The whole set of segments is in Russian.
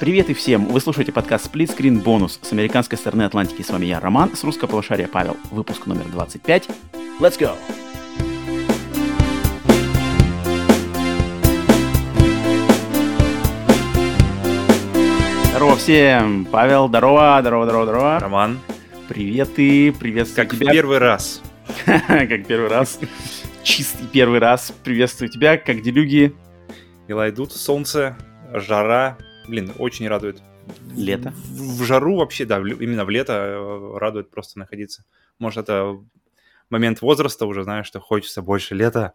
Привет и всем! Вы слушаете подкаст Split Screen Bonus с американской стороны Атлантики. С вами я, Роман, с русского полушария Павел. Выпуск номер 25. Let's go! Здорово всем! Павел, здорово, здорово, здорово, здорово. Роман. Привет и приветствую как тебя. Как первый раз. как первый раз. Чистый первый раз. Приветствую тебя, как делюги. Дела идут, солнце, жара, блин, очень радует. Лето? В, в жару вообще, да, именно в лето э, радует просто находиться. Может, это момент возраста уже, знаешь, что хочется больше лета,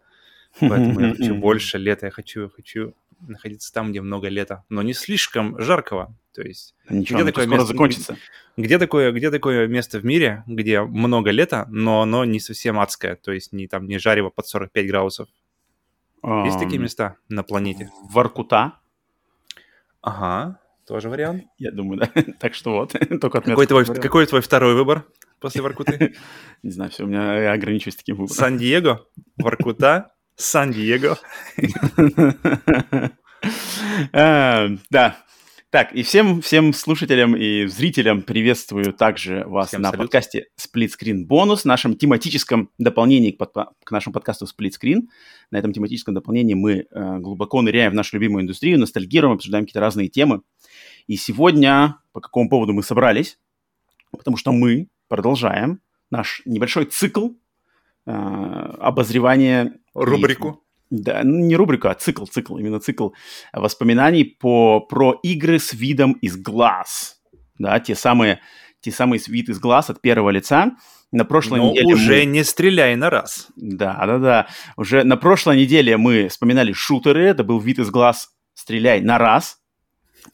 поэтому я хочу больше лета, я хочу, хочу находиться там, где много лета, но не слишком жаркого. То есть Ничего, где такое место закончится. Где такое, где такое место в мире, где много лета, но оно не совсем адское, то есть не там не жарево под 45 градусов. Есть такие места на планете? Воркута. Ага, тоже вариант. Я думаю, да. так что вот, только какой твой, какой твой второй выбор после Воркуты? Не знаю, все, у меня я ограничиваюсь таким выбором. Сан-Диего, Воркута, Сан-Диего. А, да, так, и всем, всем слушателям и зрителям приветствую также вас всем на салют. подкасте Split Screen Bonus, нашем тематическом дополнении к, под, к нашему подкасту Split Screen. На этом тематическом дополнении мы э, глубоко ныряем в нашу любимую индустрию, ностальгируем, обсуждаем какие-то разные темы. И сегодня по какому поводу мы собрались? Потому что мы продолжаем наш небольшой цикл э, обозревания... Рубрику. Да, ну, не рубрика, а цикл, цикл, именно цикл воспоминаний по, про игры с видом из глаз. Да, те самые, те самые вид из глаз от первого лица. На прошлой Но неделе уже мы... не стреляй на раз. Да, да, да. Уже на прошлой неделе мы вспоминали шутеры. Это был вид из глаз «Стреляй на раз».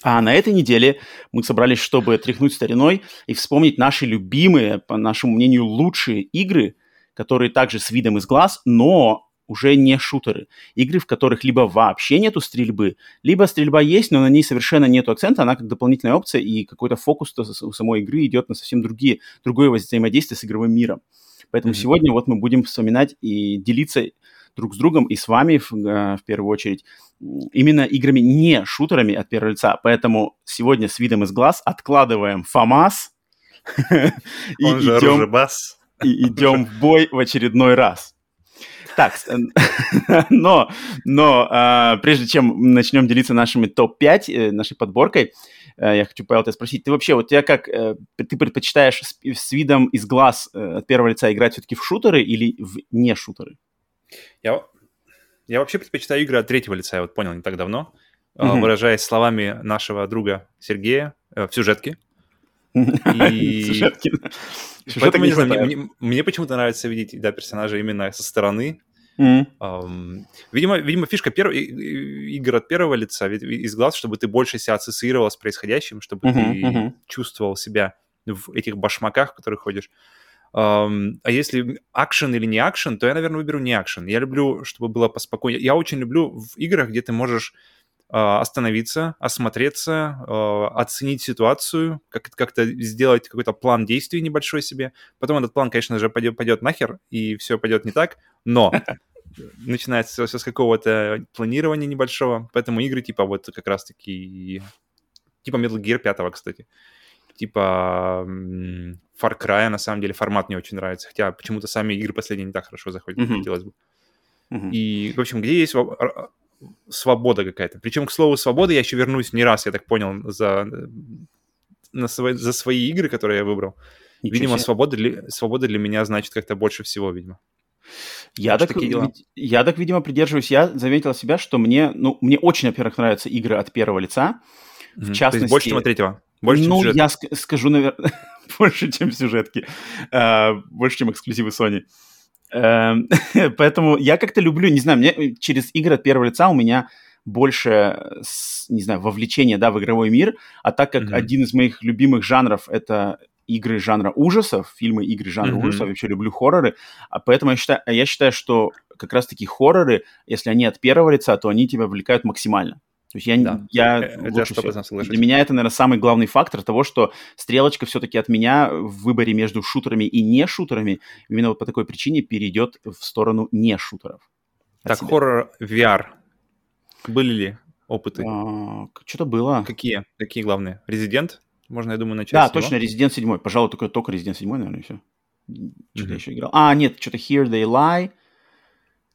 А на этой неделе мы собрались, чтобы тряхнуть стариной и вспомнить наши любимые, по нашему мнению, лучшие игры, которые также с видом из глаз, но уже не шутеры. Игры, в которых либо вообще нету стрельбы, либо стрельба есть, но на ней совершенно нету акцента, она как дополнительная опция, и какой-то фокус у самой игры идет на совсем другие, другое взаимодействие с игровым миром. Поэтому mm-hmm. сегодня вот мы будем вспоминать и делиться друг с другом и с вами в, э, в первую очередь именно играми не шутерами от первого лица. Поэтому сегодня с видом из глаз откладываем ФАМАС и идем, и идем в бой в очередной раз. Так, но, но а, прежде чем начнем делиться нашими топ-5, э, нашей подборкой, э, я хочу, Павел, тебя спросить, ты вообще, вот тебя как, э, ты предпочитаешь с, с видом из глаз от первого лица играть все-таки в шутеры или в не шутеры? Я, я вообще предпочитаю игры от третьего лица, я вот понял не так давно, mm-hmm. выражаясь словами нашего друга Сергея в сюжетке. И... Поэтому, не знаю, мне, мне почему-то нравится видеть да, персонажа именно со стороны. Um, видимо, видимо, фишка перв... игр от первого лица, из глаз, чтобы ты больше себя ассоциировал с происходящим, чтобы ты чувствовал себя в этих башмаках, в которых ходишь. Um, а если акшен или не акшен, то я, наверное, выберу не акшен. Я люблю, чтобы было поспокойнее. Я очень люблю в играх, где ты можешь остановиться, осмотреться, а, оценить ситуацию, как- как-то сделать какой-то план действий небольшой себе. Потом этот план, конечно же, пойдет, пойдет нахер, и все пойдет не так, но начинается все с какого-то планирования небольшого, поэтому игры типа вот как раз-таки, типа Metal Gear 5, кстати, типа Far Cry, на самом деле, формат мне очень нравится, хотя почему-то сами игры последние не так хорошо заходят, как хотелось бы. И, в общем, где есть свобода какая-то. Причем, к слову, свобода я еще вернусь не раз, я так понял, за, на свои, за свои игры, которые я выбрал. Ничего видимо, свобода для, свобода для меня значит как-то больше всего, видимо. Я так, я так, видимо, придерживаюсь. Я заметил себя, что мне, ну, мне очень, во-первых, нравятся игры от первого лица. В mm-hmm. частности... То есть больше, чем от третьего? Больше, ну, чем я ск- скажу, наверное, больше, чем сюжетки. Uh, больше, чем эксклюзивы Sony. Эм, поэтому я как-то люблю, не знаю, мне э, через игры от первого лица у меня больше, не знаю, вовлечения, да, в игровой мир, а так как mm-hmm. один из моих любимых жанров это игры жанра ужасов, фильмы, игры жанра mm-hmm. ужасов, я вообще люблю хорроры, а поэтому я считаю, я считаю, что как раз-таки хорроры, если они от первого лица, то они тебя вовлекают максимально. То есть я, да. я это для меня это, наверное, самый главный фактор того, что стрелочка все-таки от меня в выборе между шутерами и не шутерами именно вот по такой причине перейдет в сторону не шутеров. Так, хоррор VR были ли опыты? А, что-то было. Какие? Какие главные? Резидент? Можно, я думаю, начать Да, точно, Резидент 7. Пожалуй, только, только Резидент 7, наверное, все. Что-то mm-hmm. еще играл. А, нет, что-то Here They Lie.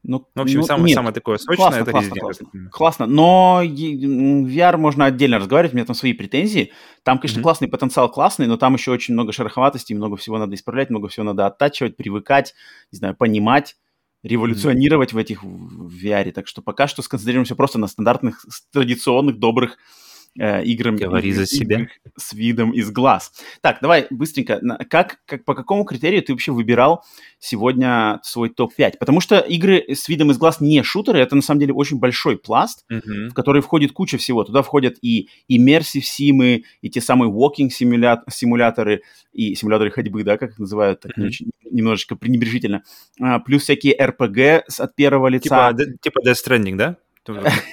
Ну, в общем, ну, самое, самое такое сочное классно, это классно, классно, классно. Но VR можно отдельно разговаривать, у меня там свои претензии. Там, конечно, mm-hmm. классный потенциал классный, но там еще очень много шероховатостей, много всего надо исправлять, много всего надо оттачивать, привыкать, не знаю, понимать, революционировать mm-hmm. в этих в VR. Так что пока что сконцентрируемся просто на стандартных, традиционных, добрых э, играм Говори за себя. с видом из глаз. Так, давай быстренько. Как, как, по какому критерию ты вообще выбирал сегодня свой топ-5? Потому что игры с видом из глаз не шутеры, это на самом деле очень большой пласт, mm-hmm. в который входит куча всего. Туда входят и immersive симы, и те самые walking симуля... симуляторы, и симуляторы ходьбы, да, как их называют, так mm-hmm. немножечко пренебрежительно. А, плюс всякие RPG от первого лица. Типа, типа Death Stranding, да?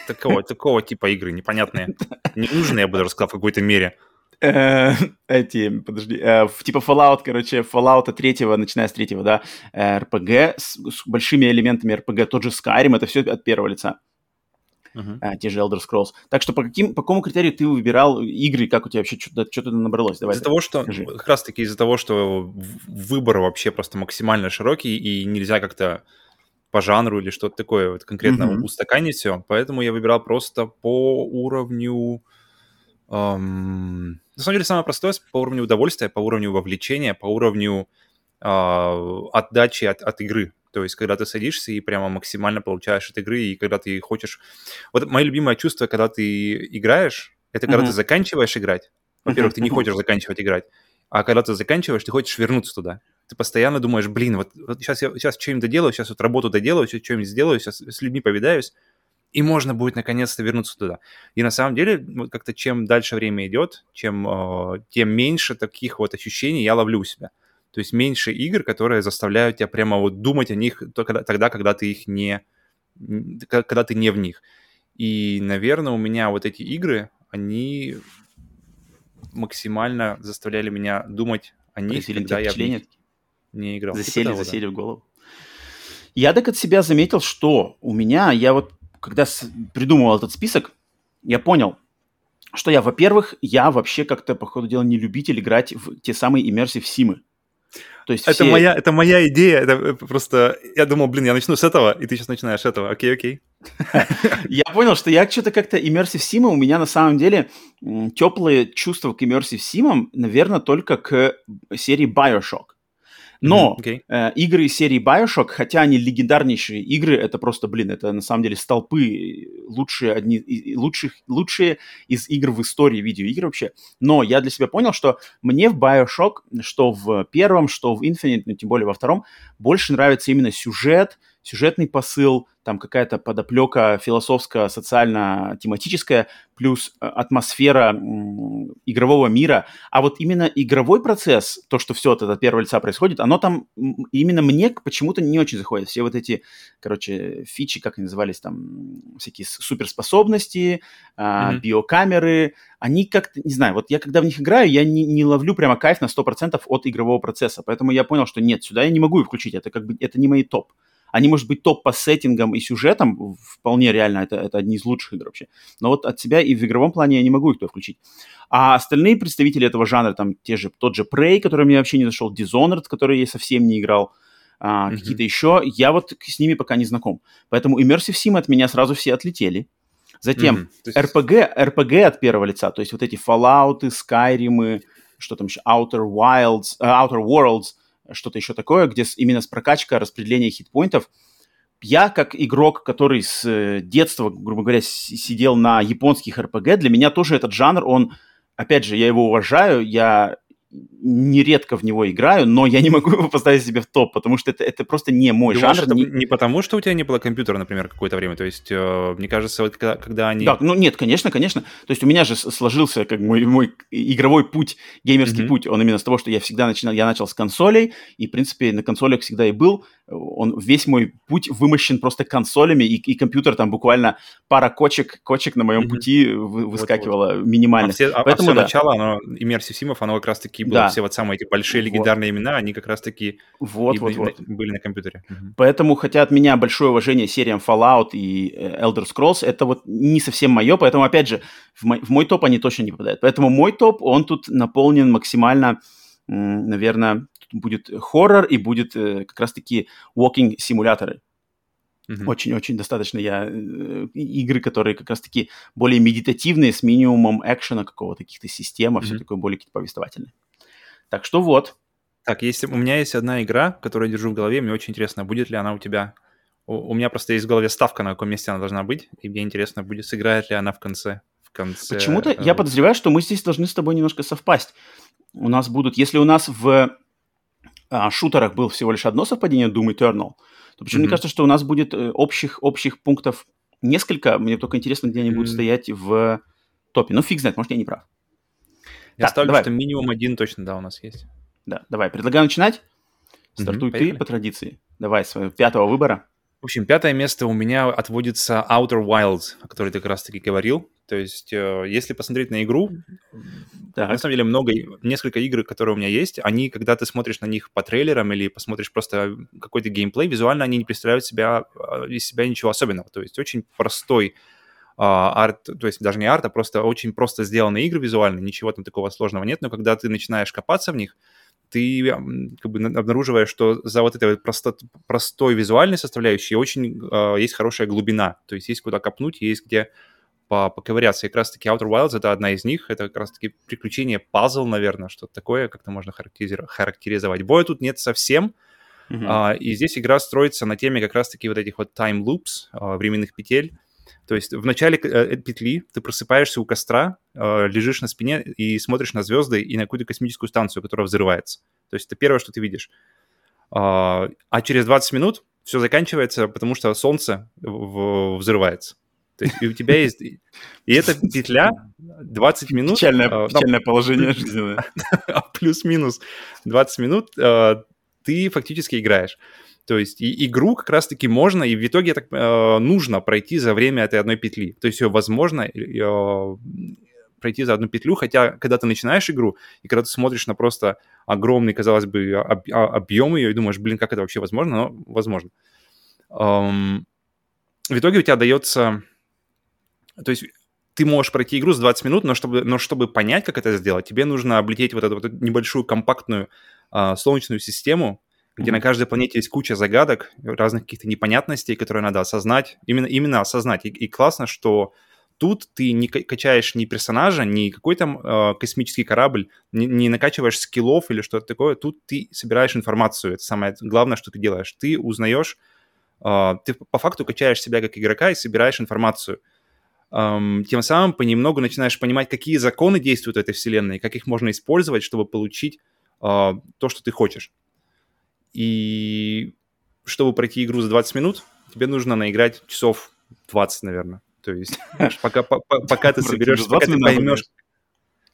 Такого, такого типа игры непонятные. Не нужны, я буду рассказать в какой-то мере. Э, эти, подожди, э, типа Fallout, короче, Fallout третьего, начиная с третьего, да, RPG с, с большими элементами RPG, тот же Skyrim, это все от первого лица. Uh-huh. Те же Elder Scrolls. Так что по, каким, по какому критерию ты выбирал игры, как у тебя вообще что-то, что-то набралось? Давай, из-за того, что скажи. как раз-таки из-за того, что выбор вообще просто максимально широкий и нельзя как-то по жанру или что-то такое вот конкретно mm-hmm. устаканить все. Поэтому я выбирал просто по уровню... Эм, на самом деле самое простое по уровню удовольствия, по уровню вовлечения, по уровню э, отдачи от, от игры. То есть, когда ты садишься и прямо максимально получаешь от игры, и когда ты хочешь... Вот мое любимое чувство, когда ты играешь, это когда mm-hmm. ты заканчиваешь играть. Во-первых, mm-hmm. ты не хочешь заканчивать играть. А когда ты заканчиваешь, ты хочешь вернуться туда ты постоянно думаешь, блин, вот, вот сейчас я сейчас что-нибудь доделаю, сейчас вот работу доделаю, сейчас что-нибудь сделаю, сейчас с людьми повидаюсь, и можно будет наконец-то вернуться туда. И на самом деле, вот как-то чем дальше время идет, чем, э, тем меньше таких вот ощущений я ловлю у себя. То есть меньше игр, которые заставляют тебя прямо вот думать о них тогда, когда ты их не... когда ты не в них. И, наверное, у меня вот эти игры, они максимально заставляли меня думать о них, когда я в них не играл. Засели, типа засели да. в голову. Я так от себя заметил, что у меня, я вот когда придумывал этот список, я понял, что я, во-первых, я вообще как-то, по ходу дела, не любитель играть в те самые immersive симы. То есть это, все... моя, это моя идея, это э, просто... Я думал, блин, я начну с этого, и ты сейчас начинаешь с этого. Окей, окей. Я понял, что я что-то как-то Immersive Sim, у меня на самом деле теплые чувства к Immersive Sim, наверное, только к серии Bioshock. Но okay. э, игры серии Bioshock, хотя они легендарнейшие игры, это просто, блин, это на самом деле столпы лучшие, одни, лучших, лучшие из игр в истории видеоигр вообще. Но я для себя понял, что мне в Bioshock, что в первом, что в Infinite, ну, тем более во втором, больше нравится именно сюжет, сюжетный посыл, там какая-то подоплека философская, социально-тематическая, плюс э, атмосфера игрового мира. А вот именно игровой процесс, то, что все от первого лица происходит, оно там именно мне почему-то не очень заходит. Все вот эти, короче, фичи, как они назывались, там всякие суперспособности, mm-hmm. биокамеры, они как-то, не знаю, вот я когда в них играю, я не, не ловлю прямо кайф на 100% от игрового процесса. Поэтому я понял, что нет, сюда я не могу включить, это как бы, это не мои топ. Они, может быть, топ по сеттингам и сюжетам, вполне реально, это, это одни из лучших игр вообще. Но вот от себя и в игровом плане я не могу их туда включить. А остальные представители этого жанра, там те же, тот же Prey, который мне вообще не зашел, Dishonored, который я совсем не играл, а, mm-hmm. какие-то еще, я вот с ними пока не знаком. Поэтому Immersive Sim от меня сразу все отлетели. Затем mm-hmm. RPG, RPG от первого лица, то есть вот эти Fallout, Skyrim, что там еще, Outer Wilds, uh, Outer Worlds, что-то еще такое, где именно с прокачкой, распределением хитпоинтов. Я, как игрок, который с э, детства, грубо говоря, сидел на японских РПГ, для меня тоже этот жанр, он, опять же, я его уважаю, я нередко в него играю, но я не могу его поставить себе в топ, потому что это, это просто не мой Думаешь, жанр. Не... не потому, что у тебя не было компьютера, например, какое-то время? То есть, э, мне кажется, вот когда, когда они... Да, ну нет, конечно, конечно. То есть у меня же сложился как мой, мой игровой путь, геймерский mm-hmm. путь, он именно с того, что я всегда начинал, я начал с консолей, и, в принципе, на консолях всегда и был. Он, весь мой путь вымощен просто консолями, и, и компьютер там буквально пара кочек, кочек на моем mm-hmm. пути выскакивала вот, вот. минимально. А все, а, Поэтому, а все да. начало, оно, Immersive Simов, оно как раз-таки People, да. все вот самые эти большие вот. легендарные имена, они как раз-таки вот, вот, вот. были на компьютере. Поэтому, хотя от меня большое уважение сериям Fallout и э, Elder Scrolls, это вот не совсем мое, поэтому, опять же, в мой, в мой топ они точно не попадают. Поэтому мой топ, он тут наполнен максимально, наверное, будет хоррор и будет э, как раз-таки walking-симуляторы. Очень-очень mm-hmm. достаточно я э, игры, которые как раз-таки более медитативные, с минимумом экшена какого-то, каких-то систем, а mm-hmm. все такое более повествовательное. Так что вот. Так, есть, у меня есть одна игра, которую я держу в голове, мне очень интересно, будет ли она у тебя. У, у меня просто есть в голове ставка, на каком месте она должна быть, и мне интересно, будет, сыграет ли она в конце. В конце Почему-то э... я подозреваю, что мы здесь должны с тобой немножко совпасть. У нас будут, если у нас в а, шутерах был всего лишь одно совпадение Doom Eternal, то почему mm-hmm. мне кажется, что у нас будет э, общих, общих пунктов несколько. Мне только интересно, где они mm-hmm. будут стоять в топе. Ну, фиг знает, может, я не прав. Я так, ставлю, давай. что минимум один точно, да, у нас есть. Да, давай, предлагаю начинать. Стартуй mm-hmm, ты по традиции. Давай, своего пятого выбора. В общем, пятое место у меня отводится Outer Wilds, о которой ты как раз-таки говорил. То есть, э, если посмотреть на игру, так. на самом деле много, несколько игр, которые у меня есть, они, когда ты смотришь на них по трейлерам или посмотришь просто какой-то геймплей, визуально они не представляют себя, э, из себя ничего особенного. То есть, очень простой арт, то есть даже не арт, а просто очень просто сделанные игры визуально, ничего там такого сложного нет, но когда ты начинаешь копаться в них, ты как бы обнаруживаешь, что за вот этой вот просто, простой визуальной составляющей очень э, есть хорошая глубина, то есть есть куда копнуть, есть где поковыряться. И как раз-таки Outer Wilds — это одна из них. Это как раз-таки приключение, пазл, наверное, что-то такое, как-то можно характеризовать. Боя тут нет совсем, uh-huh. а, и здесь игра строится на теме как раз-таки вот этих вот time loops, а, временных петель. То есть в начале э, петли ты просыпаешься у костра, э, лежишь на спине и смотришь на звезды и на какую-то космическую станцию, которая взрывается. То есть это первое, что ты видишь. А, а через 20 минут все заканчивается, потому что солнце взрывается. То есть и у тебя есть... И эта петля 20 минут... Печальное, э, печальное положение жизненное. Плюс-минус 20 минут э, ты фактически играешь. То есть и игру как раз-таки можно, и в итоге так э, нужно пройти за время этой одной петли. То есть ее возможно э, пройти за одну петлю, хотя когда ты начинаешь игру, и когда ты смотришь на просто огромный, казалось бы, об, объем ее, и думаешь, блин, как это вообще возможно, но возможно. Эм, в итоге у тебя дается то есть ты можешь пройти игру за 20 минут, но чтобы, но чтобы понять, как это сделать, тебе нужно облететь вот эту вот небольшую компактную а, солнечную систему, где mm-hmm. на каждой планете есть куча загадок, разных каких-то непонятностей, которые надо осознать, именно, именно осознать. И, и классно, что тут ты не качаешь ни персонажа, ни какой там э, космический корабль, не, не накачиваешь скиллов или что-то такое. Тут ты собираешь информацию. Это самое главное, что ты делаешь. Ты узнаешь, э, ты по факту качаешь себя как игрока и собираешь информацию тем самым понемногу начинаешь понимать, какие законы действуют в этой вселенной, как их можно использовать, чтобы получить а, то, что ты хочешь. И чтобы пройти игру за 20 минут, тебе нужно наиграть часов 20, наверное. То есть пока, пока ты соберешь, пока ты поймешь,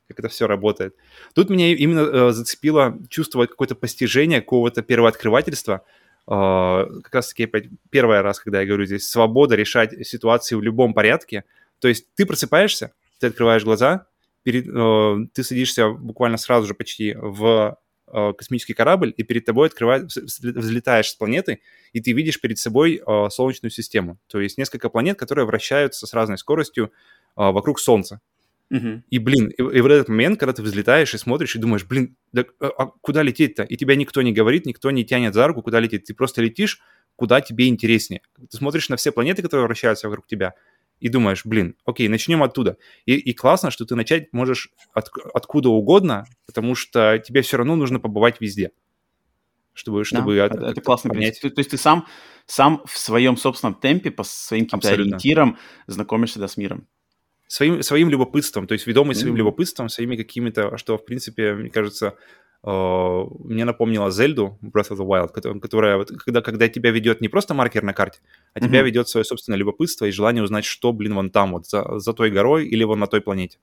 как это все работает. Тут меня именно э, зацепило чувство какое-то постижение, какого-то первооткрывательства. Э, как раз-таки первый раз, когда я говорю здесь, свобода решать ситуации в любом порядке – то есть ты просыпаешься, ты открываешь глаза, перед, э, ты садишься буквально сразу же почти в космический корабль, и перед тобой открывает, взлетаешь с планеты, и ты видишь перед собой э, Солнечную систему. То есть несколько планет, которые вращаются с разной скоростью э, вокруг Солнца. Uh-huh. И, блин, и, и в этот момент, когда ты взлетаешь и смотришь, и думаешь, блин, да, а, а куда лететь-то? И тебя никто не говорит, никто не тянет за руку, куда лететь. Ты просто летишь, куда тебе интереснее. Ты смотришь на все планеты, которые вращаются вокруг тебя, и думаешь, блин, окей, начнем оттуда. И, и классно, что ты начать можешь от, откуда угодно, потому что тебе все равно нужно побывать везде. Чтобы, чтобы да, от, это, это классно понять. То, то есть ты сам, сам в своем собственном темпе, по своим каким-то ориентирам знакомишься да, с миром. Своим, своим любопытством, то есть ведомый mm-hmm. своим любопытством, своими какими-то, что, в принципе, мне кажется, мне напомнила Зельду Breath of the Wild, которая, когда, когда тебя ведет не просто маркер на карте, а mm-hmm. тебя ведет свое собственное любопытство и желание узнать, что, блин, вон там, вот за, за той горой или вон на той планете.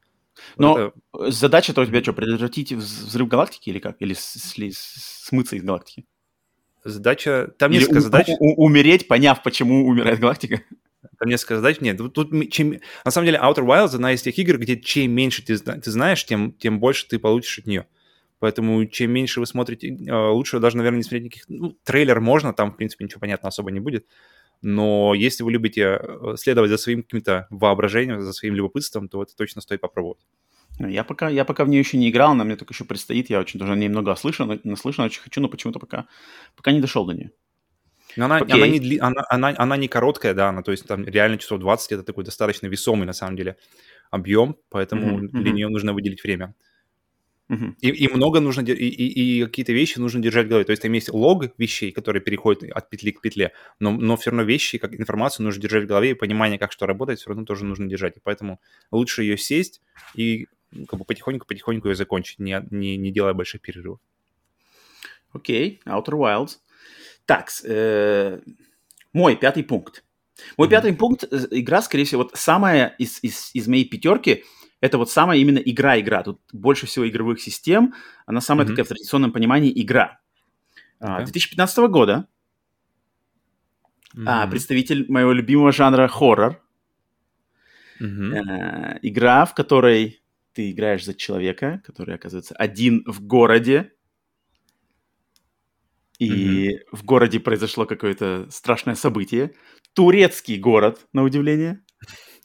Но это... задача-то у тебя что, предотвратить взрыв галактики или как? Или смыться из галактики? Задача... Там или несколько у, задач. У, умереть, поняв, почему умирает галактика? Там несколько задач. Нет, тут, тут чем... На самом деле Outer Wilds одна из тех игр, где чем меньше ты, ты знаешь, тем, тем больше ты получишь от нее. Поэтому чем меньше вы смотрите, э, лучше даже, наверное, не смотреть никаких... Ну, трейлер можно, там, в принципе, ничего понятно особо не будет. Но если вы любите э, следовать за своим каким-то воображением, за своим любопытством, то это точно стоит попробовать. Я пока, я пока в нее еще не играл, она мне только еще предстоит, я очень тоже о ней много слышал, наслышан, очень хочу, но почему-то пока, пока не дошел до нее. Но она, она, не, она, она, она не короткая, да, она, то есть там реально часов 20, это такой достаточно весомый, на самом деле, объем, поэтому mm-hmm. для нее нужно выделить время. Uh-huh. И, и много нужно, и, и, и какие-то вещи нужно держать в голове. То есть там есть лог вещей, которые переходят от петли к петле, но, но все равно вещи, как информацию нужно держать в голове, и понимание, как что работает, все равно тоже нужно держать. И поэтому лучше ее сесть и как бы потихоньку-потихоньку ее закончить, не, не, не делая больших перерывов. Окей, okay. Outer Wilds. Так, э, мой пятый пункт. Мой mm-hmm. пятый пункт, э, игра, скорее всего, вот самая из, из, из моей пятерки, это вот самая именно игра-игра. Тут больше всего игровых систем, она самая mm-hmm. такая в традиционном понимании игра. Okay. 2015 года mm-hmm. а, представитель моего любимого жанра хоррор. Mm-hmm. А, игра, в которой ты играешь за человека, который оказывается один в городе, и mm-hmm. в городе произошло какое-то страшное событие. Турецкий город, на удивление.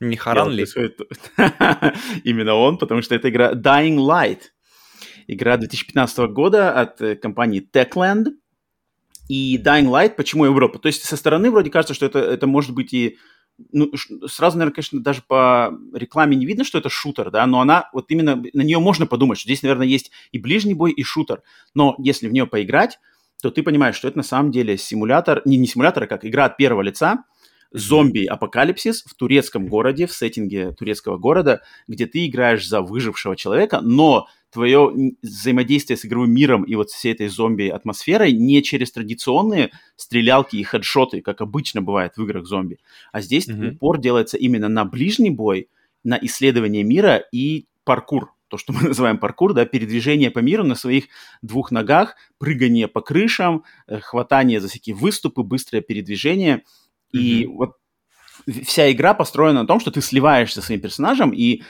Не Харан ли? Именно он, потому что это игра Dying Light. Игра 2015 года от э, компании Techland. И Dying Light, почему выбрал? То есть со стороны вроде кажется, что это, это может быть и ну, сразу, наверное, конечно, даже по рекламе не видно, что это шутер, да, но она, вот именно на нее можно подумать, что здесь, наверное, есть и ближний бой, и шутер. Но если в нее поиграть, то ты понимаешь, что это на самом деле симулятор, не, не симулятор, а как игра от первого лица, зомби-апокалипсис в турецком городе, в сеттинге турецкого города, где ты играешь за выжившего человека, но твое взаимодействие с игровым миром и вот всей этой зомби-атмосферой не через традиционные стрелялки и хедшоты, как обычно бывает в играх зомби, а здесь mm-hmm. упор делается именно на ближний бой, на исследование мира и паркур, то, что мы называем паркур, да, передвижение по миру на своих двух ногах, прыгание по крышам, э, хватание за всякие выступы, быстрое передвижение. Mm-hmm. И вот вся игра построена на том, что ты сливаешься со своим персонажем и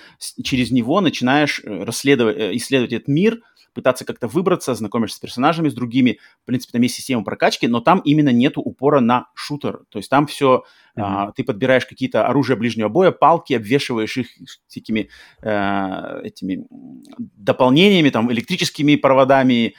через него начинаешь э, расследовать, э, исследовать этот мир, пытаться как-то выбраться, знакомишься с персонажами, с другими. В принципе, там есть система прокачки, но там именно нету упора на шутер. То есть там все, mm-hmm. а, ты подбираешь какие-то оружия ближнего боя, палки, обвешиваешь их всякими а, этими дополнениями, там, электрическими проводами,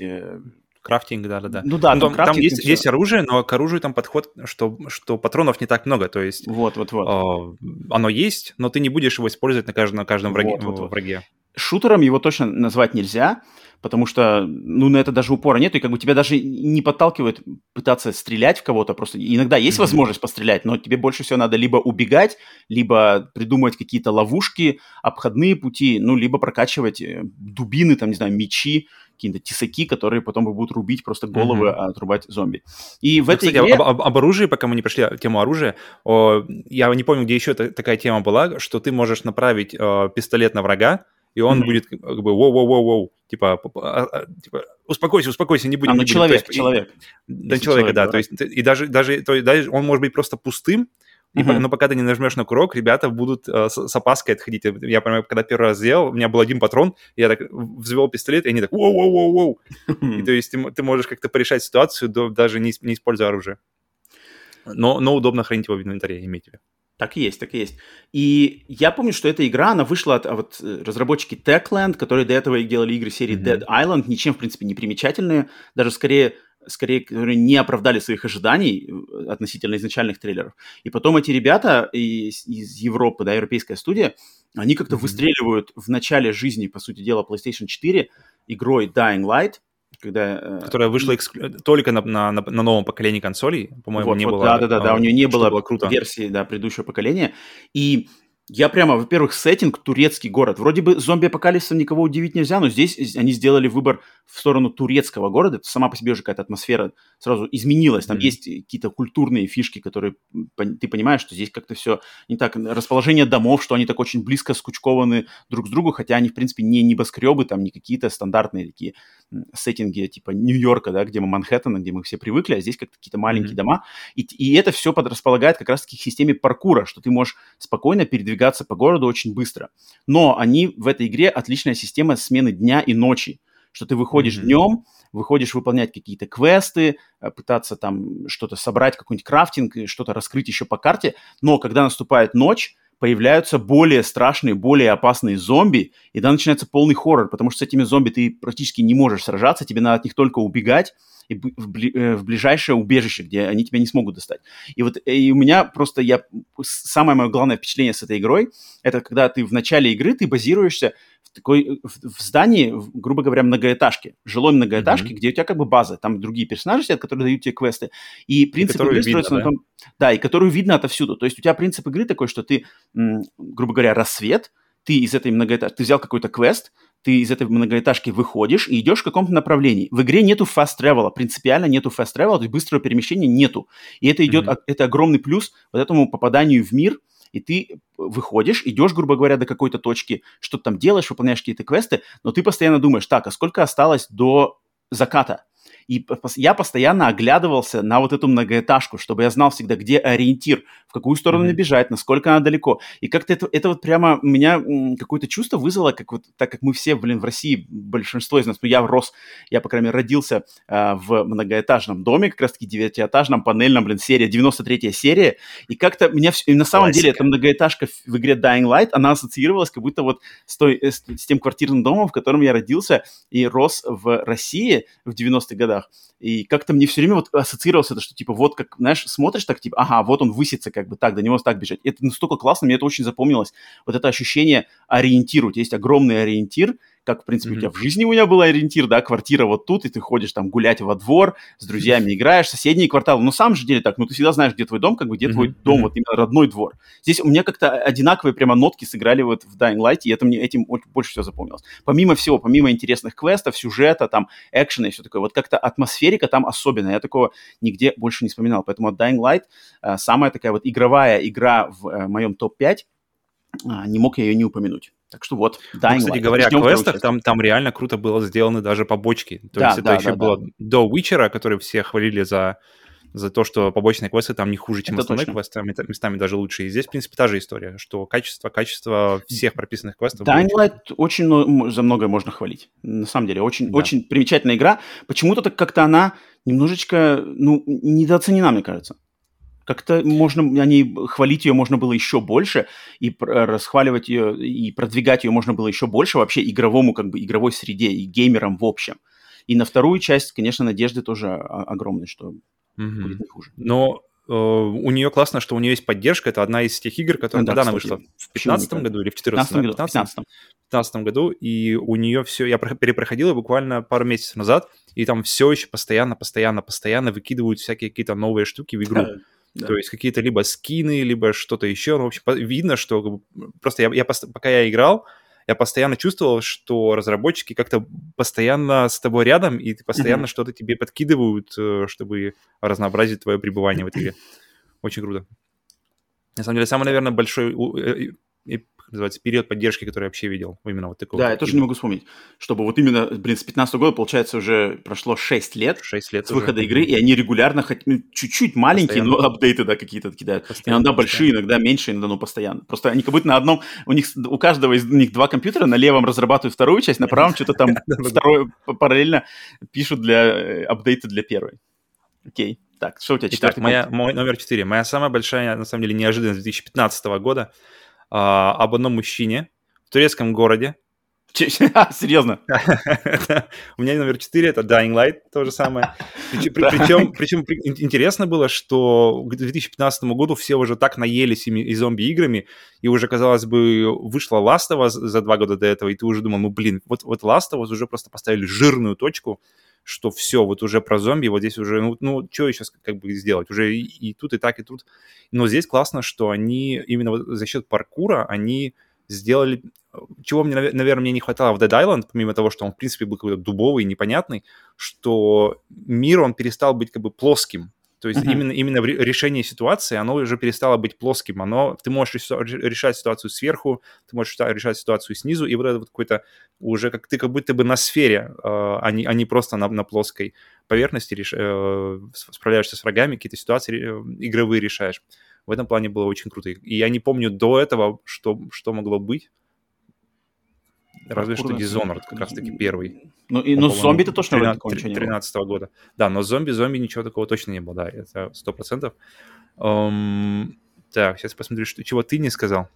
э, Крафтинг, да, да, да. Ну да, ну, там, там есть, есть оружие, но к оружию там подход, что, что патронов не так много, то есть... Вот, вот, вот. Э, оно есть, но ты не будешь его использовать на каждом, на каждом враге. Вот, вот, вот. враге. Шутером его точно назвать нельзя, потому что, ну, на это даже упора нет, и как бы тебя даже не подталкивает пытаться стрелять в кого-то, просто иногда есть mm-hmm. возможность пострелять, но тебе больше всего надо либо убегать, либо придумывать какие-то ловушки, обходные пути, ну, либо прокачивать э, дубины, там, не знаю, мечи, какие-то тесаки, которые потом будут рубить просто головы, mm-hmm. отрубать зомби. И в ну, этой кстати, игре... об, об, об оружии, пока мы не прошли тему оружия, о, я не помню, где еще такая тема была, что ты можешь направить о, пистолет на врага, и он mm-hmm. будет как бы воу-воу-воу-воу, типа, а, а, типа, успокойся, успокойся, не будем. А, ну, человек, есть, человек. Да, человека, да, то есть, и даже, даже, то, даже он может быть просто пустым, и, uh-huh. Но пока ты не нажмешь на курок, ребята будут э, с, с опаской отходить. Я понимаю, когда первый раз сделал, у меня был один патрон, я так взвел пистолет, и они так воу-воу-воу-воу. И то есть ты, ты можешь как-то порешать ситуацию, даже не, не используя оружие. Но, но удобно хранить его в инвентаре, имейте в виду. Так и есть, так и есть. И я помню, что эта игра, она вышла от а вот, э, разработчики Techland, которые до этого делали игры серии mm-hmm. Dead Island, ничем, в принципе, не примечательные, даже скорее скорее, которые не оправдали своих ожиданий э, относительно изначальных трейлеров. И потом эти ребята из, из Европы, да, европейская студия, они как-то mm-hmm. выстреливают в начале жизни, по сути дела, PlayStation 4 игрой Dying Light, когда... Э, Которая вышла экск... только на, на, на новом поколении консолей, по-моему, вот, не вот, было... Да-да-да, да, у нее не было, было круто. версии да, предыдущего поколения. И я прямо, во-первых, сеттинг турецкий город. Вроде бы зомби-апокалипсисом никого удивить нельзя, но здесь они сделали выбор в сторону турецкого города. Это сама по себе уже какая-то атмосфера сразу изменилась. Там mm-hmm. есть какие-то культурные фишки, которые ты понимаешь, что здесь как-то все не так. Расположение домов, что они так очень близко скучкованы друг с другом, хотя они, в принципе, не небоскребы, там не какие-то стандартные такие сеттинги типа Нью-Йорка, да, где мы Манхэттена, где мы все привыкли, а здесь как-то какие-то маленькие mm-hmm. дома. И, и это все подрасполагает как раз-таки к системе паркура, что ты можешь спокойно передвигаться передвигаться по городу очень быстро. Но они в этой игре отличная система смены дня и ночи что ты выходишь mm-hmm. днем, выходишь выполнять какие-то квесты, э, пытаться там что-то собрать, какой-нибудь крафтинг, что-то раскрыть еще по карте, но когда наступает ночь, появляются более страшные, более опасные зомби, и да, начинается полный хоррор, потому что с этими зомби ты практически не можешь сражаться, тебе надо от них только убегать и в, бли, э, в ближайшее убежище, где они тебя не смогут достать. И вот э, и у меня просто я самое мое главное впечатление с этой игрой, это когда ты в начале игры ты базируешься такой в, в здании, грубо говоря, многоэтажке, жилой многоэтажке, mm-hmm. где у тебя как бы база, там другие персонажи сидят, которые дают тебе квесты, и принцип и игры строится видно, на том, да, и которую видно отовсюду. То есть у тебя принцип игры такой, что ты, грубо говоря, рассвет, ты из этой многоэтажки, ты взял какой-то квест, ты из этой многоэтажки выходишь и идешь в каком-то направлении. В игре нету fast travel, принципиально нету fast travel, то есть быстрого перемещения нету. И это идет, mm-hmm. это огромный плюс вот этому попаданию в мир, и ты выходишь, идешь, грубо говоря, до какой-то точки, что-то там делаешь, выполняешь какие-то квесты, но ты постоянно думаешь, так, а сколько осталось до заката? И я постоянно оглядывался на вот эту многоэтажку, чтобы я знал всегда, где ориентир, в какую сторону mm-hmm. набежать, насколько она далеко. И как-то это, это вот прямо у меня какое-то чувство вызвало, как вот, так как мы все, блин, в России, большинство из нас, ну, я рос, я, по крайней мере, родился э, в многоэтажном доме, как раз-таки девятиэтажном, панельном, блин, серия, 93-я серия, и как-то меня, и на самом Классика. деле, эта многоэтажка в игре Dying Light, она ассоциировалась как будто вот с, той, с, с тем квартирным домом, в котором я родился и рос в России в 90-х годах, годах. И как-то мне все время вот ассоциировалось это, что типа вот как, знаешь, смотришь так, типа, ага, вот он высится как бы так, до него так бежать. Это настолько классно, мне это очень запомнилось. Вот это ощущение ориентиру. Есть огромный ориентир, как, в принципе, mm-hmm. у тебя в жизни у меня был ориентир, да, квартира вот тут, и ты ходишь там гулять во двор, с друзьями играешь, соседние кварталы. Но сам же деле так, ну ты всегда знаешь, где твой дом, как бы где mm-hmm. твой дом, вот именно родной двор. Здесь у меня как-то одинаковые прямо нотки сыграли вот в Dying Light, и это мне этим больше всего запомнилось. Помимо всего, помимо интересных квестов, сюжета, там, экшена и все такое, вот как-то атмосферика там особенная. Я такого нигде больше не вспоминал. Поэтому Dying Light э, самая такая вот игровая игра в э, моем топ-5, а, не мог я ее не упомянуть. Так что вот, Dying ну, Кстати Light. говоря, о квестах, там, там реально круто было сделаны даже побочки. То да, есть это да, еще да, было да. до Witcher, который все хвалили за, за то, что побочные квесты там не хуже, чем это основные точно. квесты, местами даже лучше. И здесь, в принципе, та же история, что качество, качество всех прописанных квестов... Dying Light очень много, за многое можно хвалить. На самом деле, очень, да. очень примечательная игра. Почему-то так как-то она немножечко, ну, недооценена, мне кажется как-то можно, они, хвалить ее можно было еще больше, и расхваливать ее, и продвигать ее можно было еще больше вообще игровому, как бы, игровой среде, и геймерам в общем. И на вторую часть, конечно, надежды тоже огромные, что угу. будет не хуже. Но э, у нее классно, что у нее есть поддержка. Это одна из тех игр, которая, ну, да, когда кстати, она вышла? В 15 году или в 14 году? В 15 15 году, и у нее все, я перепроходил буквально пару месяцев назад, и там все еще постоянно, постоянно, постоянно выкидывают всякие какие-то новые штуки в игру. Да. То есть какие-то либо скины, либо что-то еще. Ну, в общем, видно, что просто я, я пока я играл, я постоянно чувствовал, что разработчики как-то постоянно с тобой рядом, и постоянно mm-hmm. что-то тебе подкидывают, э, чтобы разнообразить твое пребывание в этой игре. Очень круто. На самом деле, самый, наверное, большой э, называется, период поддержки, который я вообще видел. Именно вот такого. Да, я тоже не могу вспомнить. Чтобы вот именно, блин, с 15 года, получается, уже прошло 6 лет, 6 лет с уже. выхода игры, и они регулярно, хоть ну, чуть-чуть маленькие, постоянно. но апдейты, да, какие-то кидают. Постоянно, иногда большие, иногда меньше, иногда, ну, постоянно. Просто они как будто на одном, у них, у каждого из них два компьютера, на левом разрабатывают вторую часть, на правом что-то там второе параллельно пишут для э, апдейта для первой. Окей. Так, что у тебя четвертый Итак, моя, мой номер четыре. Моя самая большая, на самом деле, неожиданность 2015 года – а, об одном мужчине в турецком городе. Серьезно? У меня номер 4 это Dying Light, то же самое. Причем, причем интересно было, что к 2015 году все уже так наелись и зомби-играми, и уже, казалось бы, вышла Last of Us за два года до этого, и ты уже думал, ну, блин, вот, вот Last of Us уже просто поставили жирную точку, что все, вот уже про зомби, вот здесь уже, ну, ну что еще как бы сделать? Уже и, и тут, и так, и тут. Но здесь классно, что они именно вот за счет паркура, они сделали... Чего мне, наверное, мне не хватало в Dead Island, помимо того, что он, в принципе, был какой-то дубовый, непонятный, что мир, он перестал быть как бы плоским. То есть uh-huh. именно, именно в решении ситуации оно уже перестало быть плоским. Оно, ты можешь решать ситуацию сверху, ты можешь решать ситуацию снизу, и вот это вот какой-то уже как ты как будто бы на сфере, э, а, не, а не просто на, на плоской поверхности реш, э, справляешься с врагами, какие-то ситуации э, игровые решаешь. В этом плане было очень круто. И я не помню до этого, что, что могло быть. Разве что Dishonored как раз-таки первый. Ну, и, ну зомби-то точно 13, такого ничего не 13 -го года. Да, но зомби-зомби ничего такого точно не было, да, это сто процентов. Um, так, сейчас посмотрю, что, чего ты не сказал.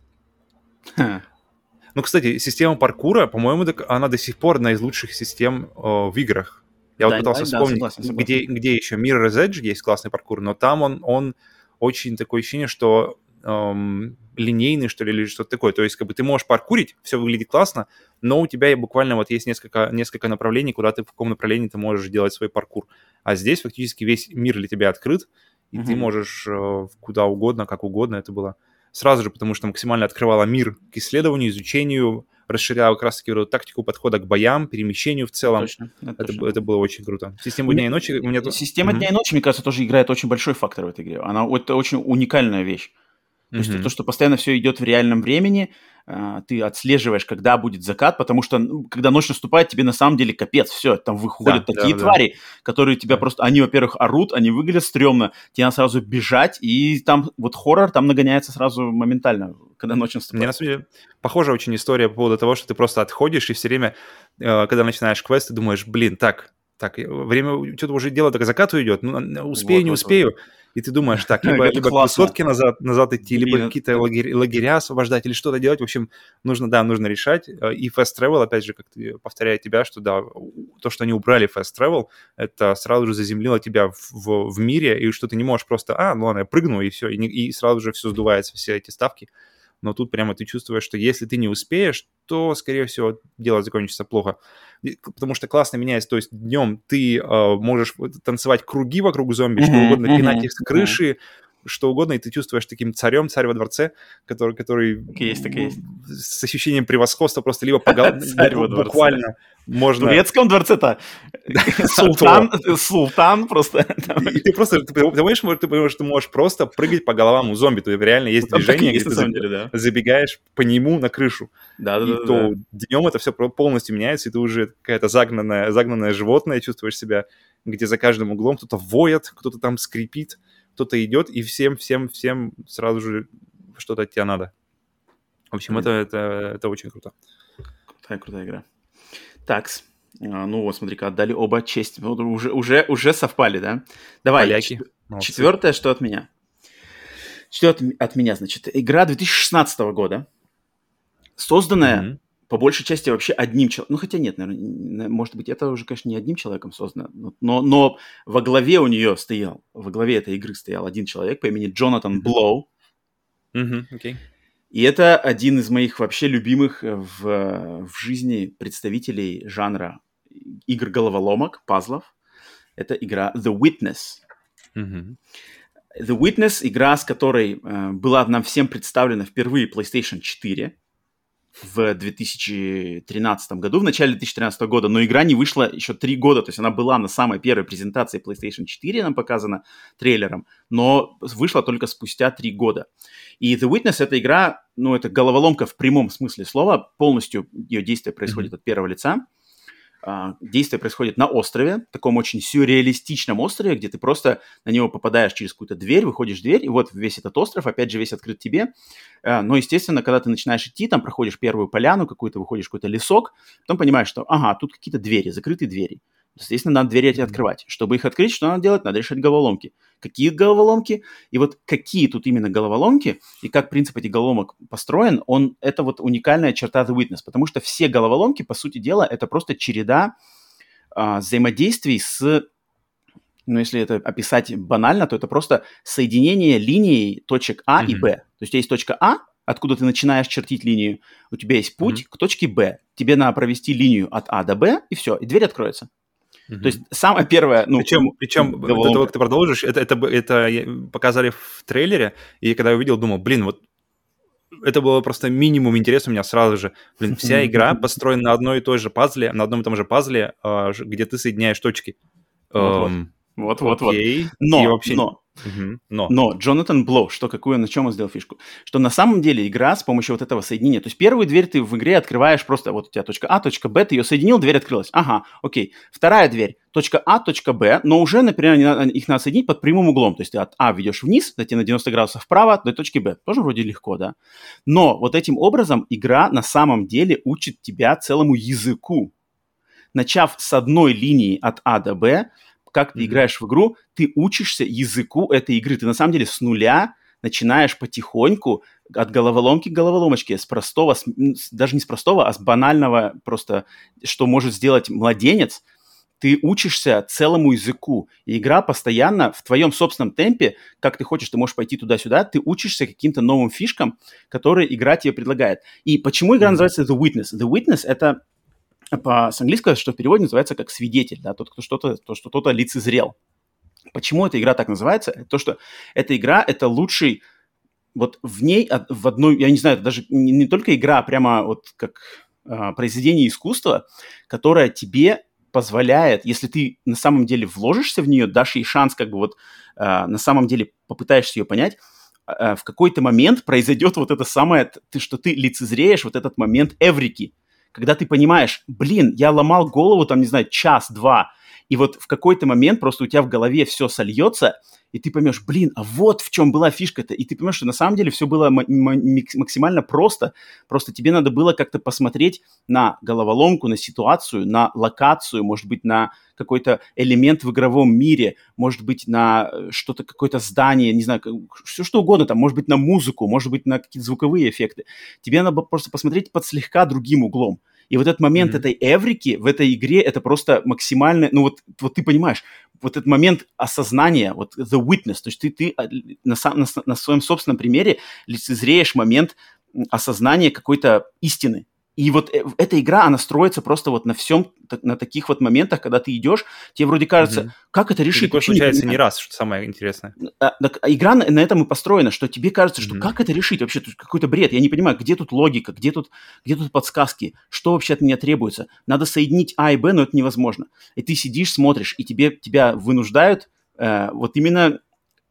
Ну, кстати, система паркура, по-моему, она до сих пор одна из лучших систем о, в играх. Я да, вот пытался да, вспомнить, да, согласен, согласен. Где, где еще Mirror's Edge есть классный паркур, но там он, он очень такое ощущение, что эм, линейный, что ли, или что-то такое. То есть, как бы ты можешь паркурить, все выглядит классно, но у тебя буквально вот есть несколько, несколько направлений, куда ты, в каком направлении ты можешь делать свой паркур. А здесь фактически весь мир для тебя открыт, и mm-hmm. ты можешь э, куда угодно, как угодно. Это было сразу же, потому что максимально открывала мир к исследованию, изучению, расширяла как раз-таки вот тактику подхода к боям, перемещению в целом. Точно, это, это, это было очень круто. Система дня и ночи... Меня... Система mm-hmm. дня и ночи, мне кажется, тоже играет очень большой фактор в этой игре. Она это очень уникальная вещь. То есть то, что постоянно все идет в реальном времени, а, ты отслеживаешь, когда будет закат, потому что ну, когда ночь наступает, тебе на самом деле капец, все, там выходят да, такие да, твари, да. которые тебя просто, они, во-первых, орут, они выглядят стрёмно, тебе надо сразу бежать, и там вот хоррор там нагоняется сразу моментально, когда ночь наступает. Мне на самом деле похожая очень история по поводу того, что ты просто отходишь, и все время, э, когда начинаешь квест, ты думаешь, блин, так, так, время, что-то уже дело так закату идет, ну, успею, вот, не вот, успею. Вот и ты думаешь, так, либо, либо высотки назад, назад идти, либо какие-то лагеря, лагеря освобождать или что-то делать. В общем, нужно, да, нужно решать. Э, и Fast Travel, опять же, как ты, повторяю тебя, что да, то, что они убрали Fast Travel, это сразу же заземлило тебя в, в, в мире, и что ты не можешь просто, а, ну ладно, я прыгну, и все, и, и сразу же все сдувается, все эти ставки но тут прямо ты чувствуешь, что если ты не успеешь, то, скорее всего, дело закончится плохо. Потому что классно меняется, то есть днем ты э, можешь танцевать круги вокруг зомби, mm-hmm, что угодно, пинать их с крыши, что угодно, и ты чувствуешь таким царем, царь во дворце, который, который так есть, так есть. с ощущением превосходства просто либо по буквально можно... В турецком дворце-то султан, султан просто... И ты просто, ты понимаешь, ты понимаешь, ты можешь просто прыгать по головам у зомби, то реально есть движение, где ты забегаешь по нему на крышу. Да, да, и то днем это все полностью меняется, и ты уже какая-то загнанная, загнанное животное чувствуешь себя, где за каждым углом кто-то воет, кто-то там скрипит кто-то идет, и всем, всем, всем сразу же что-то от тебя надо. В общем, mm-hmm. это, это, это очень круто. Крутая, крутая игра. Такс. А, ну вот, смотри-ка, отдали оба честь. Уже, уже, уже совпали, да? Давай, Поляки. Чет... четвертое, что от меня? Четвертое от меня, значит, игра 2016 года, созданная mm-hmm по большей части вообще одним человеком. Ну, хотя нет, наверное, может быть, это уже, конечно, не одним человеком создано, но, но во главе у нее стоял, во главе этой игры стоял один человек по имени Джонатан Блоу. Mm-hmm, okay. И это один из моих вообще любимых в, в жизни представителей жанра игр головоломок, пазлов. Это игра The Witness. Mm-hmm. The Witness, игра, с которой э, была нам всем представлена впервые PlayStation 4 в 2013 году, в начале 2013 года, но игра не вышла еще три года, то есть она была на самой первой презентации PlayStation 4, нам показана трейлером, но вышла только спустя три года. И The Witness — это игра, ну, это головоломка в прямом смысле слова, полностью ее действие происходит mm-hmm. от первого лица, действие происходит на острове, таком очень сюрреалистичном острове, где ты просто на него попадаешь через какую-то дверь, выходишь в дверь, и вот весь этот остров, опять же, весь открыт тебе. А, но, естественно, когда ты начинаешь идти, там проходишь первую поляну, какую-то выходишь в какой-то лесок, потом понимаешь, что, ага, тут какие-то двери, закрытые двери. Естественно, надо двери эти открывать. Чтобы их открыть, что надо делать? Надо решать головоломки. Какие головоломки? И вот какие тут именно головоломки, и как принцип этих головоломок построен, он, это вот уникальная черта The Witness, потому что все головоломки, по сути дела, это просто череда а, взаимодействий с ну, если это описать банально, то это просто соединение линий точек А mm-hmm. и Б. То есть есть точка А, откуда ты начинаешь чертить линию, у тебя есть путь mm-hmm. к точке Б. Тебе надо провести линию от А до Б, и все, и дверь откроется. Mm-hmm. То есть самое первое... Ну, причем, причем до того, как ты продолжишь, это, это, это показали в трейлере, и когда я увидел, думал, блин, вот это было просто минимум интереса у меня сразу же. Блин, вся игра построена на одной и той же пазле, на одном и том же пазле, а, где ты соединяешь точки. Вот-вот. Вот, вот, вот. Но, вообще... но Но. Но Джонатан Блоу, что какую, на чем он сделал фишку? Что на самом деле игра с помощью вот этого соединения, то есть первую дверь ты в игре открываешь просто, вот у тебя точка А, точка Б, ты ее соединил, дверь открылась. Ага, окей. Вторая дверь, точка А, точка Б, но уже, например, их надо соединить под прямым углом. То есть ты от А ведешь вниз, до на 90 градусов вправо, до точки Б. Тоже вроде легко, да? Но вот этим образом игра на самом деле учит тебя целому языку. Начав с одной линии от А до Б, как ты mm-hmm. играешь в игру, ты учишься языку этой игры. Ты на самом деле с нуля начинаешь потихоньку от головоломки к головоломочке, с простого, с, даже не с простого, а с банального просто, что может сделать младенец, ты учишься целому языку. И игра постоянно в твоем собственном темпе, как ты хочешь, ты можешь пойти туда-сюда, ты учишься каким-то новым фишкам, которые игра тебе предлагает. И почему игра называется The Witness? The Witness — это по, с английского, что в переводе называется как свидетель, да, тот, кто что-то, то, что кто-то лицезрел. Почему эта игра так называется? То, что эта игра — это лучший, вот в ней, в одной, я не знаю, это даже не, не только игра, а прямо вот как э, произведение искусства, которое тебе позволяет, если ты на самом деле вложишься в нее, дашь ей шанс как бы вот э, на самом деле попытаешься ее понять, э, в какой-то момент произойдет вот это самое, ты, что ты лицезреешь вот этот момент эврики, когда ты понимаешь, блин, я ломал голову там, не знаю, час-два, и вот в какой-то момент просто у тебя в голове все сольется, и ты поймешь, блин, а вот в чем была фишка-то. И ты поймешь, что на самом деле все было максимально просто. Просто тебе надо было как-то посмотреть на головоломку, на ситуацию, на локацию, может быть, на какой-то элемент в игровом мире, может быть, на э, что-то, какое-то здание, не знаю, все что угодно, там, может быть, на музыку, может быть, на какие-то звуковые эффекты. Тебе надо просто посмотреть под слегка другим углом. И вот этот момент mm-hmm. этой эврики в этой игре, это просто максимально, ну вот, вот ты понимаешь, вот этот момент осознания, вот the witness, то есть ты, ты а, на, на, на своем собственном примере лицезреешь момент осознания какой-то истины, и вот э, эта игра, она строится просто вот на всем, на таких вот моментах, когда ты идешь, тебе вроде кажется, угу. как это решить? Такое случается не, не раз, что самое интересное. А, так, а игра на, на этом и построена, что тебе кажется, что угу. как это решить? Вообще тут какой-то бред, я не понимаю, где тут логика, где тут, где тут подсказки, что вообще от меня требуется? Надо соединить А и Б, но это невозможно. И ты сидишь, смотришь, и тебе, тебя вынуждают э, вот именно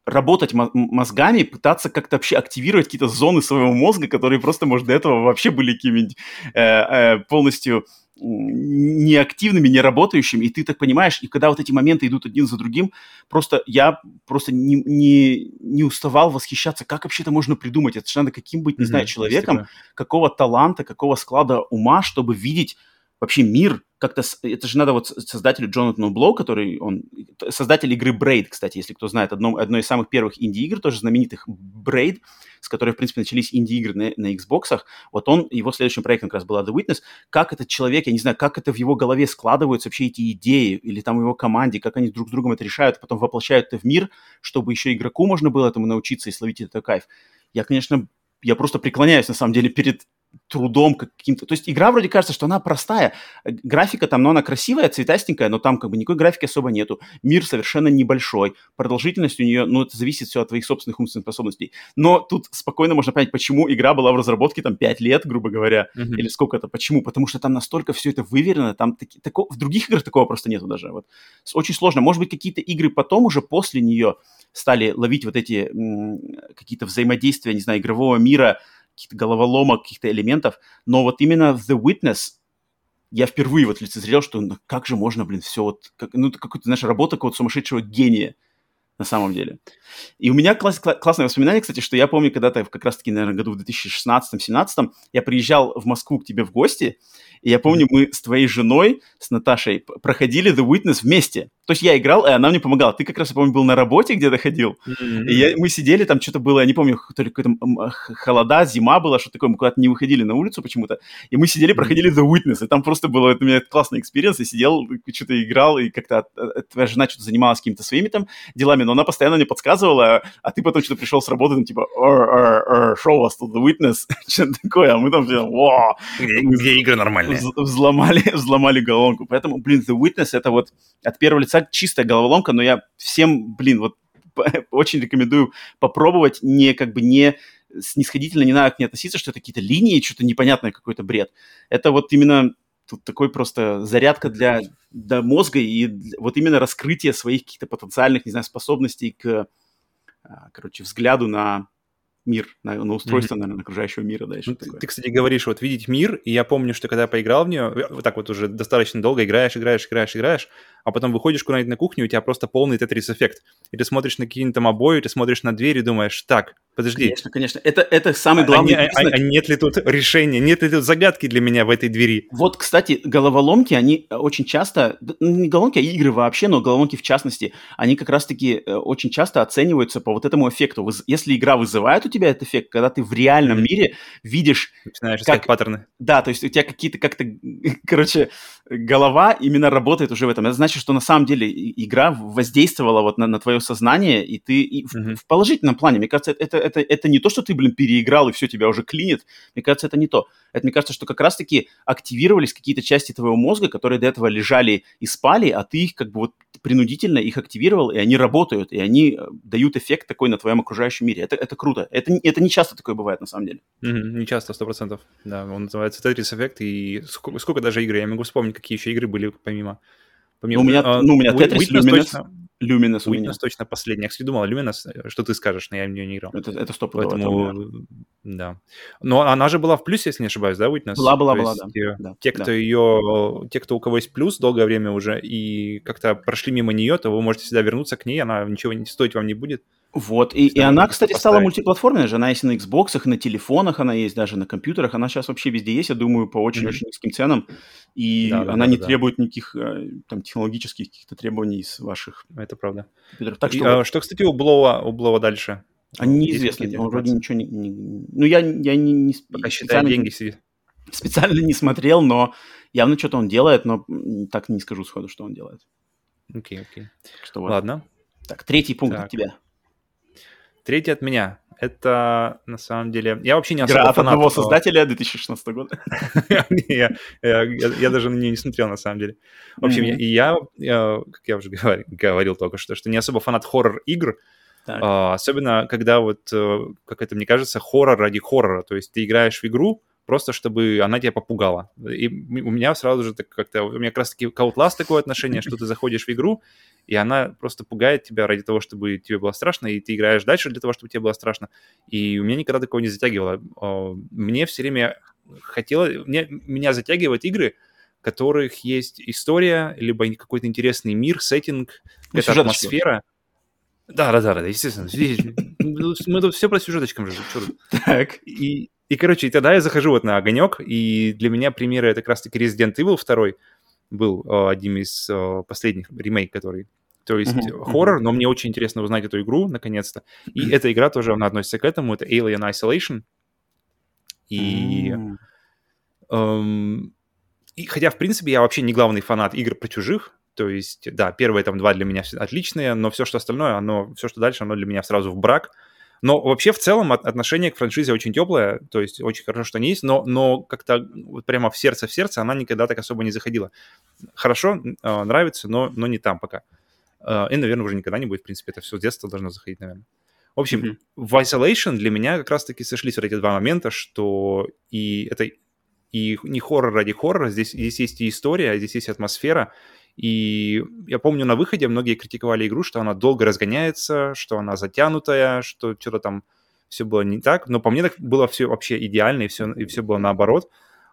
работать мозгами, пытаться как-то вообще активировать какие-то зоны своего мозга, которые просто, может, до этого вообще были какими-нибудь э, э, полностью неактивными, не работающими, и ты так понимаешь, и когда вот эти моменты идут один за другим, просто я просто не, не, не уставал восхищаться, как вообще это можно придумать, это же надо каким быть, не mm-hmm, знаю, человеком, какого таланта, какого склада ума, чтобы видеть вообще мир как-то... Это же надо вот создателю Джонатану Блоу, который он... Создатель игры Braid, кстати, если кто знает, одно, одно из самых первых инди-игр, тоже знаменитых Braid, с которой, в принципе, начались инди-игры на, на Xbox. Вот он, его следующим проектом как раз была The Witness. Как этот человек, я не знаю, как это в его голове складываются вообще эти идеи, или там его команде, как они друг с другом это решают, потом воплощают это в мир, чтобы еще игроку можно было этому научиться и словить этот кайф. Я, конечно, я просто преклоняюсь, на самом деле, перед трудом каким-то. То есть игра вроде кажется, что она простая. Графика там, но она красивая, цветастенькая, но там как бы никакой графики особо нету. Мир совершенно небольшой. Продолжительность у нее, ну, это зависит все от твоих собственных умственных способностей. Но тут спокойно можно понять, почему игра была в разработке там 5 лет, грубо говоря, mm-hmm. или сколько это. Почему? Потому что там настолько все это выверено, там таки, тако, в других играх такого просто нету даже. Вот. Очень сложно. Может быть, какие-то игры потом уже после нее стали ловить вот эти м- какие-то взаимодействия, не знаю, игрового мира, каких-то головоломок, каких-то элементов, но вот именно The Witness я впервые вот лицезрел, что ну, как же можно, блин, все вот, как, ну, какая-то, знаешь, работа какого-то сумасшедшего гения на самом деле. И у меня класс, классное воспоминание, кстати, что я помню, когда-то как раз-таки, наверное, году в 2016-2017 я приезжал в Москву к тебе в гости, и я помню, мы с твоей женой, с Наташей, проходили The Witness вместе. То есть я играл, и она мне помогала. Ты как раз, я помню, был на работе где-то ходил. Mm-hmm. И я, мы сидели, там что-то было, я не помню, то ли какой-то холода, зима была, что такое, мы куда-то не выходили на улицу почему-то. И мы сидели, проходили The Witness, и там просто было, это у меня классный experience, и сидел, что-то играл, и как-то твоя жена что-то занималась какими-то своими там делами, но она постоянно мне подсказывала, а ты потом что-то пришел с работы, там типа, что у вас тут The Witness? что-то такое, а мы там, вау. Где, игры нормальные? Взломали, взломали головоломку. Поэтому, блин, The Witness это вот от первого лица чистая головоломка, но я всем, блин, вот очень рекомендую попробовать, не как бы не снисходительно, не надо к ней относиться, что это какие-то линии, что-то непонятное, какой-то бред. Это вот именно тут такой просто зарядка для, для мозга и вот именно раскрытие своих каких-то потенциальных, не знаю, способностей к короче, взгляду на мир, на, на устройство, mm-hmm. наверное, окружающего мира, да, ну, ты, ты, кстати, говоришь, вот видеть мир, и я помню, что когда я поиграл в нее, вот так вот уже достаточно долго играешь, играешь, играешь, играешь, а потом выходишь куда-нибудь на кухню, у тебя просто полный тетрис-эффект. И ты смотришь на какие-нибудь там обои, ты смотришь на дверь и думаешь, так, подожди. Конечно, конечно. Это, это самый а, главный а, признак. А, а нет ли тут решения, нет ли тут загадки для меня в этой двери? Вот, кстати, головоломки, они очень часто, ну, не головоломки, а игры вообще, но головоломки в частности, они как раз-таки э, очень часто оцениваются по вот этому эффекту. Если игра вызывает у тебя этот эффект, когда ты в реальном мире видишь... Начинаешь как... искать паттерны. Да, то есть у тебя какие-то как-то, короче, голова именно работает уже в этом. Это значит, что на самом деле игра воздействовала вот на, на твое сознание, и ты и mm-hmm. в, в положительном плане, мне кажется, это, это, это не то, что ты, блин, переиграл, и все, тебя уже клинит. Мне кажется, это не то. Это, мне кажется, что как раз-таки активировались какие-то части твоего мозга, которые до этого лежали и спали, а ты их как бы вот принудительно их активировал, и они работают, и они э, дают эффект такой на твоем окружающем мире. Это, это круто. Это, это не часто такое бывает, на самом деле. Mm-hmm, не часто, сто процентов. Да, он называется Tetris эффект, и сколько, сколько даже игр, я могу вспомнить, какие еще игры были помимо Помимо, ну, у меня, а, ну, у меня Tetris, Luminous, точно, Luminous у меня. точно последний. Я, кстати, думал, Luminous, э, что ты скажешь, но я в нее не играл. Это, это стопудово. Поэтому, да. Но она же была в плюсе, если не ошибаюсь, да, Witness? Была, была, была, да. Ее, да. Те, кто да. ее, те, кто у кого есть плюс долгое время уже и как-то прошли мимо нее, то вы можете всегда вернуться к ней, она ничего не стоить вам не будет. Вот, и, и она, кстати, поставить. стала мультиплатформенной же, она есть и на Xbox, и на телефонах, она есть даже на компьютерах, она сейчас вообще везде есть, я думаю, по очень-очень mm-hmm. низким ценам, и да, она да, не да. требует никаких э, там технологических каких-то требований из ваших Это правда. компьютеров. Так что, и, что, кстати, у Блова, у Блова дальше? А неизвестно, он вроде ничего не, не... Ну, я, я не... не Пока считает деньги сидит. Специально не смотрел, но явно что-то он делает, но так не скажу сходу, что он делает. Окей, okay, окей. Okay. Что вот. Ладно. Так, третий пункт так. от тебя. Третий от меня. Это, на самом деле... Я вообще не особо Игра от фанат, одного создателя 2016 года. Я даже на нее не смотрел, на самом деле. В общем, и я, как я уже говорил только что, что не особо фанат хоррор-игр, а, особенно когда вот, э, как это мне кажется, хоррор ради хоррора. То есть ты играешь в игру, просто чтобы она тебя попугала. И у меня сразу же так как-то, у меня как раз-таки к Outlast такое отношение, что ты заходишь в игру, и она просто пугает тебя ради того, чтобы тебе было страшно, и ты играешь дальше для того, чтобы тебе было страшно. И у меня никогда такого не затягивало. А, мне все время хотелось... Мне, меня затягивают игры, в которых есть история, либо какой-то интересный мир, сеттинг, ну, какая-то атмосфера. Да, да, да, да, естественно. Мы тут все про сюжеточкам же. Так. И, и, короче, тогда я захожу вот на огонек, и для меня примеры это как раз-таки Resident Evil 2, был э, одним из э, последних ремейк, который то есть uh-huh, хоррор, но мне очень интересно узнать эту игру, наконец-то. И uh-huh. эта игра тоже, она относится к этому, это Alien Isolation. И, uh-huh. эм, и хотя, в принципе, я вообще не главный фанат игр про чужих, то есть, да, первые там два для меня отличные, но все, что остальное, оно, все, что дальше, оно для меня сразу в брак. Но вообще в целом отношение к франшизе очень теплое, то есть очень хорошо, что они есть, но, но как-то вот прямо в сердце в сердце она никогда так особо не заходила. Хорошо, э, нравится, но, но не там пока. Э, и, наверное, уже никогда не будет, в принципе, это все с детства должно заходить, наверное. В общем, mm-hmm. в Isolation для меня как раз-таки сошлись вот эти два момента, что и это и не хоррор ради хоррора, здесь, здесь есть и история, здесь есть атмосфера, и я помню, на выходе многие критиковали игру, что она долго разгоняется, что она затянутая, что что-то там все было не так. Но по мне так было все вообще идеально, и все, и все было наоборот.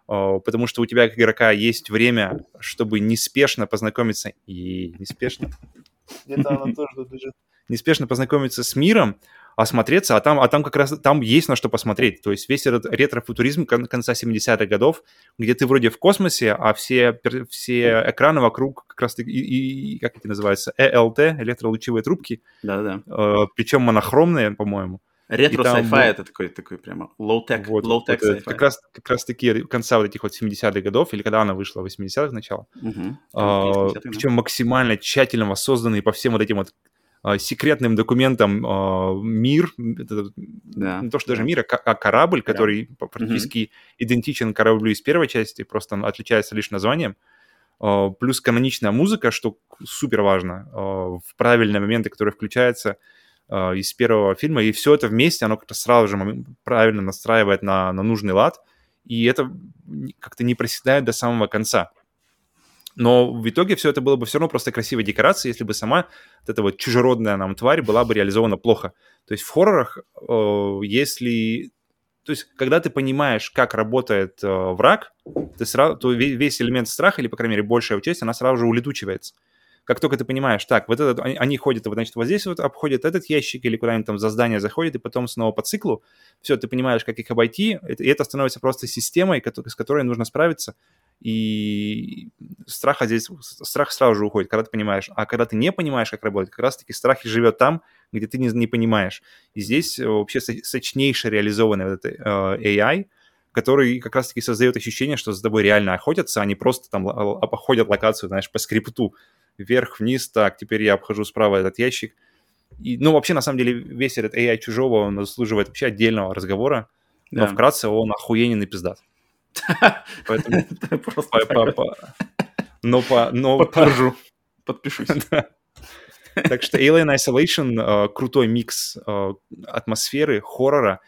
Потому что у тебя, как игрока, есть время, чтобы неспешно познакомиться и неспешно. Где-то она тоже лежит. Неспешно познакомиться с миром, осмотреться, а там, а там как раз там есть на что посмотреть. То есть весь этот ретро-футуризм конца 70-х годов, где ты вроде в космосе, а все, все экраны вокруг как раз и, и, как это называется, ЭЛТ, электролучевые трубки. Да-да. Э, причем монохромные, по-моему. Ретро sci-fi это такой, такой прямо low-tech, вот, low-tech вот, как раз, как раз таки конца вот этих вот 70-х годов, или когда она вышла, 80-х начала. Угу. А, причем максимально тщательно воссозданные по всем вот этим вот секретным документом а, мир, да. не то, что даже мир, а, а корабль, который да. практически угу. идентичен кораблю из первой части, просто отличается лишь названием. Плюс каноничная музыка, что супер важно, в правильные моменты, которые включаются из первого фильма, и все это вместе, оно как-то сразу же правильно настраивает на, на нужный лад, и это как-то не проседает до самого конца. Но в итоге все это было бы все равно просто красивой декорацией, если бы сама вот эта вот чужеродная нам тварь была бы реализована плохо. То есть в хоррорах, э, если... То есть когда ты понимаешь, как работает э, враг, ты сразу, то весь элемент страха, или, по крайней мере, большая часть, она сразу же улетучивается как только ты понимаешь, так, вот этот, они, они ходят, вот, значит, вот здесь вот обходят этот ящик или куда-нибудь там за здание заходят, и потом снова по циклу, все, ты понимаешь, как их обойти, и это становится просто системой, с которой нужно справиться, и страх здесь, страх сразу же уходит, когда ты понимаешь. А когда ты не понимаешь, как работает, как раз-таки страх и живет там, где ты не, не понимаешь. И здесь вообще сочнейше реализованный вот этот uh, AI, который как раз-таки создает ощущение, что за тобой реально охотятся, а не просто там обходят локацию, знаешь, по скрипту вверх, вниз, так, теперь я обхожу справа этот ящик. И, ну, вообще, на самом деле, весь этот AI чужого, он заслуживает вообще отдельного разговора, да. но вкратце он охуенен и пиздат. Поэтому... Но по... Но Подтвержу. Подпишусь. Так что Alien Isolation э, крутой микс э, атмосферы, хоррора,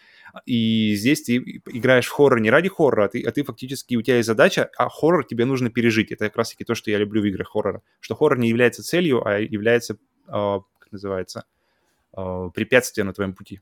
и здесь ты играешь в хоррор не ради хоррора, а ты, а ты фактически, у тебя есть задача, а хоррор тебе нужно пережить. Это как раз-таки то, что я люблю в играх хоррора. Что хоррор не является целью, а является, э, как называется, э, препятствием на твоем пути.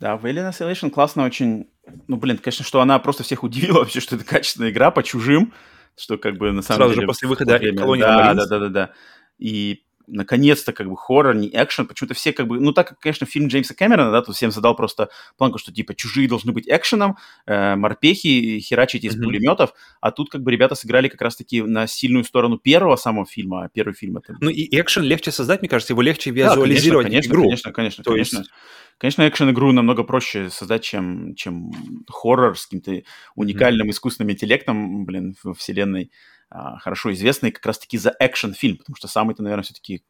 Да, Alien Isolation классно очень... Ну, блин, конечно, что она просто всех удивила вообще, что это качественная игра по чужим, что как бы на самом Сразу деле... же после выхода колонии да, да, да, да, да. И наконец-то как бы хоррор, не экшен. Почему-то все как бы, ну так как, конечно, фильм Джеймса Кэмерона, да, тут всем задал просто планку, что типа чужие должны быть экшеном, э, морпехи херачить из mm-hmm. пулеметов, а тут как бы ребята сыграли как раз-таки на сильную сторону первого самого фильма, а первый фильм это... Ну и экшен легче создать, мне кажется, его легче визуализировать да, конечно, игру. Конечно, конечно, То конечно. Есть... Конечно, экшен-игру намного проще создать, чем, чем хоррор с каким-то уникальным mm-hmm. искусственным интеллектом, блин, в вселенной. А, хорошо известный как раз-таки за экшен-фильм, потому что самый-то, наверное, все-таки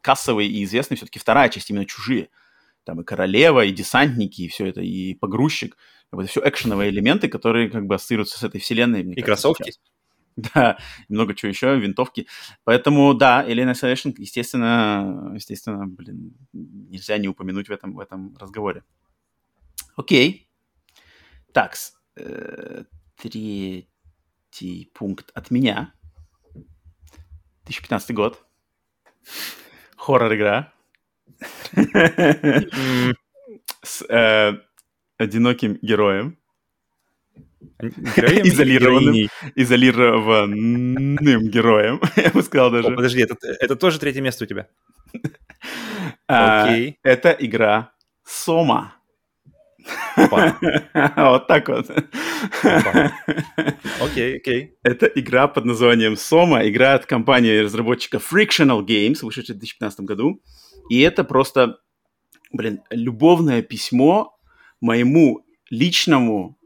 кассовый и известный все-таки вторая часть, именно «Чужие». Там и «Королева», и «Десантники», и все это, и «Погрузчик». Это все экшеновые элементы, которые как бы ассоциируются с этой вселенной. и кажется, кроссовки. Сейчас. Да, много чего еще, винтовки. Поэтому, да, Alien Isolation, естественно, естественно, блин, нельзя не упомянуть в этом, в этом разговоре. Окей. Так, э, третий третий пункт от меня. 2015 год. Хоррор-игра. С э, одиноким героем. Изолированным, изолированным героем, я бы сказал даже. О, подожди, это, это тоже третье место у тебя? А, Окей. Это игра Сома. Вот так вот. Окей, окей. Это игра под названием Soma, игра от компании разработчика Frictional Games, вышедшая в 2015 году. И это просто, блин, любовное письмо моему личному,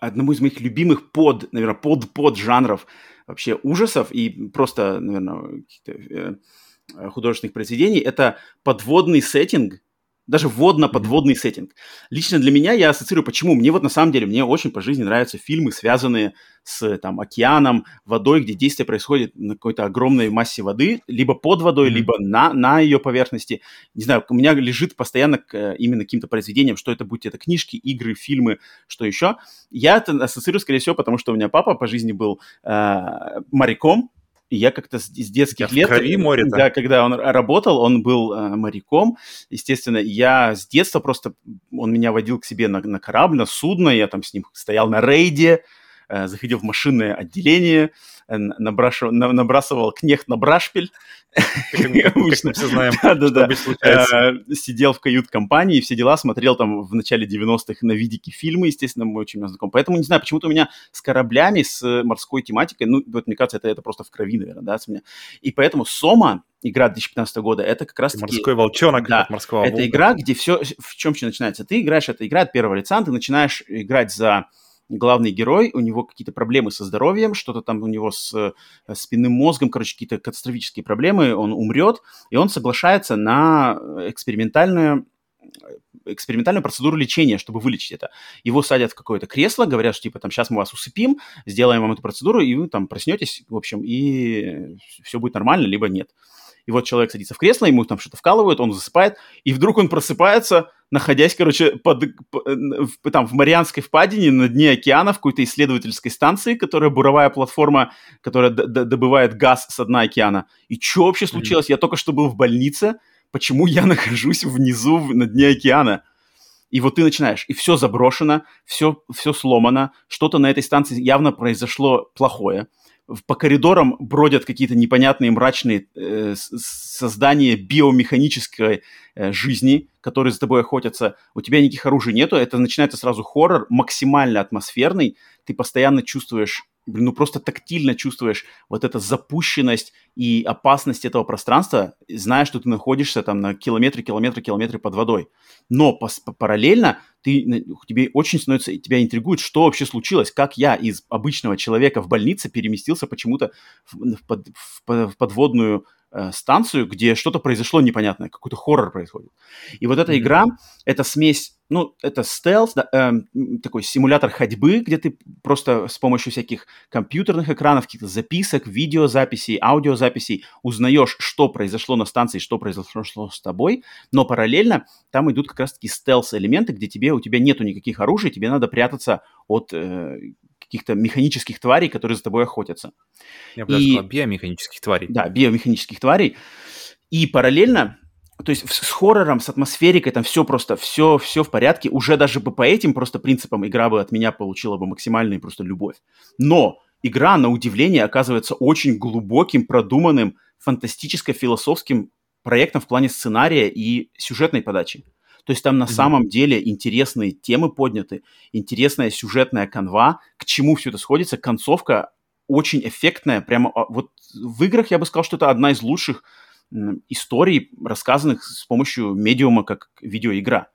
одному из моих любимых под, наверное, под-под жанров вообще ужасов и просто, наверное, каких-то э, художественных произведений. Это подводный сеттинг, даже водно-подводный сеттинг. Лично для меня я ассоциирую, почему. Мне вот на самом деле, мне очень по жизни нравятся фильмы, связанные с там, океаном, водой, где действие происходит на какой-то огромной массе воды, либо под водой, mm-hmm. либо на, на ее поверхности. Не знаю, у меня лежит постоянно к, именно каким-то произведением, что это, будь это книжки, игры, фильмы, что еще. Я это ассоциирую, скорее всего, потому что у меня папа по жизни был э, моряком, я как-то с, с детских лет... Крови море -то. Да, когда он работал, он был э, моряком. Естественно, я с детства просто... Он меня водил к себе на, на корабль, на судно. Я там с ним стоял на рейде, заходил в машинное отделение, э, набрашивал, на, набрасывал кнехт на брашпиль. Обычно все знаем, да-да-да. Э, сидел в кают-компании, все дела, смотрел там в начале 90-х на видике фильмы, естественно, мы очень знакомы. Поэтому, не знаю, почему-то у меня с кораблями, с морской тематикой, ну, вот мне кажется, это, это просто в крови, наверное, да, с меня. И поэтому Сома, игра 2015 года, это как раз. Морской волчонок да, от морского Это игра, где все... В чем все начинается? Ты играешь, это игра от первого лица, ты начинаешь играть за главный герой, у него какие-то проблемы со здоровьем, что-то там у него с э, спинным мозгом, короче, какие-то катастрофические проблемы, он умрет, и он соглашается на экспериментальную экспериментальную процедуру лечения, чтобы вылечить это. Его садят в какое-то кресло, говорят, что типа там сейчас мы вас усыпим, сделаем вам эту процедуру, и вы там проснетесь, в общем, и все будет нормально, либо нет. И вот человек садится в кресло, ему там что-то вкалывают, он засыпает, и вдруг он просыпается находясь, короче, под, по, там, в Марианской впадине на дне океана в какой-то исследовательской станции, которая буровая платформа, которая добывает газ с дна океана. И что вообще случилось? Mm-hmm. Я только что был в больнице, почему я нахожусь внизу на дне океана? И вот ты начинаешь, и все заброшено, все, все сломано, что-то на этой станции явно произошло плохое. По коридорам бродят какие-то непонятные мрачные э, создания биомеханической э, жизни, которые за тобой охотятся. У тебя никаких оружий нету, это начинается сразу хоррор, максимально атмосферный. Ты постоянно чувствуешь блин, ну просто тактильно чувствуешь вот эту запущенность и опасность этого пространства, зная, что ты находишься там на километры, километры, километры под водой. Но параллельно ты, тебе очень становится, тебя интригует, что вообще случилось, как я из обычного человека в больнице переместился почему-то в, в, под, в, в подводную э, станцию, где что-то произошло непонятное, какой-то хоррор происходит. И вот эта mm-hmm. игра, это смесь ну, это стелс, да, э, такой симулятор ходьбы, где ты просто с помощью всяких компьютерных экранов, каких-то записок, видеозаписей, аудиозаписей узнаешь, что произошло на станции, что произошло с тобой, но параллельно там идут как раз-таки стелс-элементы, где тебе, у тебя нету никаких оружий, тебе надо прятаться от э, каких-то механических тварей, которые за тобой охотятся. Я бы даже и... сказал, биомеханических тварей. Да, биомеханических тварей. И параллельно то есть с хоррором, с атмосферикой, там все просто, все, все в порядке. Уже даже бы по этим просто принципам игра бы от меня получила бы максимальную просто любовь. Но игра, на удивление, оказывается очень глубоким, продуманным, фантастическо-философским проектом в плане сценария и сюжетной подачи. То есть там на mm-hmm. самом деле интересные темы подняты, интересная сюжетная канва, к чему все это сходится. Концовка очень эффектная, прямо а, вот в играх я бы сказал, что это одна из лучших историй, рассказанных с помощью медиума, как видеоигра.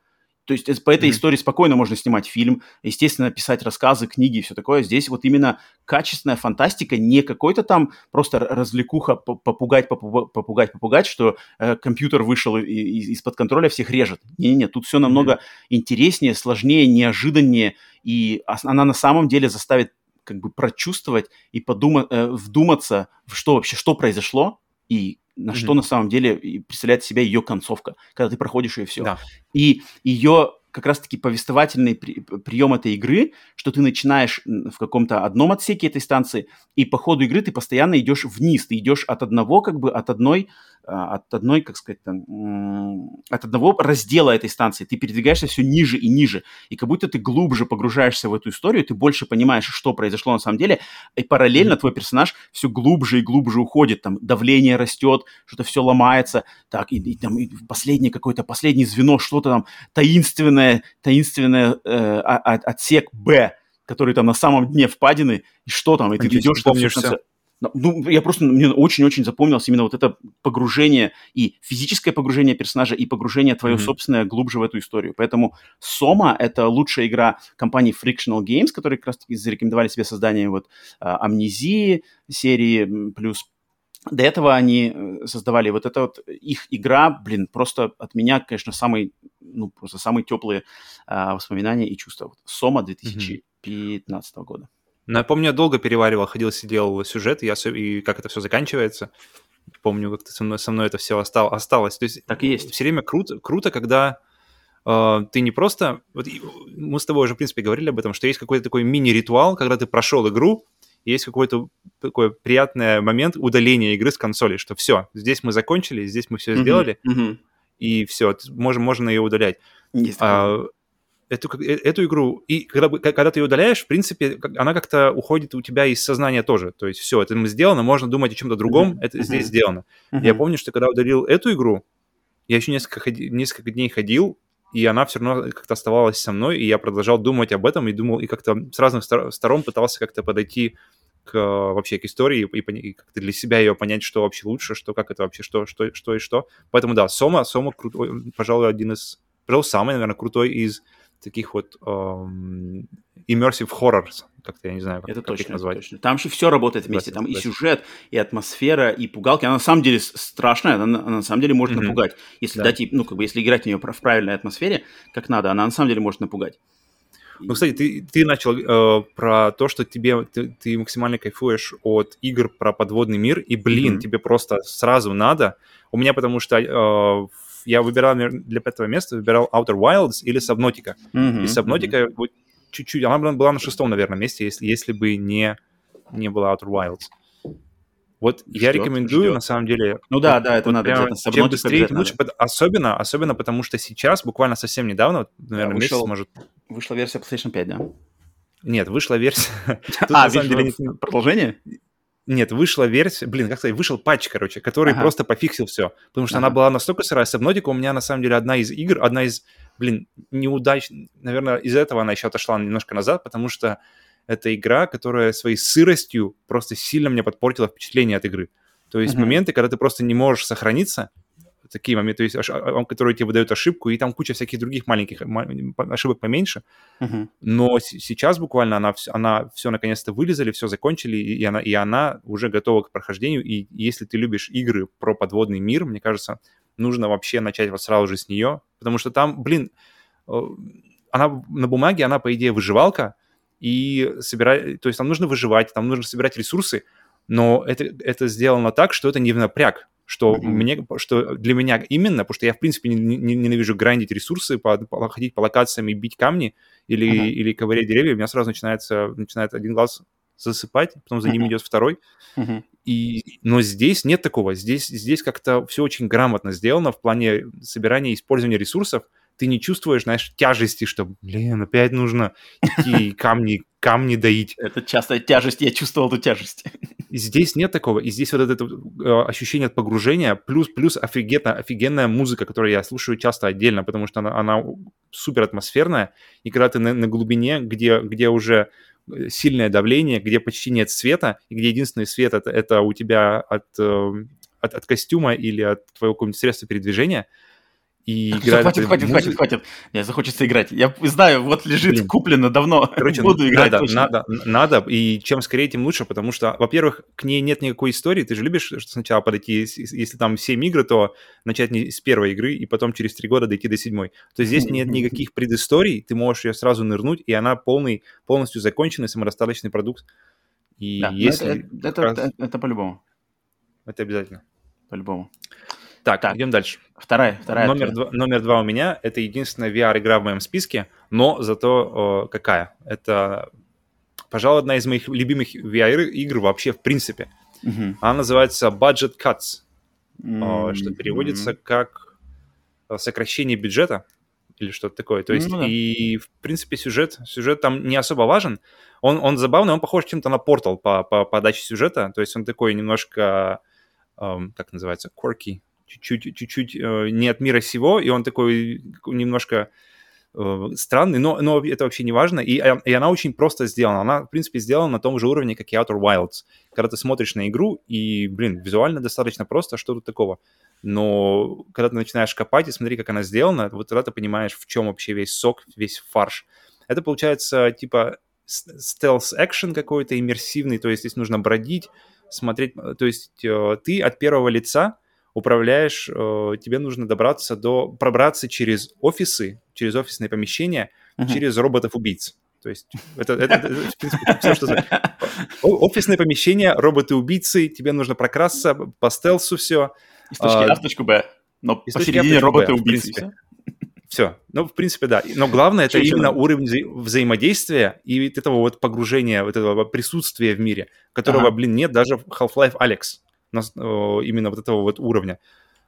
То есть по этой mm-hmm. истории спокойно можно снимать фильм, естественно, писать рассказы, книги и все такое. Здесь вот именно качественная фантастика, не какой-то там просто развлекуха попугать, попугать, попугать, что э, компьютер вышел из-под контроля, всех режет. Не-не-не, тут все намного mm-hmm. интереснее, сложнее, неожиданнее, и она на самом деле заставит как бы прочувствовать и подумать, э, вдуматься, что вообще, что произошло, и на mm-hmm. что на самом деле представляет себя ее концовка, когда ты проходишь ее все. Да. И ее как раз-таки повествовательный при, прием этой игры, что ты начинаешь в каком-то одном отсеке этой станции, и по ходу игры ты постоянно идешь вниз, ты идешь от одного, как бы, от одной от одной, как сказать, там, от одного раздела этой станции. Ты передвигаешься все ниже и ниже. И как будто ты глубже погружаешься в эту историю, ты больше понимаешь, что произошло на самом деле. И параллельно твой персонаж все глубже и глубже уходит. Там давление растет, что-то все ломается. Так, и, и там и последнее какое-то, последнее звено, что-то там таинственное, таинственное э, отсек Б, который там на самом дне впадины. И что там? И ты ведешь... Помнишься? Ну, я просто, мне очень-очень запомнилось именно вот это погружение и физическое погружение персонажа, и погружение твое mm-hmm. собственное глубже в эту историю. Поэтому Сома — это лучшая игра компании Frictional Games, которые как раз-таки зарекомендовали себе создание вот Амнезии серии, плюс до этого они э, создавали вот это вот их игра, блин, просто от меня, конечно, самый, ну, просто самые теплые а, воспоминания и чувства. Сома 2015 mm-hmm. года. Но я помню, я долго переваривал, ходил, сидел сюжет, и, я, и как это все заканчивается. Помню, как со мной, со мной это все остал, осталось. То есть, так и есть. Все время круто, круто когда э, ты не просто... Вот, мы с тобой уже, в принципе, говорили об этом, что есть какой-то такой мини-ритуал, когда ты прошел игру, есть какой-то такой приятный момент удаления игры с консоли, что все, здесь мы закончили, здесь мы все сделали, mm-hmm. и все, можем, можно ее удалять. Есть а, эту, э, эту игру, и когда, когда ты ее удаляешь, в принципе, она как-то уходит у тебя из сознания тоже. То есть все, это сделано, можно думать о чем-то другом, mm-hmm. это mm-hmm. здесь сделано. Mm-hmm. Я помню, что когда удалил эту игру, я еще несколько, ходи, несколько дней ходил, и она все равно как-то оставалась со мной, и я продолжал думать об этом, и думал, и как-то с разных сторон пытался как-то подойти к вообще к истории и, и, и как-то для себя ее понять, что вообще лучше, что как это вообще, что, что, что и что. Поэтому да, Сома, Сома крутой, пожалуй, один из, пожалуй, самый, наверное, крутой из таких вот эм, immersive horrors, как-то я не знаю, как, это как точно, их назвать. Точно. Там же все работает вместе, там и сюжет, и атмосфера, и пугалки. Она на самом деле страшная, она, она на самом деле может mm-hmm. напугать. Если да. дать, ну, как бы, если играть в нее в правильной атмосфере, как надо, она на самом деле может напугать. Ну, кстати, ты, ты начал э, про то, что тебе ты, ты максимально кайфуешь от игр про подводный мир, и, блин, mm-hmm. тебе просто сразу надо. У меня потому что э, я выбирал для пятого места, выбирал Outer Wilds или Subnautica. Mm-hmm. И Subnautica mm-hmm. вот чуть-чуть, она была на шестом, наверное, месте, если, если бы не, не было Outer Wilds. Вот ждет, я рекомендую, ждет. на самом деле... Ну да, да, это вот надо прям, Чем быстрее, тем лучше. Надо. Особенно, особенно потому, что сейчас, буквально совсем недавно, наверное, да, вышел, месяц, может... Вышла версия PlayStation 5, да? Нет, вышла версия... Тут, а, на самом деле, продолжение? Нет, вышла версия, блин, как сказать, вышел патч, короче, который ага. просто пофиксил все. Потому что ага. она была настолько сырая. Subnautica у меня, на самом деле, одна из игр, одна из, блин, неудач... Наверное, из-за этого она еще отошла немножко назад, потому что это игра, которая своей сыростью просто сильно мне подпортила впечатление от игры. То есть mm-hmm. моменты, когда ты просто не можешь сохраниться, такие моменты, то есть, которые тебе выдают ошибку, и там куча всяких других маленьких ошибок поменьше. Uh-huh. Но сейчас буквально она, она все наконец-то вылезали, все закончили, и она, и она уже готова к прохождению. И если ты любишь игры про подводный мир, мне кажется, нужно вообще начать вот сразу же с нее, потому что там, блин, э, она на бумаге, она, по идее, выживалка, и собирать, то есть там нужно выживать, там нужно собирать ресурсы, но это, это сделано так, что это не в напряг, что, mm-hmm. мне, что для меня именно, потому что я, в принципе, не, не, ненавижу грандить ресурсы, по, по, ходить по локациям и бить камни или, mm-hmm. или ковырять деревья, у меня сразу начинается, начинает один глаз засыпать, потом за ним mm-hmm. идет второй. Mm-hmm. И, но здесь нет такого. Здесь, здесь как-то все очень грамотно сделано в плане собирания и использования ресурсов ты не чувствуешь, знаешь, тяжести, что, блин, опять нужно идти камни, камни доить. Это частая тяжесть, я чувствовал эту тяжесть. И здесь нет такого. И здесь вот это, это ощущение от погружения, плюс, плюс офигенно, офигенная музыка, которую я слушаю часто отдельно, потому что она, она супер атмосферная. И когда ты на, на глубине, где, где уже э, сильное давление, где почти нет света, и где единственный свет это, это у тебя от, э, от, от костюма или от твоего какого-нибудь средства передвижения – и играть... Хватит, хватит, хватит, хватит. Мне захочется играть. Я знаю, вот лежит, Блин. куплено давно. Короче, Буду играть надо, точно. надо, надо, и чем скорее, тем лучше, потому что, во-первых, к ней нет никакой истории. Ты же любишь что сначала подойти, если там 7 игр, то начать не с первой игры, и потом через 3 года дойти до седьмой. То есть здесь нет никаких предысторий, ты можешь ее сразу нырнуть, и она полный, полностью законченный самодостаточный продукт. И да, если... Это, это, раз... это, это по-любому. Это обязательно. По-любому. Так, так, идем дальше. Вторая, вторая. Номер два, номер два у меня. Это единственная VR-игра в моем списке, но зато о, какая? Это, пожалуй, одна из моих любимых VR-игр вообще в принципе. Uh-huh. Она называется Budget Cuts, mm-hmm. что переводится как сокращение бюджета или что-то такое. То есть, mm-hmm. и, в принципе, сюжет, сюжет там не особо важен. Он, он забавный, он похож чем-то на портал по, по подаче сюжета. То есть он такой немножко, эм, как называется, quirky, чуть-чуть, чуть-чуть э, не от мира сего, и он такой немножко э, странный, но, но это вообще не важно. И, э, и она очень просто сделана. Она, в принципе, сделана на том же уровне, как и Outer Wilds. Когда ты смотришь на игру, и, блин, визуально достаточно просто, что тут такого. Но когда ты начинаешь копать и смотри, как она сделана, вот тогда ты понимаешь, в чем вообще весь сок, весь фарш. Это получается типа стелс-экшен какой-то иммерсивный, то есть здесь нужно бродить, смотреть, то есть э, ты от первого лица управляешь, э, тебе нужно добраться до, пробраться через офисы, через офисные помещения, uh-huh. через роботов-убийц. То есть это, это, это, в принципе, все, что... Офисные помещения, роботы-убийцы, тебе нужно прокрасться по стелсу все. Из точки А, а в точку Б, но посередине роботы-убийцы. Все. Ну, в принципе, да. Но главное, это именно уровень вза- взаимодействия и этого вот погружения, вот этого присутствия в мире, которого, ага. блин, нет даже в Half-Life Alex именно вот этого вот уровня.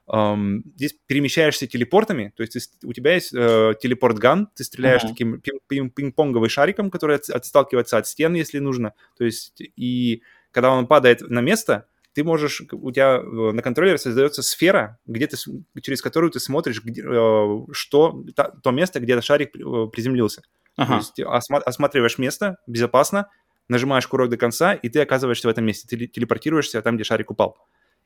Здесь перемещаешься телепортами, то есть у тебя есть uh, телепорт-ган, ты стреляешь uh-huh. таким пинг-понговым шариком, который от, отсталкивается от стен, если нужно. То есть и когда он падает на место, ты можешь, у тебя э, на контроллере создается сфера, где ты, через которую ты смотришь, где, uh, что, то место, где шарик приземлился. Uh-huh. То есть осма- осматриваешь место безопасно, нажимаешь курок до конца, и ты оказываешься в этом месте. Ты телепортируешься там, где шарик упал.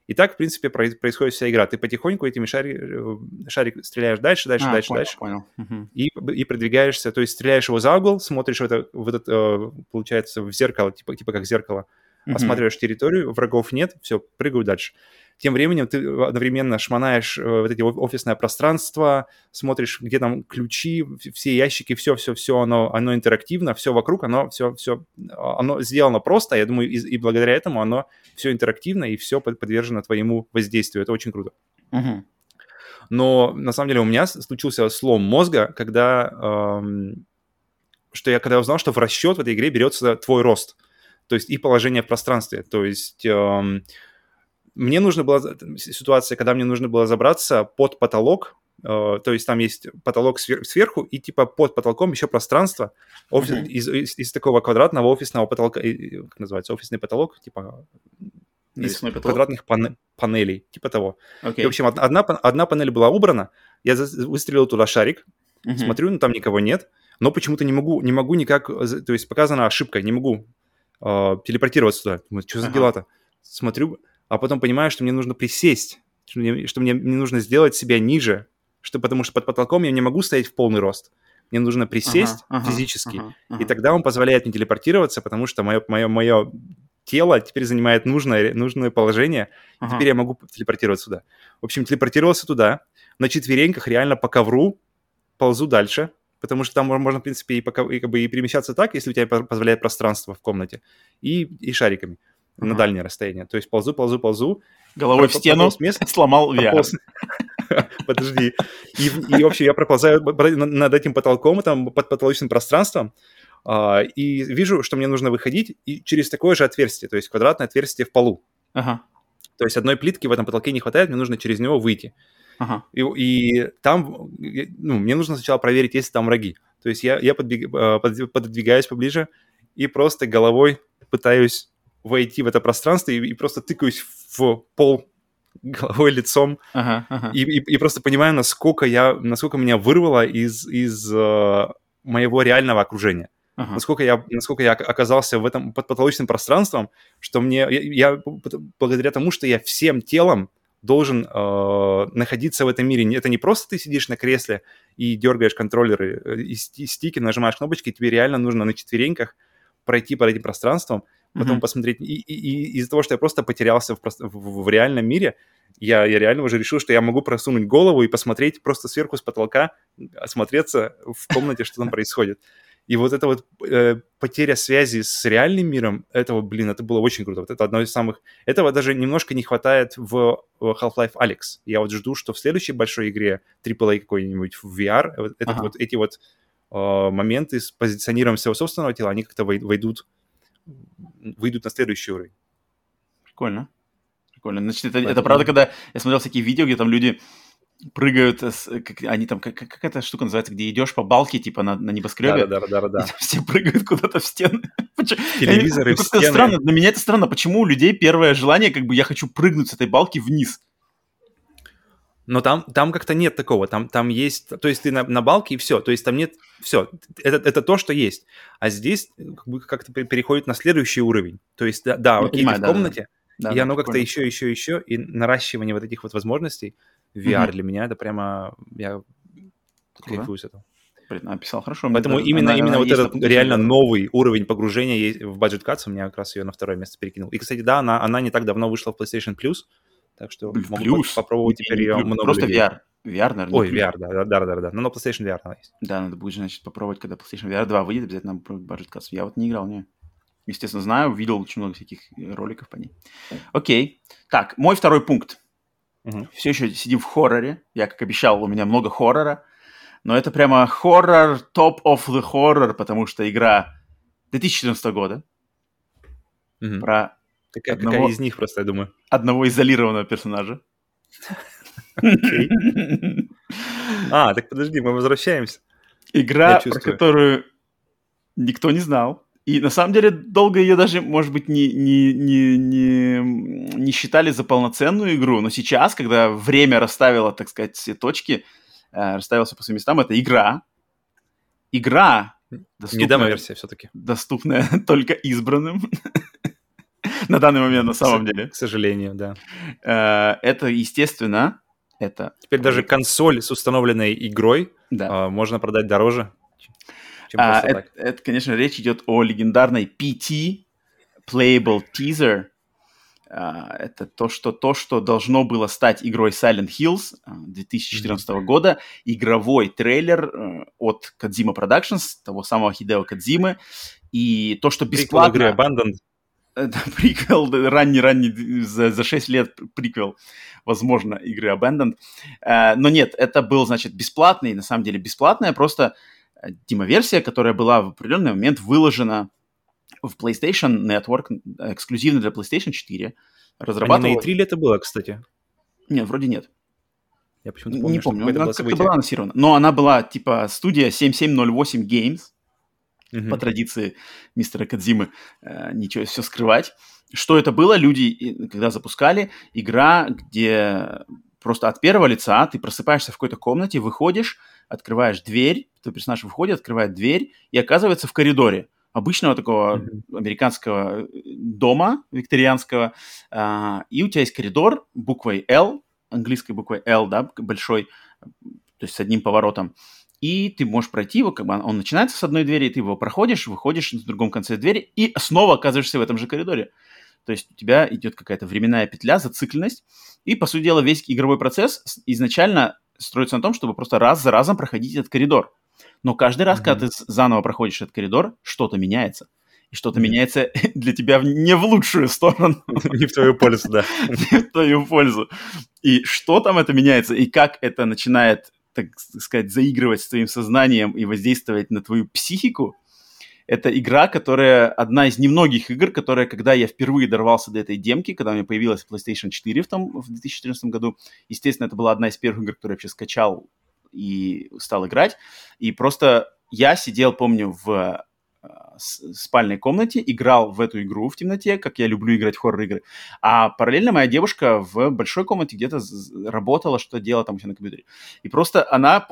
И так, в принципе, происходит вся игра. Ты потихоньку этими шари... Э, шарик стреляешь дальше, дальше, а, дальше, понял, дальше. Понял. Угу. И, и продвигаешься, то есть стреляешь его за угол, смотришь в, это, в этот, э, получается, в зеркало, типа, типа как зеркало, угу. осматриваешь территорию, врагов нет, все, прыгаю дальше. Тем временем ты одновременно шмонаешь э, вот эти офисное пространство, смотришь, где там ключи, все ящики, все-все-все, оно, оно интерактивно, все вокруг, оно все, все, оно сделано просто, я думаю, и, и благодаря этому оно все интерактивно и все подвержено твоему воздействию. Это очень круто. Uh-huh. Но на самом деле у меня случился слом мозга, когда... Эм, что я когда узнал, что в расчет в этой игре берется твой рост. То есть и положение в пространстве. То есть... Эм, мне нужно было... Ситуация, когда мне нужно было забраться под потолок Uh, то есть там есть потолок свер- сверху, и типа под потолком еще пространство офис, uh-huh. из, из, из такого квадратного офисного потолка, как называется, офисный потолок, типа из потолок. квадратных пане- панелей, типа того. Okay. И, в общем, одна, одна панель была убрана, я выстрелил туда шарик, uh-huh. смотрю, ну там никого нет, но почему-то не могу, не могу никак, то есть показана ошибка, не могу э, телепортироваться туда. Думаю, что за uh-huh. дела-то? Смотрю, а потом понимаю, что мне нужно присесть, что мне, что мне не нужно сделать себя ниже, что, потому что под потолком я не могу стоять в полный рост. Мне нужно присесть ага, физически, ага, ага. и тогда он позволяет мне телепортироваться, потому что мое, мое, мое тело теперь занимает нужное, нужное положение, ага. и теперь я могу телепортироваться сюда. В общем, телепортировался туда, на четвереньках реально по ковру ползу дальше, потому что там можно, в принципе, и, пока, и, как бы, и перемещаться так, если у тебя позволяет пространство в комнате, и, и шариками ага. на дальнее расстояние. То есть ползу, ползу, ползу. Головой в стену, мест, сломал VR. Подожди. И, вообще я проползаю над этим потолком, там, под потолочным пространством, Uh, и вижу, что мне нужно выходить и через такое же отверстие, то есть квадратное отверстие в полу. Ага. То есть одной плитки в этом потолке не хватает, мне нужно через него выйти. Ага. И, и там, ну, мне нужно сначала проверить, есть ли там враги. То есть я, я подбег, а, под, пододвигаюсь поближе и просто головой пытаюсь войти в это пространство и, и просто тыкаюсь в пол головой, лицом, ага, ага. И, и, и просто понимаю, насколько я, насколько меня вырвало из, из uh, моего реального окружения. Ага. Насколько, я, насколько я оказался в этом под потолочным пространством, что мне, я, я благодаря тому, что я всем телом должен э, находиться в этом мире. Это не просто ты сидишь на кресле и дергаешь контроллеры э, и стики, нажимаешь кнопочки, тебе реально нужно на четвереньках пройти по этим пространствам, потом mm-hmm. посмотреть. И, и, и из-за того, что я просто потерялся в, в, в реальном мире, я, я реально уже решил, что я могу просунуть голову и посмотреть просто сверху с потолка, осмотреться в комнате, что там происходит. И вот эта вот э, потеря связи с реальным миром, этого, блин, это было очень круто. Вот это одно из самых... Этого даже немножко не хватает в Half-Life Alex. Я вот жду, что в следующей большой игре AAA какой-нибудь в VR, вот, этот ага. вот, эти вот э, моменты с позиционированием своего собственного тела, они как-то войдут выйдут на следующий уровень. Прикольно. Прикольно. Значит, это, это правда, когда я смотрел всякие видео, где там люди прыгают, как, они там, как, как эта штука называется, где идешь по балке, типа на, на небоскребе. Да, да, да, да, да. все прыгают куда-то в стены. Телевизоры в стены. Странно, для меня это странно, почему у людей первое желание, как бы я хочу прыгнуть с этой балки вниз. Но там, там как-то нет такого. Там, там есть... То есть ты на, на балке и все. То есть там нет... Все. Это, это то, что есть. А здесь как бы как-то переходит на следующий уровень. То есть, да, да окей, понимаю, ты в комнате, да, и да, оно как-то еще, еще, еще, и наращивание вот этих вот возможностей VR угу. для меня это прямо... Я кайфую с этого. Написал хорошо. Поэтому даже, именно, она, именно она вот этот реально новый уровень погружения в Budget Cuts у меня как раз ее на второе место перекинул. И, кстати, да, она, она не так давно вышла в PlayStation Plus, так что Плюс. могу попробовать теперь ее много Просто людей. VR. VR, наверное. Ой, VR, да, да, да, да. Но на PlayStation VR она есть. Да, надо будет, значит, попробовать, когда PlayStation VR 2 выйдет, обязательно попробовать Budget Cuts. Я вот не играл, не. Естественно, знаю, видел очень много всяких э, роликов по ней. Окей. Так, мой второй пункт. Угу. Все еще сидим в хорроре. Я, как обещал, у меня много хоррора. Но это прямо хоррор, top of the horror, потому что игра 2014 года. Угу. Про Какая, одного, какая из них просто, я думаю? Одного изолированного персонажа. А, так подожди, мы возвращаемся. Игра, про которую никто не знал. И на самом деле долго ее даже, может быть, не, не, не, не, не считали за полноценную игру. Но сейчас, когда время расставило, так сказать, все точки, э, расставился по своим местам, это игра. Игра, доступная, версия все-таки. Доступная только избранным. на данный момент, на самом деле. К сожалению, да. Э, это, естественно, это... Теперь даже консоль с установленной игрой да. А, можно продать дороже, чем а, это, это, конечно, речь идет о легендарной PT Playable Teaser. А, это то что, то, что должно было стать игрой Silent Hills 2014 mm-hmm. года. Игровой трейлер э, от Kojima Productions, того самого Хидео Кадзимы. И то, что бесплатно... игры Abandoned. это приквел, ранний-ранний, за, за 6 лет приквел, возможно, игры Abandoned. Э, но нет, это был, значит, бесплатный, на самом деле бесплатная, просто демоверсия, которая была в определенный момент выложена в PlayStation Network, эксклюзивно для PlayStation 4. Разрабатывал... А на E3 ли это было, кстати? Нет, вроде нет. Я почему-то помню, не помню, она как-то была анонсирована. Но она была типа студия 7708 Games, mm-hmm. по традиции мистера Кадзимы, э, ничего, все скрывать. Что это было? Люди, когда запускали, игра, где просто от первого лица ты просыпаешься в какой-то комнате, выходишь, открываешь дверь, твой персонаж выходит, открывает дверь и оказывается в коридоре обычного такого mm-hmm. американского дома викторианского, а, и у тебя есть коридор буквой L, английской буквой L, да, большой, то есть с одним поворотом, и ты можешь пройти его, как бы он начинается с одной двери, ты его проходишь, выходишь на другом конце двери и снова оказываешься в этом же коридоре. То есть у тебя идет какая-то временная петля, зацикленность, и, по сути дела, весь игровой процесс изначально строится на том, чтобы просто раз за разом проходить этот коридор. Но каждый раз, mm-hmm. когда ты заново проходишь этот коридор, что-то меняется. И что-то mm-hmm. меняется для тебя не в лучшую сторону. Не в твою пользу, да. Не в твою пользу. И что там это меняется, и как это начинает, так сказать, заигрывать с твоим сознанием и воздействовать на твою психику, это игра, которая одна из немногих игр, которая, когда я впервые дорвался до этой демки, когда у меня появилась PlayStation 4 в, том, в 2014 году, естественно, это была одна из первых игр, которую я вообще скачал и стал играть. И просто я сидел, помню, в спальной комнате, играл в эту игру в темноте, как я люблю играть в хоррор-игры. А параллельно моя девушка в большой комнате где-то работала, что делала там еще на компьютере. И просто она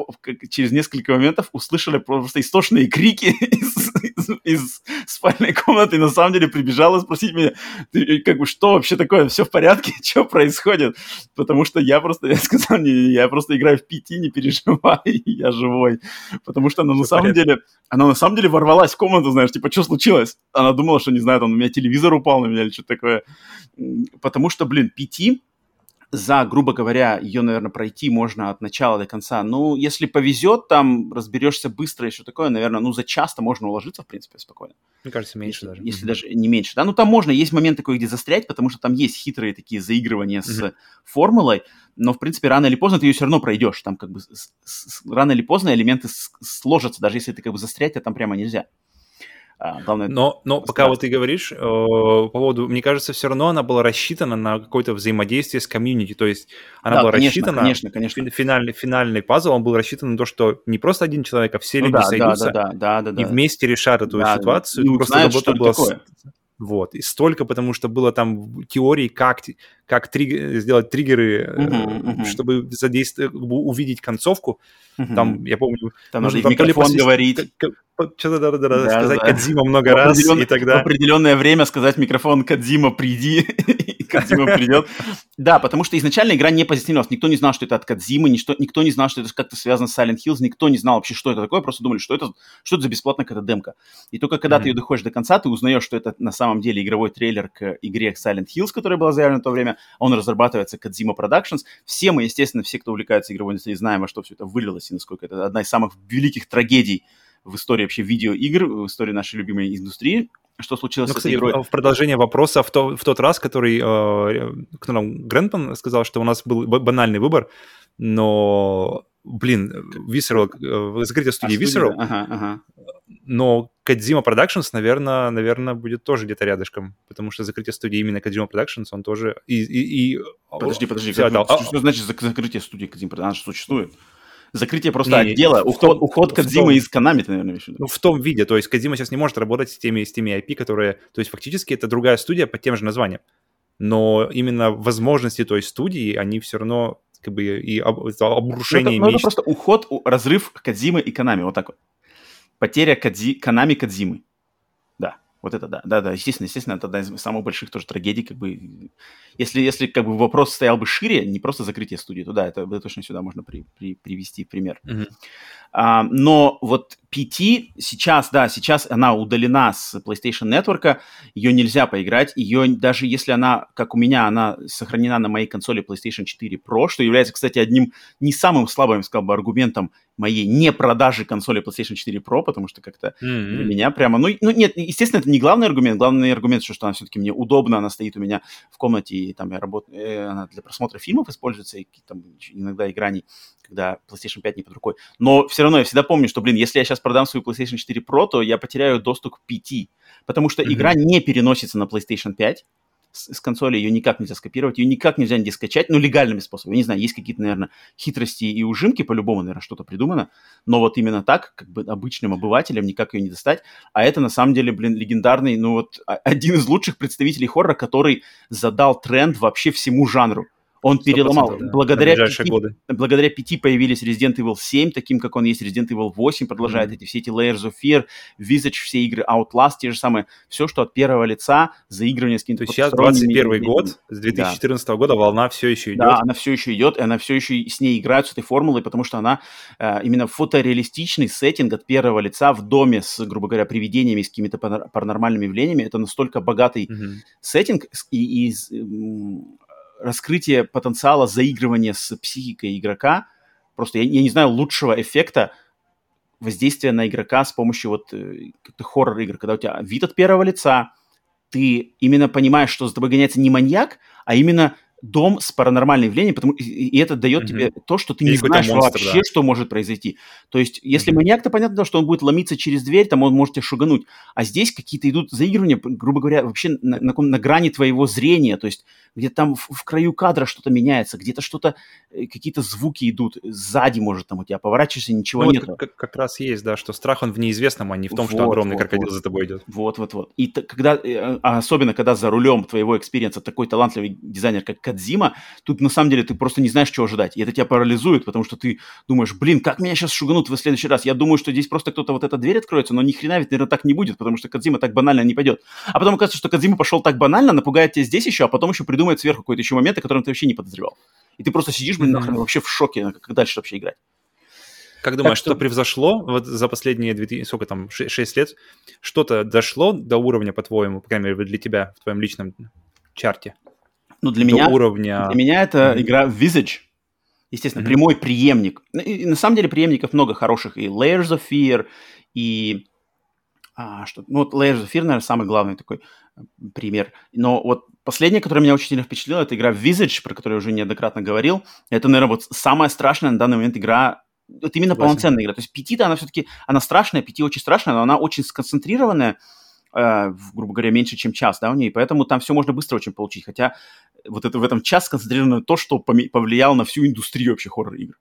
через несколько моментов услышала просто истошные крики из, из, из спальной комнаты и на самом деле прибежала спросить меня, ты, как бы, что вообще такое, все в порядке, что происходит? Потому что я просто, я сказал, не, я просто играю в пяти, не переживай, я живой. Потому что она на самом деле, она на самом деле ворвалась в комнату, знаешь, типа, что случилось? Она думала, что, не знаю, там у меня телевизор упал на меня или что-то такое. Потому что, блин, PT за, грубо говоря, ее, наверное, пройти можно от начала до конца. Ну, если повезет, там разберешься быстро и все такое, наверное, ну, за час-то можно уложиться, в принципе, спокойно. Мне кажется, меньше если, даже. Если mm-hmm. даже не меньше. Да, ну, там можно, есть момент такой, где застрять, потому что там есть хитрые такие заигрывания mm-hmm. с формулой, но, в принципе, рано или поздно ты ее все равно пройдешь. Там как бы с, с, рано или поздно элементы сложатся, даже если ты как бы застрять, а там прямо нельзя. А, главное, но, но пока вот ты говоришь э, по поводу, мне кажется, все равно она была рассчитана на какое-то взаимодействие с комьюнити, то есть она да, была конечно, рассчитана, конечно, конечно. Финальный, финальный пазл, он был рассчитан на то, что не просто один человек, а все ну, люди да, сойдутся да, да, да, да, и да. вместе решат эту да, ситуацию. Да. Просто знают, что была... такое. Вот, и столько, потому что было там теорий, как, как триг... сделать триггеры, uh-huh, uh-huh. чтобы задействовать, увидеть концовку. Uh-huh. Там, я помню... Там нужно в микрофон говорить. Что-то да, да, да, сказать да. Кадзима много раз, и тогда... В определенное время сказать микрофон Кадзима, приди, Кадзима придет. Да, потому что изначально игра не позиционировалась. Никто не знал, что это от Кадзимы, никто, не знал, что это как-то связано с Silent Hills, никто не знал вообще, что это такое, просто думали, что это, что это за бесплатная какая-то демка. И только когда mm-hmm. ты ее доходишь до конца, ты узнаешь, что это на самом деле игровой трейлер к игре Silent Hills, которая была заявлена в то время. Он разрабатывается Кадзима Productions. Все мы, естественно, все, кто увлекается игровой индустрией, знаем, во что все это вылилось и насколько это одна из самых великих трагедий в истории вообще видеоигр, в истории нашей любимой индустрии. Что случилось ну, кстати, с этой игрой? В продолжение вопроса в, то, в тот раз, который э, кто нам, Грентон сказал, что у нас был банальный выбор, но, блин, Visceral, э, закрытие студии а, Visceral, ага, ага. но Kojima Productions, наверное, наверное, будет тоже где-то рядышком, потому что закрытие студии именно Kojima Productions, он тоже... И, и, и... Подожди, подожди, как, отдал. что значит закрытие студии Kojima Productions? Она же существует. Закрытие просто не, отдела, не, уход, том, уход Кадзимы из Канами, ты, наверное, имеешь Ну, в том виде, то есть Кадзима сейчас не может работать с теми, с теми IP, которые... То есть фактически это другая студия под тем же названием. Но именно возможности той студии, они все равно как бы и об, обрушение... Ну, это, ну, это просто уход, разрыв Кадзимы и Канами, вот так вот. Потеря Кадзи, Канами Кадзимы. Вот это да, да, да, естественно, естественно, это одна из самых больших тоже трагедий, как бы, если, если как бы вопрос стоял бы шире, не просто закрытие студии, то да, это, это точно сюда можно при, при, привести пример. Mm-hmm. А, но вот PT сейчас, да, сейчас она удалена с PlayStation Network, ее нельзя поиграть, ее даже если она, как у меня, она сохранена на моей консоли PlayStation 4 Pro, что является, кстати, одним не самым слабым, сказал бы, аргументом моей не продажи консоли PlayStation 4 Pro, потому что как-то mm-hmm. для меня прямо... Ну, ну, нет, естественно, это не главный аргумент. Главный аргумент, что, что она все-таки мне удобна, она стоит у меня в комнате, и там я работаю... Э, она для просмотра фильмов используется, и там иногда играний, когда PlayStation 5 не под рукой. Но все равно я всегда помню, что, блин, если я сейчас продам свою PlayStation 4 Pro, то я потеряю доступ к 5, потому что mm-hmm. игра не переносится на PlayStation 5, с, с консоли, ее никак нельзя скопировать, ее никак нельзя не скачать, ну, легальными способами. Я не знаю, есть какие-то, наверное, хитрости и ужимки, по-любому, наверное, что-то придумано, но вот именно так, как бы обычным обывателям никак ее не достать, а это, на самом деле, блин, легендарный, ну, вот один из лучших представителей хоррора, который задал тренд вообще всему жанру. Он переломал. Да. Благодаря, пяти, годы. благодаря пяти появились Resident Evil 7, таким как он есть Resident Evil 8, продолжает mm-hmm. эти все эти Layers of Fear, Visage, все игры Outlast, те же самые, все, что от первого лица, заигрывание с каким-то... То есть сейчас 21 год, с 2014 да. года волна все еще идет. Да, она все еще идет, и она все еще с ней играет, с этой формулой, потому что она э, именно фотореалистичный сеттинг от первого лица в доме с, грубо говоря, привидениями, с какими-то паранормальными явлениями. Это настолько богатый mm-hmm. сеттинг, и, и раскрытие потенциала заигрывания с психикой игрока. Просто я, я не знаю лучшего эффекта воздействия на игрока с помощью вот э, как-то хоррор-игр, когда у тебя вид от первого лица, ты именно понимаешь, что за тобой гоняется не маньяк, а именно дом с паранормальным явлением, потому и, это дает mm-hmm. тебе то, что ты не знаешь монстр, вообще, да. что может произойти. То есть, если mm-hmm. маньяк, то понятно, что он будет ломиться через дверь, там он может тебя шугануть. А здесь какие-то идут заигрывания, грубо говоря, вообще на, на, на грани твоего зрения. То есть, где-то там в, в краю кадра что-то меняется, где-то что-то, э, какие-то звуки идут, сзади, может, там у тебя поворачиваешься, ничего ну, нет. Вот как, как раз есть, да, что страх он в неизвестном, а не в том, вот, что огромный вот, крокодил вот. за тобой идет. Вот, вот, вот. И когда, э, а особенно когда за рулем твоего experience а такой талантливый дизайнер, как Кадзима, тут на самом деле ты просто не знаешь, чего ожидать. И это тебя парализует, потому что ты думаешь, блин, как меня сейчас шуганут в следующий раз? Я думаю, что здесь просто кто-то вот эта дверь откроется, но ни хрена ведь, наверное, так не будет, потому что Кадзима так банально не пойдет. А потом оказывается, что Кадзима пошел так банально, напугает тебя здесь еще, а потом еще придумает сверху какой-то еще момент, о котором ты вообще не подозревал. И ты просто сидишь, блин, нахрен, вообще в шоке, как дальше вообще играть. Как думаешь, что... что превзошло вот за последние, 2000, сколько там, 6 лет, что-то дошло до уровня, по-твоему, по крайней мере, для тебя в твоем личном чарте? Ну, для меня, уровня... для меня это игра Visage. Естественно, mm-hmm. прямой преемник. Ну, и, на самом деле преемников много хороших. И Layers of Fear, и... А, что, ну, вот Layers of Fear, наверное, самый главный такой э, пример. Но вот последняя, которая меня очень сильно впечатлила, это игра Visage, про которую я уже неоднократно говорил. Это, наверное, вот самая страшная на данный момент игра вот именно Согласен. полноценная игра. То есть Петита, она все-таки, она страшная, Пяти очень страшная, но она очень сконцентрированная, э, грубо говоря, меньше, чем час, да, у нее, поэтому там все можно быстро очень получить, хотя вот это в этом час сконцентрировано то, что повлияло на всю индустрию вообще хоррор-игр.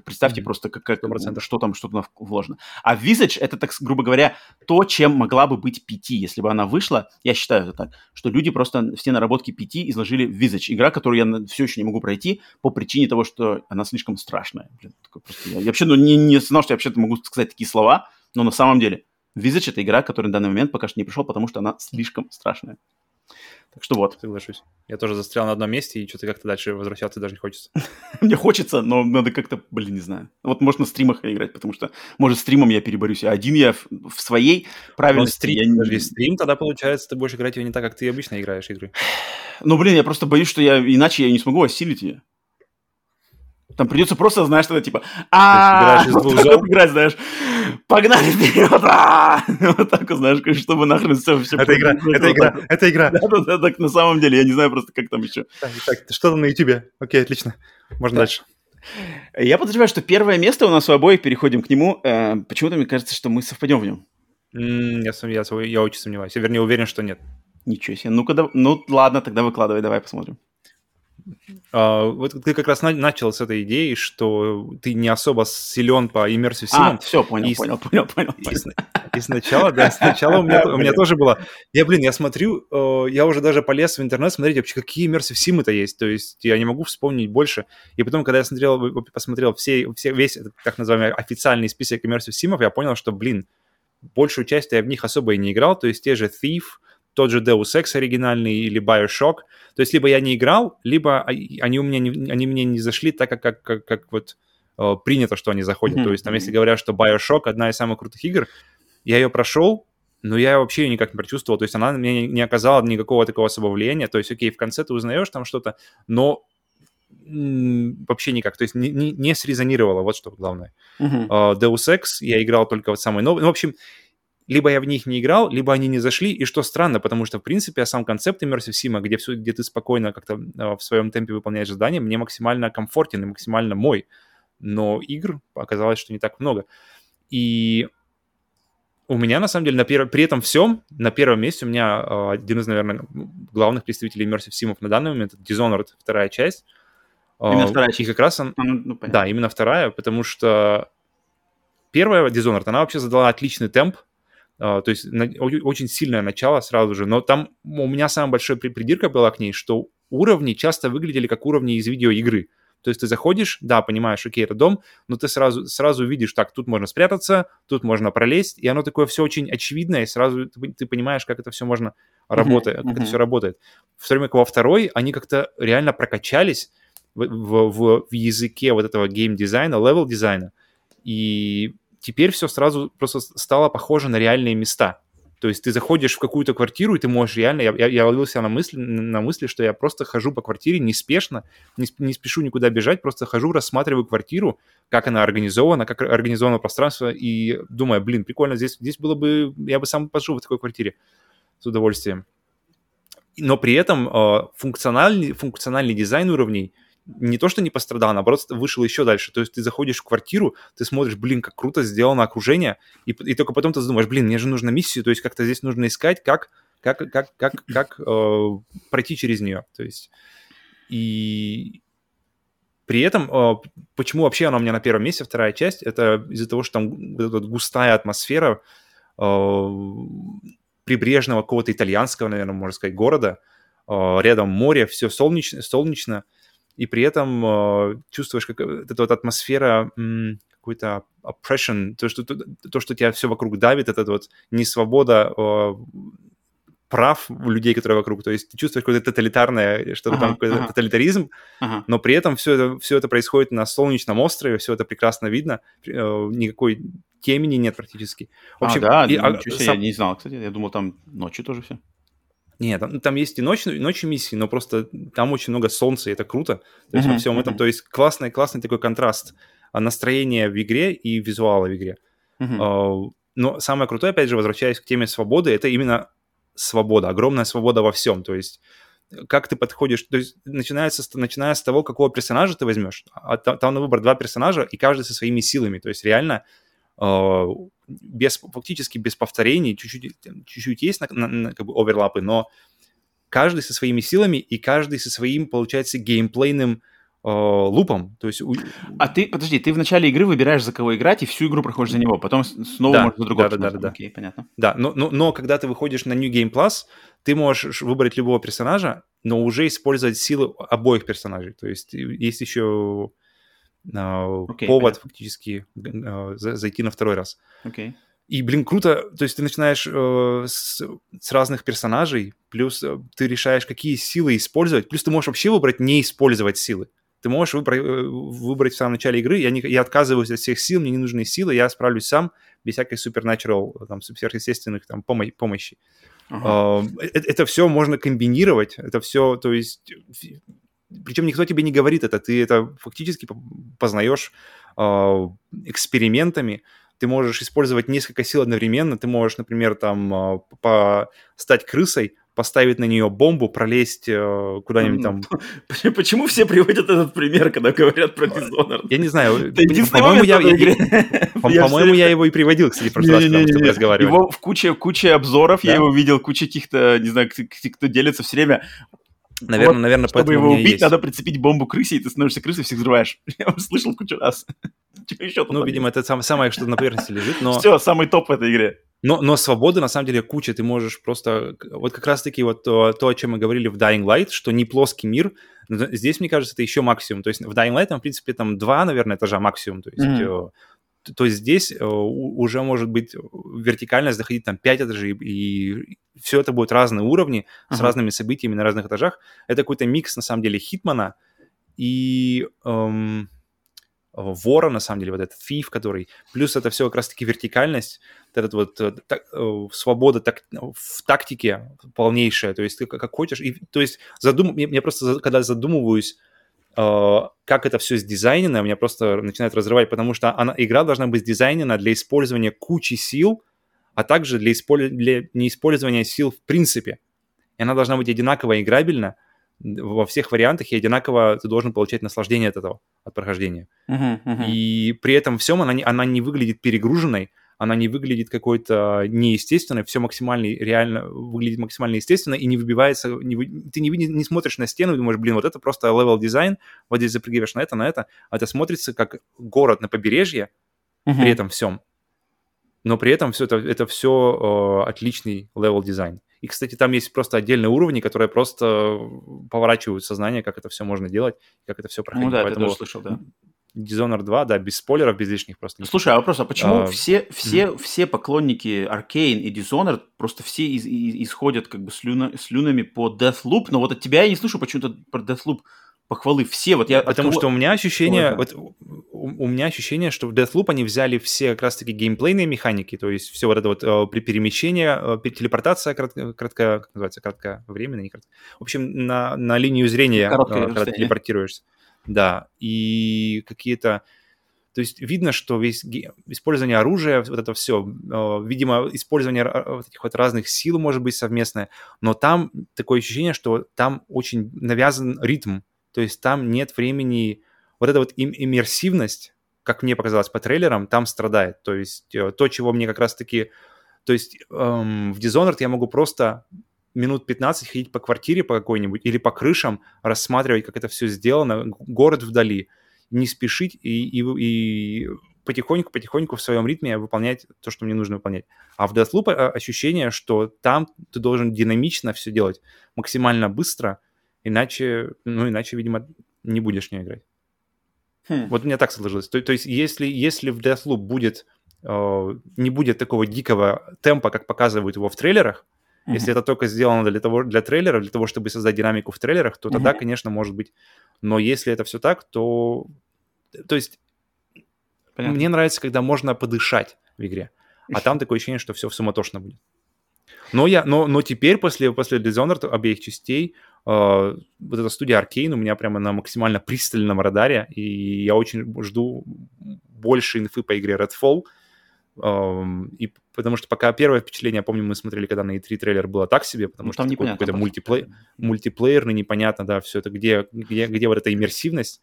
Представьте mm-hmm. просто, как, как, что там, что там вложено. А Visage — это, так грубо говоря, то, чем могла бы быть PT, если бы она вышла. Я считаю это так, что люди просто все наработки PT изложили в Visage. Игра, которую я все еще не могу пройти по причине того, что она слишком страшная. Блин, просто, я, я вообще ну, не, не знал, что я вообще могу сказать такие слова, но на самом деле Visage — это игра, которая на данный момент пока что не пришел, потому что она слишком страшная. Так что вот. Соглашусь. Я тоже застрял на одном месте, и что-то как-то дальше возвращаться даже не хочется. Мне хочется, но надо как-то, блин, не знаю. Вот можно на стримах играть, потому что, может, стримом я переборюсь, а один я в, своей правильности... стрим, я не... стрим, тогда, получается, ты будешь играть ее не так, как ты обычно играешь игры. Ну, блин, я просто боюсь, что я иначе я не смогу осилить ее. Там придется просто, знаешь, тогда типа, а играть, знаешь, погнали вперед, вот так, знаешь, чтобы нахрен все, все. Это игра, это игра, это игра. Да, так на самом деле, я не знаю просто, как там еще. Так, что там на ютубе? Окей, отлично, можно дальше. Я подозреваю, что первое место у нас у обоих, переходим к нему. Э, почему-то мне кажется, что мы совпадем в нем. Я, я, я очень сомневаюсь. Я, вернее, уверен, что нет. Ничего себе. Ну-ка, ну ладно, тогда выкладывай, давай посмотрим. Uh, вот ты как раз на- начал с этой идеи, что ты не особо силен по immersive sim. А, все, понял, и, понял, понял, понял. И, и сначала, да, сначала у меня, у меня тоже было... Я, блин, я смотрю, uh, я уже даже полез в интернет смотреть вообще, какие immersive это есть, то есть я не могу вспомнить больше. И потом, когда я смотрел, посмотрел все, все, весь этот, так называемый, официальный список immersive симов, я понял, что, блин, большую часть я в них особо и не играл, то есть те же Thief, тот же Deus Ex оригинальный или Bioshock. То есть либо я не играл, либо они у меня не, они мне не зашли так, как, как, как, как вот э, принято, что они заходят. Mm-hmm. То есть там, если говорят, что Bioshock одна из самых крутых игр, я ее прошел, но я вообще ее никак не прочувствовал. То есть она мне не оказала никакого такого особого влияния. То есть, окей, в конце ты узнаешь там что-то, но вообще никак, то есть не, не, не срезонировало, вот что главное. Uh-huh. Uh, Deus Ex я играл только вот самый новый, ну, в общем, либо я в них не играл, либо они не зашли, и что странно, потому что, в принципе, сам концепт Immersive Sim, где, все, где ты спокойно как-то uh, в своем темпе выполняешь задания, мне максимально комфортен и максимально мой, но игр оказалось, что не так много. И у меня, на самом деле, на пер... при этом всем, на первом месте у меня uh, один из, наверное, главных представителей Immersive Sim на данный момент, Dishonored, вторая часть, Именно вторая часть. И как раз он... Ну, ну, да, именно вторая, потому что первая Dishonored, она вообще задала отличный темп, то есть очень сильное начало сразу же, но там у меня самая большая придирка была к ней, что уровни часто выглядели как уровни из видеоигры. То есть ты заходишь, да, понимаешь, окей, это дом, но ты сразу, сразу видишь, так, тут можно спрятаться, тут можно пролезть, и оно такое все очень очевидное, и сразу ты, ты понимаешь, как это все можно работать, как это все работает. В то время как во второй они как-то реально прокачались, в, в, в языке вот этого гейм-дизайна, level дизайна. И теперь все сразу просто стало похоже на реальные места. То есть ты заходишь в какую-то квартиру, и ты можешь реально... Я, я, я ловился на мысли, на мысли, что я просто хожу по квартире неспешно, не, не спешу никуда бежать, просто хожу, рассматриваю квартиру, как она организована, как организовано пространство, и думаю, блин, прикольно, здесь, здесь было бы... Я бы сам пожил в такой квартире с удовольствием. Но при этом э, функциональный, функциональный дизайн уровней — не то, что не пострадал, а наоборот, вышел еще дальше. То есть ты заходишь в квартиру, ты смотришь, блин, как круто сделано окружение, и, и только потом ты думаешь, блин, мне же нужно миссию, то есть как-то здесь нужно искать, как, как, как, как, как э, пройти через нее. То есть и при этом, э, почему вообще она у меня на первом месте, вторая часть, это из-за того, что там вот эта густая атмосфера э, прибрежного какого-то итальянского, наверное, можно сказать, города, э, рядом море, все солнечно, солнечно, и при этом э, чувствуешь как э, эта вот атмосфера какой-то oppression, то что, то, то, что тебя все вокруг давит, это вот несвобода э, прав людей, которые вокруг. То есть ты чувствуешь какое-то тоталитарное, что-то ага, там, какой-то ага. тоталитаризм, ага. но при этом все это, все это происходит на солнечном острове, все это прекрасно видно, э, никакой темени нет практически. В общем, а, да, и, а, сам... я не знал, кстати, я думал, там ночью тоже все. Нет, там, там есть и ночь, и ночью миссии, но просто там очень много солнца, и это круто. То есть uh-huh, во всем uh-huh. этом, то есть классный, классный такой контраст а, настроения в игре и визуала в игре. Uh-huh. Но самое крутое, опять же, возвращаясь к теме свободы, это именно свобода, огромная свобода во всем. То есть как ты подходишь, то есть начинается, начиная с того, какого персонажа ты возьмешь. А там на выбор два персонажа, и каждый со своими силами. То есть реально а, без, фактически без повторений, чуть-чуть, чуть-чуть есть на, на, на, как бы оверлапы, но каждый со своими силами и каждый со своим, получается, геймплейным э, лупом. То есть... А ты, подожди, ты в начале игры выбираешь, за кого играть, и всю игру проходишь за него, потом снова да, можешь за другого. Да, да, да, да. Окей, понятно. Да, но, но, но когда ты выходишь на New Game Plus, ты можешь выбрать любого персонажа, но уже использовать силы обоих персонажей. То есть есть еще okay, повод понятно. фактически uh, зайти на второй раз. Okay. И, блин, круто, то есть ты начинаешь э, с, с разных персонажей, плюс э, ты решаешь, какие силы использовать, плюс ты можешь вообще выбрать не использовать силы. Ты можешь выбрать, э, выбрать в самом начале игры, я, не, я отказываюсь от всех сил, мне не нужны силы, я справлюсь сам, без всякой supernatural, там, сверхъестественных там, помо- помощи. Uh-huh. Э, это, это все можно комбинировать, это все, то есть причем никто тебе не говорит это, ты это фактически познаешь э, экспериментами, ты можешь использовать несколько сил одновременно, ты можешь, например, там э, по... стать крысой, поставить на нее бомбу, пролезть э, куда-нибудь там. Почему все приводят этот пример, когда говорят про Dishonored? Я не знаю. Момент я, По-моему, я его и приводил, кстати, в прошлый раз, когда мы разговаривали. Его в куче, куче обзоров, я его видел, куча каких-то, не знаю, кто делится все время. Наверное, вот, наверное, чтобы его убить, есть. надо прицепить бомбу крысе, и ты становишься крысой, всех взрываешь. Я уже слышал кучу раз. Типа еще Ну, видимо, это сам, самое, что на поверхности лежит, но... Все, самый топ в этой игре. Но, но свободы, на самом деле, куча. Ты можешь просто... Вот как раз-таки вот то, то, о чем мы говорили в Dying Light, что не плоский мир, здесь, мне кажется, это еще максимум. То есть в Dying Light, там, в принципе, там два, наверное, этажа максимум. То есть mm-hmm то здесь э, уже может быть вертикально заходить там 5 этажей, и все это будут разные уровни uh-huh. с разными событиями на разных этажах. Это какой-то микс, на самом деле, Хитмана и... Эм, вора, на самом деле, вот этот thief, который... Плюс это все как раз-таки вертикальность, вот эта вот э, так, э, свобода так, в тактике полнейшая, то есть ты как, как хочешь. И, то есть задум... мне, мне просто, когда задумываюсь, э, как это все сдизайнено, меня просто начинает разрывать, потому что она, игра должна быть сдизайнена для использования кучи сил, а также для, использ... для неиспользования сил в принципе. И она должна быть одинаково играбельна, во всех вариантах, и одинаково ты должен получать наслаждение от этого, от прохождения. Uh-huh, uh-huh. И при этом всем она не, она не выглядит перегруженной, она не выглядит какой-то неестественной, все максимально реально выглядит максимально естественно и не выбивается, не, ты не, не смотришь на стену и думаешь, блин, вот это просто level дизайн, вот здесь запрыгиваешь на это, на это, а это смотрится как город на побережье uh-huh. при этом всем. Но при этом все это, это все э, отличный level дизайн. И, кстати, там есть просто отдельные уровни, которые просто поворачивают сознание, как это все можно делать, как это все проходит. Ну да, Поэтому... ты тоже слышал, да. Dishonored 2, да, без спойлеров, без лишних просто. Слушай, а вопрос, а почему а, все, все, мм. все поклонники Arcane и Dishonored просто все из, из, исходят как бы слюна, слюнами по Deathloop, но вот от тебя я не слышу почему-то про Deathloop похвалы все. Вот я Потому кого... что у меня ощущение, вот, у, у меня ощущение, что в Deathloop они взяли все как раз-таки геймплейные механики, то есть все вот это вот э, при перемещении, э, телепортация кратко, кратко, как называется, кратковременно, не кратко. В общем, на, на линию зрения, э, когда телепортируешься. Да, и какие-то... То есть видно, что весь использование оружия, вот это все, э, видимо, использование вот этих вот разных сил может быть совместное, но там такое ощущение, что там очень навязан ритм, то есть там нет времени, вот эта вот им иммерсивность, как мне показалось по трейлерам, там страдает. То есть э, то, чего мне как раз-таки... То есть эм, в Dishonored я могу просто минут 15 ходить по квартире по какой-нибудь или по крышам, рассматривать, как это все сделано, город вдали, не спешить и, и, и потихоньку-потихоньку в своем ритме выполнять то, что мне нужно выполнять. А в Deathloop э, ощущение, что там ты должен динамично все делать, максимально быстро – Иначе, ну, иначе, видимо, не будешь не играть. Хм. Вот у меня так сложилось. То, то есть, если, если в Deathloop будет, э, не будет такого дикого темпа, как показывают его в трейлерах, uh-huh. если это только сделано для того, для трейлера, для того, чтобы создать динамику в трейлерах, то тогда, конечно, может быть. Но если это все так, то... То есть, Понятно. мне нравится, когда можно подышать в игре. А там такое ощущение, что все суматошно будет. Но, я, но, но теперь, после, после Dishonored обеих частей, э, вот эта студия Arkane у меня прямо на максимально пристальном радаре, и я очень жду больше инфы по игре Redfall, э, и потому что пока первое впечатление, я помню, мы смотрели, когда на E3 трейлер было так себе, потому ну, что там какой-то мультиплей... мультиплеерный, непонятно, да, все это, где, где, где вот эта иммерсивность,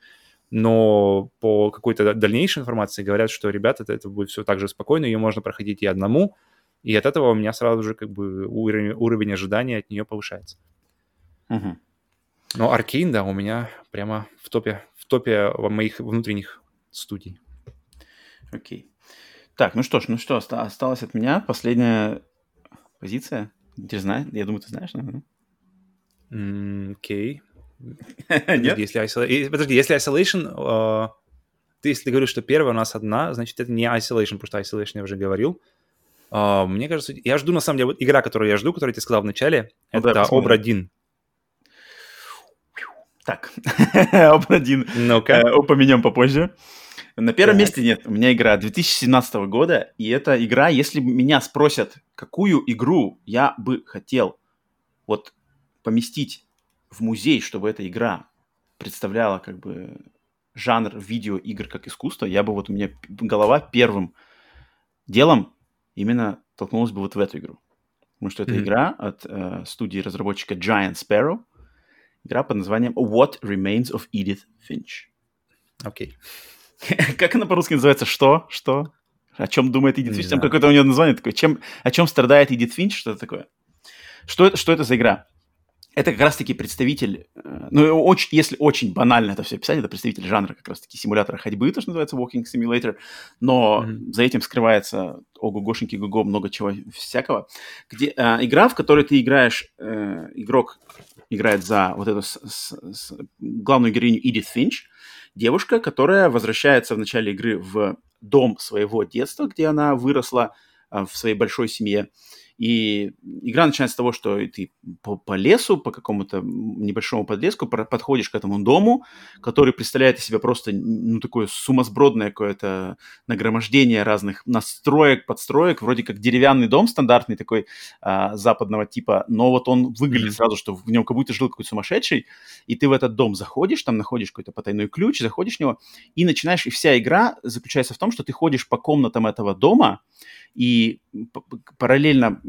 но по какой-то дальнейшей информации говорят, что, ребята, это, это будет все так же спокойно, ее можно проходить и одному, и от этого у меня сразу же как бы уровень, уровень ожидания от нее повышается. Угу. Но Аркейн, да, у меня прямо в топе, в топе моих внутренних студий. Окей. Так, ну что ж, ну что, осталось от меня последняя позиция. Ты знаешь, я думаю, ты знаешь, наверное. Окей. Нет? Если isolation, подожди, если Isolation, uh, ты если говоришь, что первая у нас одна, значит, это не Isolation, потому что Isolation я уже говорил. Uh, мне кажется, я жду, на самом деле, вот игра, которую я жду, которую я тебе сказал в начале, ну, это да, Obra Dinn. Так, Obra Dinn. Ну-ка. Э, упомянем попозже. На первом так. месте нет, у меня игра 2017 года, и эта игра, если меня спросят, какую игру я бы хотел вот поместить в музей, чтобы эта игра представляла как бы жанр видеоигр как искусство, я бы вот у меня голова первым делом именно толкнулась бы вот в эту игру. Потому что это mm-hmm. игра от э, студии разработчика Giant Sparrow. Игра под названием What Remains of Edith Finch. Окей. Okay. как она по-русски называется? Что? Что? О чем думает Эдит Финч? Там какое-то у нее название такое. Чем, о чем страдает Эдит Финч? Что это такое? Что, это, что это за игра? это как раз-таки представитель, э, ну, очень, если очень банально это все писать, это представитель жанра как раз-таки симулятора ходьбы, то, что называется Walking Simulator, но mm-hmm. за этим скрывается ого-гошеньки го много чего всякого, где э, игра, в которой ты играешь, э, игрок играет за вот эту с, с, с, главную героиню Эдит Финч, девушка, которая возвращается в начале игры в дом своего детства, где она выросла э, в своей большой семье, И игра начинается с того, что ты по, по лесу, по какому-то небольшому подлеску подходишь к этому дому, который представляет из себя просто ну, такое сумасбродное какое-то нагромождение разных настроек, подстроек, вроде как деревянный дом стандартный такой а, западного типа, но вот он выглядит mm-hmm. сразу, что в нем как будто жил какой-то сумасшедший, и ты в этот дом заходишь, там находишь какой-то потайной ключ, заходишь в него и начинаешь, и вся игра заключается в том, что ты ходишь по комнатам этого дома, и параллельно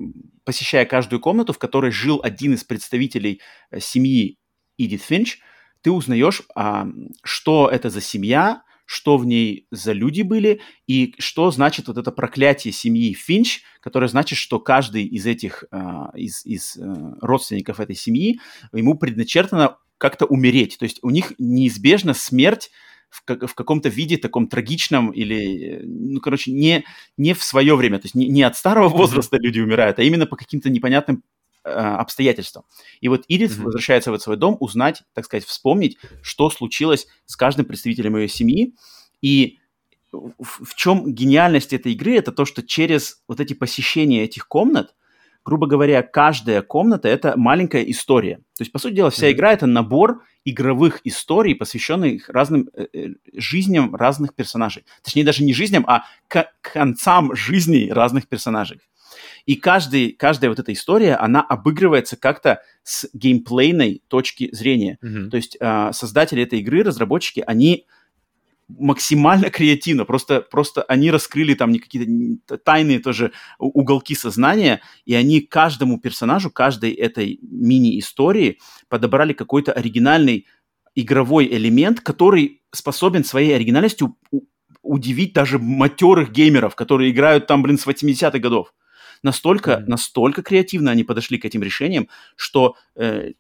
посещая каждую комнату, в которой жил один из представителей э, семьи Эдит Финч, ты узнаешь, а, что это за семья, что в ней за люди были и что значит вот это проклятие семьи Финч, которое значит, что каждый из этих, а, из, из а, родственников этой семьи, ему предначертано как-то умереть. То есть у них неизбежна смерть в, как, в каком-то виде таком трагичном или, ну, короче, не, не в свое время, то есть не, не от старого возраста люди умирают, а именно по каким-то непонятным э, обстоятельствам. И вот Ирит mm-hmm. возвращается в свой дом узнать, так сказать, вспомнить, что случилось с каждым представителем ее семьи. И в, в чем гениальность этой игры, это то, что через вот эти посещения этих комнат, грубо говоря, каждая комната — это маленькая история. То есть, по сути дела, вся mm-hmm. игра — это набор игровых историй, посвященных разным э, э, жизням разных персонажей. Точнее, даже не жизням, а к концам жизней разных персонажей. И каждый, каждая вот эта история, она обыгрывается как-то с геймплейной точки зрения. Mm-hmm. То есть э, создатели этой игры, разработчики, они максимально креативно. Просто, просто они раскрыли там какие-то тайные тоже уголки сознания, и они каждому персонажу, каждой этой мини-истории подобрали какой-то оригинальный игровой элемент, который способен своей оригинальностью удивить даже матерых геймеров, которые играют там, блин, с 80-х годов. Настолько, mm-hmm. настолько креативно они подошли к этим решениям, что э,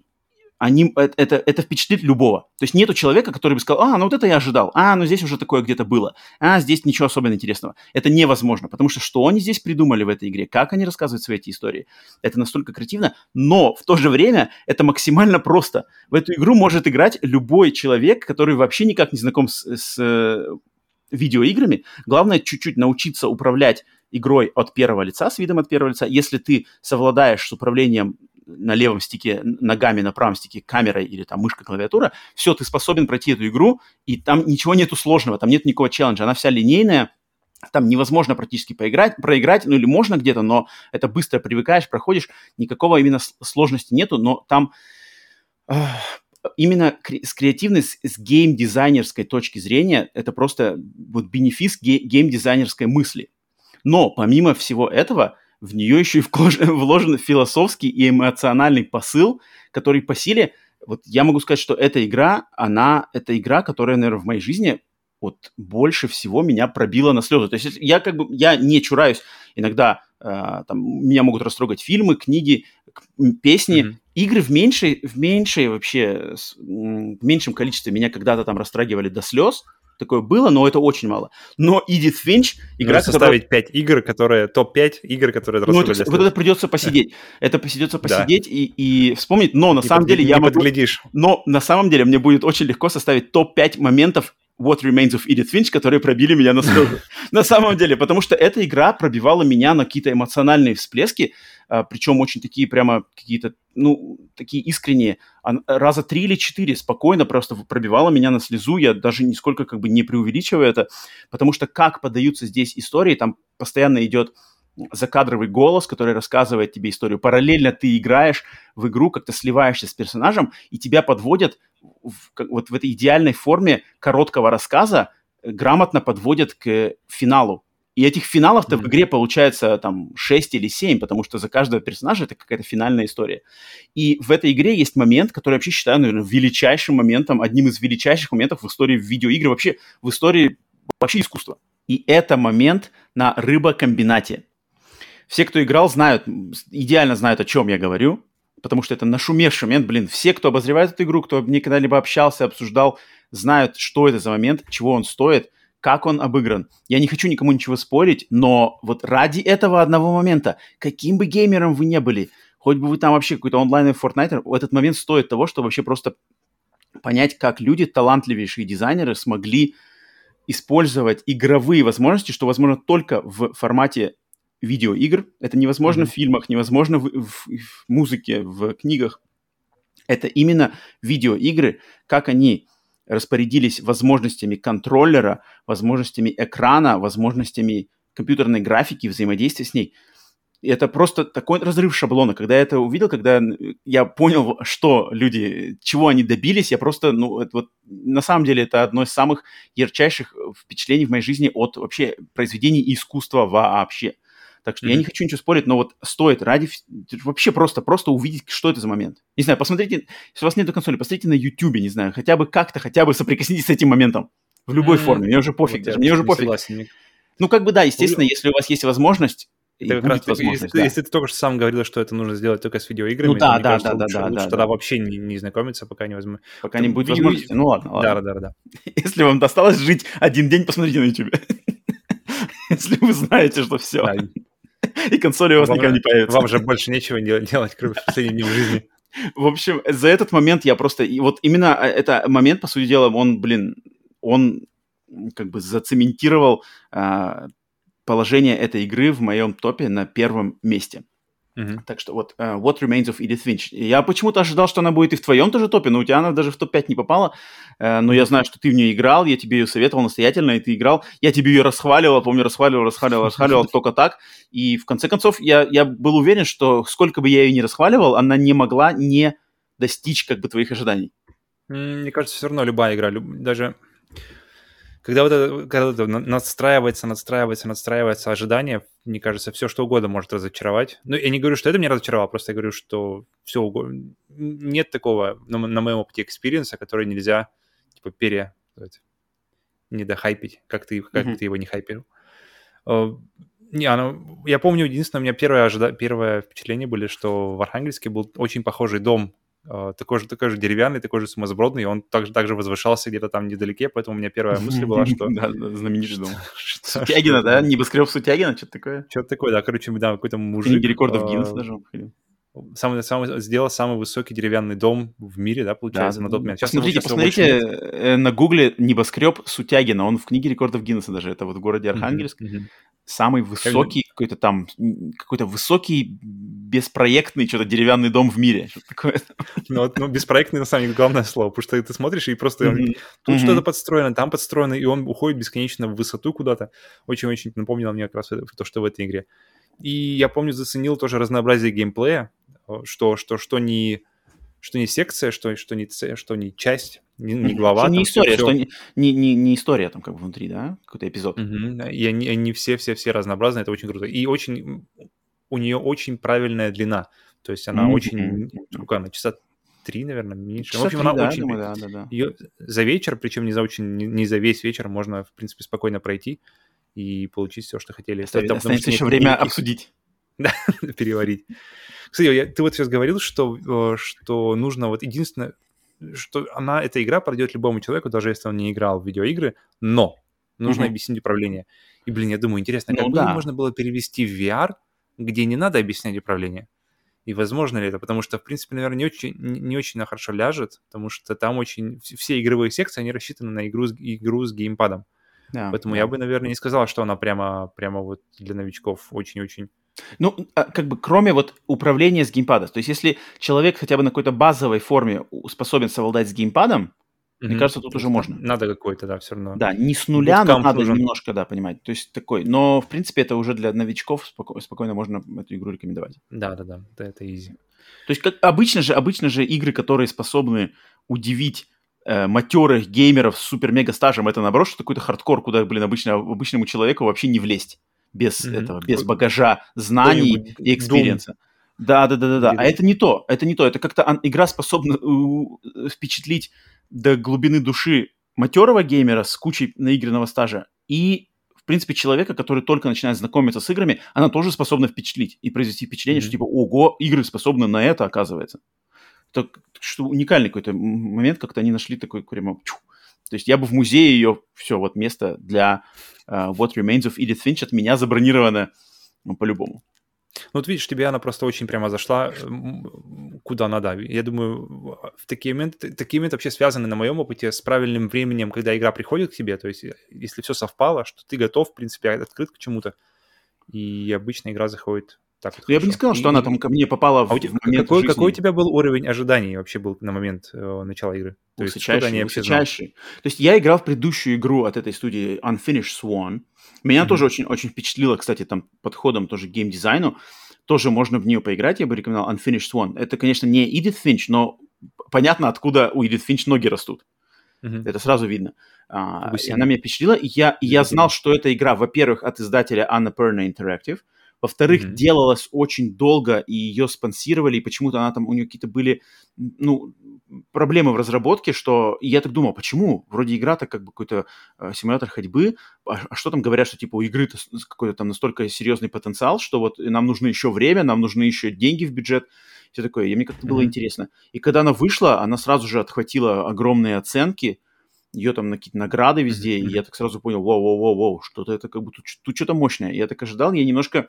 они, э, это, это впечатлит любого. То есть нету человека, который бы сказал, а, ну вот это я ожидал, а, ну здесь уже такое где-то было, а, здесь ничего особенно интересного. Это невозможно, потому что что они здесь придумали в этой игре, как они рассказывают свои эти истории, это настолько креативно, но в то же время это максимально просто. В эту игру может играть любой человек, который вообще никак не знаком с, с э, видеоиграми. Главное чуть-чуть научиться управлять игрой от первого лица, с видом от первого лица. Если ты совладаешь с управлением на левом стике ногами, на правом стике камерой или там мышка, клавиатура, все, ты способен пройти эту игру, и там ничего нету сложного, там нет никакого челленджа, она вся линейная, там невозможно практически поиграть, проиграть, ну или можно где-то, но это быстро привыкаешь, проходишь, никакого именно сложности нету, но там именно с креативной, с, с гейм-дизайнерской точки зрения, это просто вот бенефис гейм-дизайнерской мысли. Но помимо всего этого, в нее еще и вложен философский и эмоциональный посыл, который по силе, вот я могу сказать, что эта игра, она, это игра, которая, наверное, в моей жизни вот больше всего меня пробила на слезы. То есть я как бы, я не чураюсь иногда, э, там, меня могут растрогать фильмы, книги, песни, mm-hmm. игры в меньшей, в меньшей вообще, в меньшем количестве меня когда-то там растрагивали до слез, такое было, но это очень мало. Но Эдит Финч, игра, Нужно составить которая... 5 игр, которые, топ-5 игр, которые ну, это, Вот это придется посидеть. Это придется посидеть и, и вспомнить, но на и самом под, деле я могу... Подглядишь. Но на самом деле мне будет очень легко составить топ-5 моментов What Remains of Edith Finch, которые пробили меня на. На самом деле, потому что эта игра пробивала меня на какие-то эмоциональные всплески, а, причем очень такие прямо какие-то, ну, такие искренние. Раза три или четыре спокойно просто пробивала меня на слезу, я даже нисколько как бы не преувеличиваю это, потому что как подаются здесь истории, там постоянно идет закадровый голос, который рассказывает тебе историю. Параллельно ты играешь в игру, как-то сливаешься с персонажем, и тебя подводят в, вот в этой идеальной форме короткого рассказа, э, грамотно подводят к финалу. И этих финалов-то mm-hmm. в игре получается там 6 или 7, потому что за каждого персонажа это какая-то финальная история. И в этой игре есть момент, который я вообще считаю, наверное, величайшим моментом, одним из величайших моментов в истории видеоигр, вообще в истории вообще искусства. И это момент на рыбокомбинате. Все, кто играл, знают, идеально знают, о чем я говорю, потому что это нашумевший момент, блин, все, кто обозревает эту игру, кто мне когда-либо общался, обсуждал, знают, что это за момент, чего он стоит, как он обыгран. Я не хочу никому ничего спорить, но вот ради этого одного момента, каким бы геймером вы не были, хоть бы вы там вообще какой-то онлайн Fortnite, этот момент стоит того, чтобы вообще просто понять, как люди, талантливейшие дизайнеры, смогли использовать игровые возможности, что возможно только в формате видеоигр, это невозможно mm-hmm. в фильмах, невозможно в, в, в музыке, в книгах. Это именно видеоигры, как они распорядились возможностями контроллера, возможностями экрана, возможностями компьютерной графики, взаимодействия с ней. И это просто такой разрыв шаблона. Когда я это увидел, когда я понял, что люди, чего они добились, я просто, ну, это вот на самом деле это одно из самых ярчайших впечатлений в моей жизни от вообще произведений искусства вообще. Так что mm-hmm. я не хочу ничего спорить, но вот стоит ради вообще просто, просто увидеть, что это за момент. Не знаю, посмотрите, если у вас нет консоли, посмотрите на YouTube, не знаю, хотя бы как-то, хотя бы соприкоснитесь с этим моментом. В любой mm-hmm. форме. Мне уже пофиг вот даже, мне уже пофиг. Согласен. Ну, как бы да, естественно, если у вас есть возможность, это как раз, если, да. если ты только что сам говорил, что это нужно сделать только с видеоиграми, ну, да, да, кажется, да, лучше, да, лучше да, тогда да. вообще не, не знакомиться, пока не возьму. Пока не будет возможности. Ну ладно, ладно. Да, да, да. Если вам досталось жить один день, посмотрите на YouTube. Если вы знаете, что все. И консоли у вас никогда не появится. Вам же больше нечего делать, кроме последних дней в жизни. В общем, за этот момент я просто... И вот именно э, этот момент, по сути дела, он, блин, он как бы зацементировал а, положение этой игры в моем топе на первом месте. Uh-huh. Так что вот uh, What Remains of Edith Finch. Я почему-то ожидал, что она будет и в твоем тоже топе, но у тебя она даже в топ-5 не попала. Uh, но я знаю, что ты в нее играл, я тебе ее советовал настоятельно, и ты играл. Я тебе ее расхваливал, помню, расхваливал, расхваливал, расхваливал только так. И в конце концов я, я был уверен, что сколько бы я ее ни расхваливал, она не могла не достичь как бы твоих ожиданий. Мне кажется, все равно любая игра, люб... даже когда вот это, когда это надстраивается, надстраивается, надстраивается ожидание, мне кажется, все что угодно может разочаровать. Ну, я не говорю, что это меня разочаровало, просто я говорю, что все угодно. Нет такого на, на моем опыте experience а, который нельзя, типа, пере... Не дохайпить, как ты, как mm-hmm. ты его не хайпил. Uh, не, оно, я помню, единственное, у меня первое, ожида... первое впечатление были, что в Архангельске был очень похожий дом такой же, такой же деревянный, такой же сумасбродный, он также, также возвышался где-то там недалеке, поэтому у меня первая мысль была, что... Да, знаменитый дом. Сутягина, да? Небоскреб Сутягина, что-то такое? Что-то такое, да, короче, да, какой-то мужик. Книги рекордов Гиннесса даже Самый, самый, сделал самый высокий деревянный дом в мире, да, получается, да, на тот момент. Сейчас посмотрите, посмотрите э, на гугле небоскреб Сутягина, он в книге рекордов Гиннесса даже, это вот в городе Архангельск. Mm-hmm самый высокий какой-то там, какой-то высокий беспроектный что-то деревянный дом в мире. Что такое? Ну, ну, беспроектный на самом деле главное слово, потому что ты смотришь и просто mm-hmm. тут mm-hmm. что-то подстроено, там подстроено, и он уходит бесконечно в высоту куда-то. Очень-очень напомнило мне как раз то, что в этой игре. И я помню, заценил тоже разнообразие геймплея, что, что, что не что не секция, что, что, не, что не часть, не, не глава. Что не история, все, что не, не, не, не история там как бы внутри, да, какой-то эпизод. Угу, и они, они все-все-все разнообразные, это очень круто. И очень, у нее очень правильная длина, то есть она mm-hmm. очень, сколько она, часа три, наверное, меньше. Часа в общем, 3, она да, очень... Думаю, да, да, да. Ее за вечер, причем не за очень, не, за весь вечер, можно, в принципе, спокойно пройти и получить все, что хотели. Оставить, останется еще время никаких... обсудить. Да, переварить. Кстати, я, ты вот сейчас говорил, что, э, что нужно вот единственное, что она, эта игра пройдет любому человеку, даже если он не играл в видеоигры, но нужно mm-hmm. объяснить управление. И, блин, я думаю, интересно, как ну, бы да. можно было перевести в VR, где не надо объяснять управление? И возможно ли это? Потому что, в принципе, наверное, не очень, не очень хорошо ляжет, потому что там очень... Все игровые секции, они рассчитаны на игру, игру с геймпадом. Да, Поэтому да. я бы, наверное, не сказал, что она прямо, прямо вот для новичков очень-очень ну, а, как бы кроме вот управления с геймпада. То есть если человек хотя бы на какой-то базовой форме способен совладать с геймпадом, mm-hmm. мне кажется, тут уже можно. Надо какой-то, да, все равно. Да, не с нуля, но надо нужен. немножко, да, понимать. То есть такой. Но, в принципе, это уже для новичков споко- спокойно можно эту игру рекомендовать. Да-да-да, это, это easy. То есть как, обычно же, обычно же игры, которые способны удивить э, матерых геймеров с супер-мега стажем, это наоборот, что какой-то хардкор, куда, блин, обычно, обычному человеку вообще не влезть без mm-hmm. этого, без багажа знаний и experience а. Да, да, да, да, да. А это не то, это не то. Это как-то игра способна впечатлить до глубины души матерого геймера с кучей наигранного стажа и в принципе, человека, который только начинает знакомиться с играми, она тоже способна впечатлить и произвести впечатление, mm-hmm. что типа, ого, игры способны на это, оказывается. Это что уникальный какой-то момент, как-то они нашли такой прямо... То есть я бы в музее ее, все, вот место для uh, What Remains of Edith Finch от меня забронировано ну, по-любому. Ну, вот видишь, тебе она просто очень прямо зашла куда надо. Я думаю, в такие моменты, такие моменты вообще связаны на моем опыте с правильным временем, когда игра приходит к тебе. То есть, если все совпало, что ты готов, в принципе, открыт к чему-то, и обычно игра заходит так вот Я бы не сказал, что и, она там ко мне попала а в, тебя, в момент какой, жизни. какой у тебя был уровень ожиданий вообще был на момент э, начала игры? То есть, высочайший, высочайший. То есть я играл в предыдущую игру от этой студии Unfinished Swan. Меня mm-hmm. тоже очень, очень впечатлило, кстати, там подходом тоже к геймдизайну. Тоже можно в нее поиграть, я бы рекомендовал Unfinished Swan. Это, конечно, не Edith Finch, но понятно, откуда у Edith Finch ноги растут. Mm-hmm. Это сразу видно. А, и она меня впечатлила. И я, и я знал, что эта игра, во-первых, от издателя Annapurna Interactive. Во-вторых, mm-hmm. делалась очень долго, и ее спонсировали, и почему-то она там, у нее какие-то были, ну, проблемы в разработке, что и я так думал, почему? Вроде игра-то как бы какой-то э, симулятор ходьбы, а, а что там говорят, что типа у игры-то какой-то там настолько серьезный потенциал, что вот нам нужно еще время, нам нужны еще деньги в бюджет, все такое. И мне как-то mm-hmm. было интересно. И когда она вышла, она сразу же отхватила огромные оценки, ее там на какие-то награды везде, mm-hmm. и я так сразу понял, воу-воу-воу-воу, что-то это как тут, тут что-то мощное. Я так ожидал, я немножко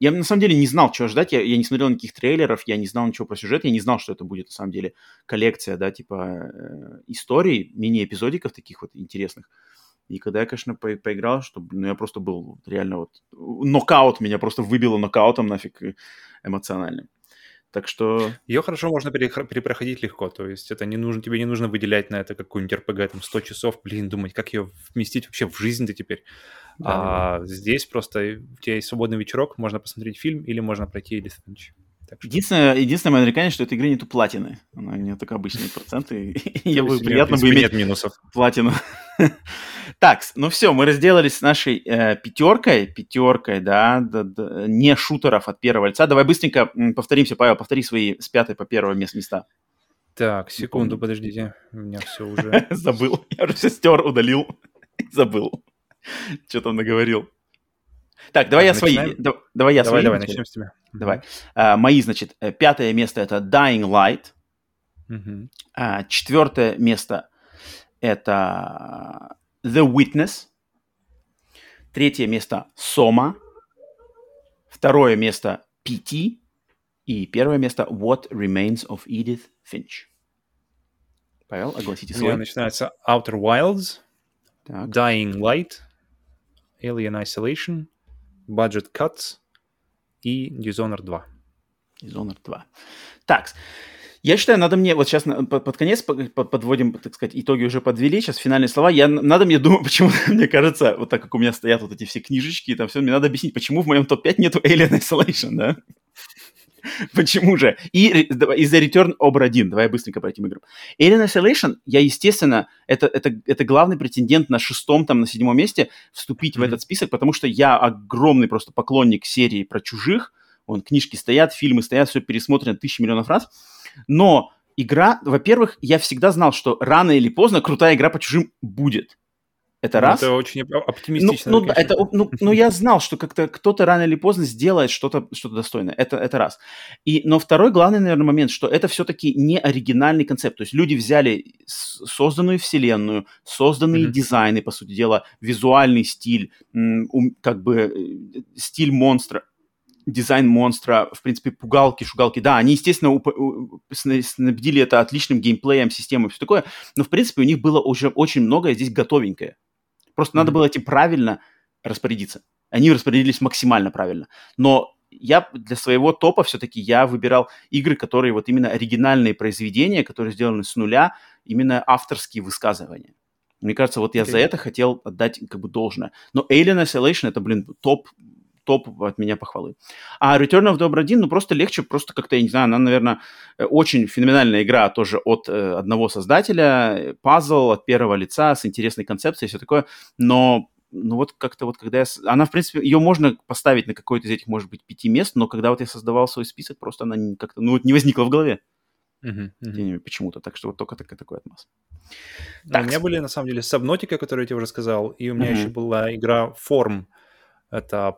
я на самом деле не знал, чего ждать, я, я не смотрел никаких трейлеров, я не знал ничего про сюжет, я не знал, что это будет на самом деле коллекция, да, типа э, историй, мини-эпизодиков таких вот интересных. И когда я, конечно, по поиграл, что, ну, я просто был реально вот... Нокаут меня просто выбило нокаутом нафиг эмоциональным. Так что... Ее хорошо можно перепроходить легко, то есть это не нужно, тебе не нужно выделять на это какую-нибудь РПГ, там, 100 часов, блин, думать, как ее вместить вообще в жизнь-то теперь. Да, а да. здесь просто у тебя есть свободный вечерок, можно посмотреть фильм или можно пройти Элис Финч. Так что... Единственное, единственное мое нарекание, что этой игры нету платины. Она не только обычные проценты. Я бы приятно бы иметь минусов. платину. Так, ну все, мы разделались с нашей э, пятеркой, пятеркой, да, да, да, не шутеров от первого лица. Давай быстренько повторимся, Павел, повтори свои с пятой по первого места. Так, секунду, подождите, у меня все уже... Забыл, я уже все стер, удалил, забыл. Что там наговорил. Так, давай так, я начинаем? свои. Да, давай я давай, свои. Давай, начнем с тебя. Давай. А, мои, значит, э, пятое место это Dying Light. Uh-huh. А, четвертое место это The Witness. Третье место Сома. Второе место PT. И первое место What Remains of Edith Finch. Павел, огласите свой. У меня начинается Outer Wilds, так. Dying Light, Alien Isolation, Budget Cuts и Dishonored 2. Dishonored 2. Так, я считаю, надо мне, вот сейчас под, конец подводим, так сказать, итоги уже подвели, сейчас финальные слова. Я, надо мне думать, почему, мне кажется, вот так как у меня стоят вот эти все книжечки и там все, мне надо объяснить, почему в моем топ-5 нету Alien Isolation, да? Почему же? И из-за Return Obra 1. Давай быстренько по этим играм. Alien Isolation, я, естественно, это, это, это главный претендент на шестом, там, на седьмом месте вступить mm-hmm. в этот список, потому что я огромный просто поклонник серии про чужих. Вон, книжки стоят, фильмы стоят, все пересмотрено тысячи миллионов раз. Но игра, во-первых, я всегда знал, что рано или поздно крутая игра по чужим будет. Это ну, раз. Это очень оптимистично. Ну, ну, это, ну, ну, я знал, что как-то кто-то рано или поздно сделает что-то что достойное. Это, это раз. И, но второй главный, наверное, момент, что это все-таки не оригинальный концепт. То есть люди взяли созданную вселенную, созданные mm-hmm. дизайны, по сути дела, визуальный стиль, как бы э, стиль монстра, дизайн монстра, в принципе, пугалки, шугалки. Да, они, естественно, уп- снабдили это отличным геймплеем, системой, все такое, но, в принципе, у них было уже очень многое здесь готовенькое. Просто mm-hmm. надо было этим правильно распорядиться. Они распорядились максимально правильно. Но я для своего топа все-таки я выбирал игры, которые вот именно оригинальные произведения, которые сделаны с нуля, именно авторские высказывания. Мне кажется, вот я okay. за это хотел отдать как бы должное. Но Alien Isolation это, блин, топ топ от меня похвалы. А Return of the Obra Dinn, ну, просто легче, просто как-то, я не знаю, она, наверное, очень феноменальная игра тоже от э, одного создателя, пазл от первого лица с интересной концепцией и все такое, но ну вот как-то вот когда я... Она, в принципе, ее можно поставить на какой-то из этих, может быть, пяти мест, но когда вот я создавал свой список, просто она как-то, ну вот не возникла в голове. Uh-huh, uh-huh. Почему-то. Так что вот только такой, такой отмаз. Так. У меня были, на самом деле, Subnautica, которую я тебе уже сказал, и у меня uh-huh. еще была игра Form, это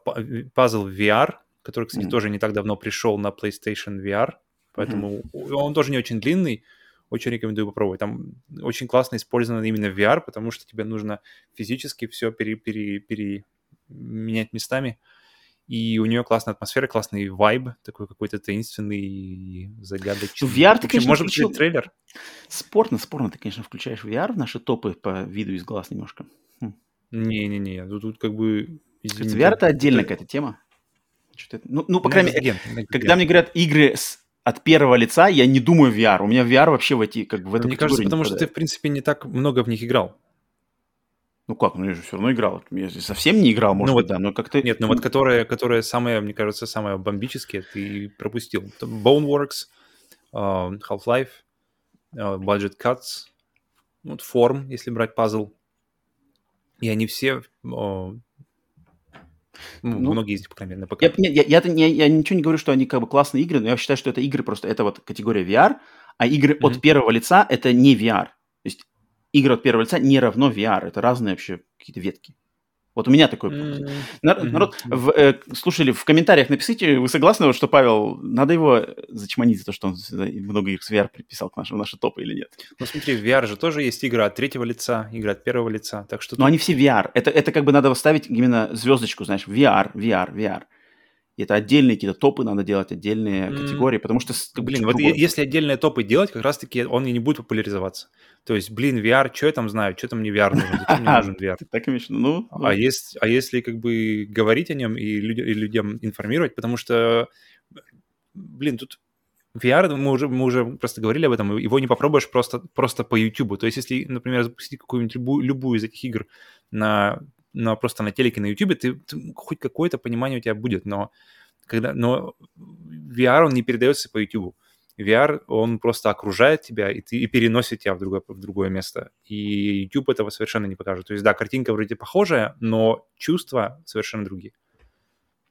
пазл VR, который, кстати, mm. тоже не так давно пришел на PlayStation VR, поэтому mm-hmm. он тоже не очень длинный, очень рекомендую попробовать. Там очень классно использовано именно VR, потому что тебе нужно физически все пере, пере, пере, менять местами. И у нее классная атмосфера, классный вайб, такой какой-то таинственный и загадочный. Ну, VR ты, конечно, может включил... быть, трейлер? Спорно, спорно ты, конечно, включаешь VR в наши топы по виду из глаз немножко. Хм. Не-не-не, тут, тут как бы Извините. VR это отдельная какая-то тема. Ну, ну, по крайней мере, когда мне говорят игры с, от первого лица, я не думаю VR. У меня VR вообще в эти, как бы в эту Мне кажется, потому что ты, в принципе, не так много в них играл. Ну как, ну я же все равно играл. Я совсем не играл, может ну, быть, да, но как-то... Нет, ну вот которые, которые самые, мне кажется, самые бомбические, ты пропустил. Boneworks, uh, Half-Life, uh, Budget Cuts, вот Form, если брать пазл. И они все uh, ну, ну, многие из них, по крайней мере, на ПК. Я, я, я, я, я ничего не говорю, что они как бы классные игры, но я считаю, что это игры просто, это вот категория VR, а игры mm-hmm. от первого лица это не VR. То есть игры от первого лица не равно VR, это разные вообще какие-то ветки. Вот у меня такой. Mm-hmm. Народ, в, э, слушали, в комментариях напишите, вы согласны, вот, что Павел, надо его зачманить за то, что он много игр с VR приписал к нашему, наши топы или нет? Ну смотри, в VR же тоже есть игра от третьего лица, игра от первого лица, так что... Но тут... они все VR. Это, это как бы надо поставить именно звездочку, знаешь, VR, VR, VR. И это отдельные какие-то топы надо делать, отдельные mm. категории, потому что... Как блин, вот другое. если отдельные топы делать, как раз-таки он и не будет популяризоваться. То есть, блин, VR, что я там знаю, что там мне VR нужен, зачем мне нужен VR? Так и ну, ну. А, есть, а если как бы говорить о нем и, людь, и людям информировать, потому что, блин, тут VR, мы уже, мы уже просто говорили об этом, его не попробуешь просто, просто по YouTube. То есть, если, например, запустить какую-нибудь любую, любую из этих игр на но просто на телеке, на YouTube, ты, ты хоть какое-то понимание у тебя будет, но когда, но VR, он не передается по YouTube. VR, он просто окружает тебя и, ты, и переносит тебя в другое, в другое место. И YouTube этого совершенно не покажет. То есть, да, картинка вроде похожая, но чувства совершенно другие.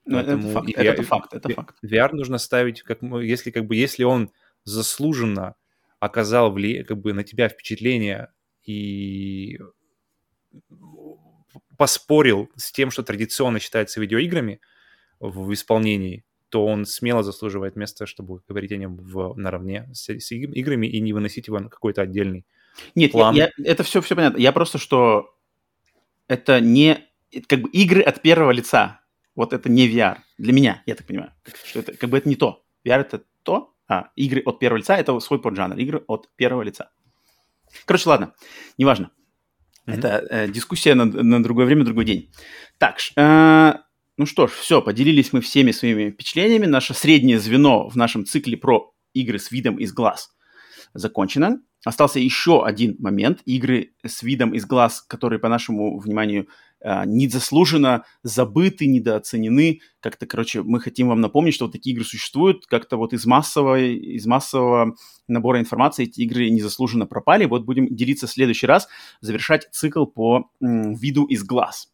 Ну, Поэтому это, факт, VR, это факт, это факт. VR нужно ставить, как, если, как бы, если он заслуженно оказал вли, как бы, на тебя впечатление и поспорил с тем, что традиционно считается видеоиграми в исполнении, то он смело заслуживает места, чтобы говорить о нем в, наравне с, с играми и не выносить его на какой-то отдельный Нет, план. Я, я, это все, все понятно. Я просто, что это не... Как бы игры от первого лица. Вот это не VR. Для меня, я так понимаю. Что это, как бы это не то. VR это то, а игры от первого лица это свой поджанр. Игры от первого лица. Короче, ладно, неважно. Mm-hmm. Это э, дискуссия на, на другое время, другой день. Так, э, ну что ж, все, поделились мы всеми своими впечатлениями. Наше среднее звено в нашем цикле про игры с видом из глаз закончено. Остался еще один момент. Игры с видом из глаз, которые, по нашему вниманию, незаслуженно забыты, недооценены. Как-то, короче, мы хотим вам напомнить, что вот такие игры существуют. Как-то вот из массового, из массового набора информации эти игры незаслуженно пропали. Вот будем делиться в следующий раз, завершать цикл по виду из глаз.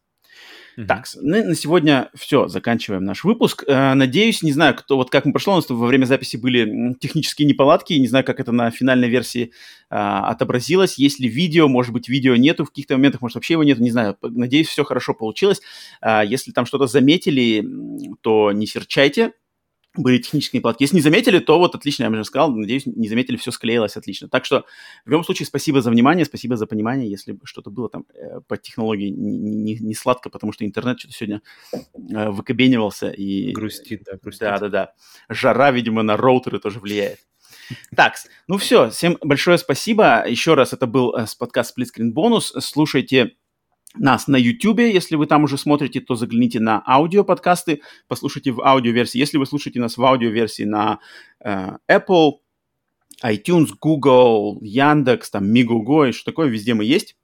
Так, ну, на сегодня все, заканчиваем наш выпуск. Э, надеюсь, не знаю, кто, вот как мы прошло, у нас во время записи были технические неполадки, не знаю, как это на финальной версии а, отобразилось. Есть ли видео, может быть, видео нету в каких-то моментах, может, вообще его нету, не знаю. Надеюсь, все хорошо получилось. А, если там что-то заметили, то не серчайте, были технические неполадки. Если не заметили, то вот отлично, я уже сказал, надеюсь, не заметили, все склеилось отлично. Так что в любом случае спасибо за внимание, спасибо за понимание, если что-то было там э, по технологии не, не, не сладко, потому что интернет что-то сегодня э, выкобенивался и... Грустит, да, грустит. Да-да-да. Жара, видимо, на роутеры тоже влияет. Так, ну все, всем большое спасибо. Еще раз, это был э, подкаст Split Screen Bonus. Слушайте нас на YouTube. Если вы там уже смотрите, то загляните на аудиоподкасты, послушайте в аудиоверсии. Если вы слушаете нас в аудиоверсии на э, Apple, iTunes, Google, Яндекс, там, Мигуго и что такое, везде мы есть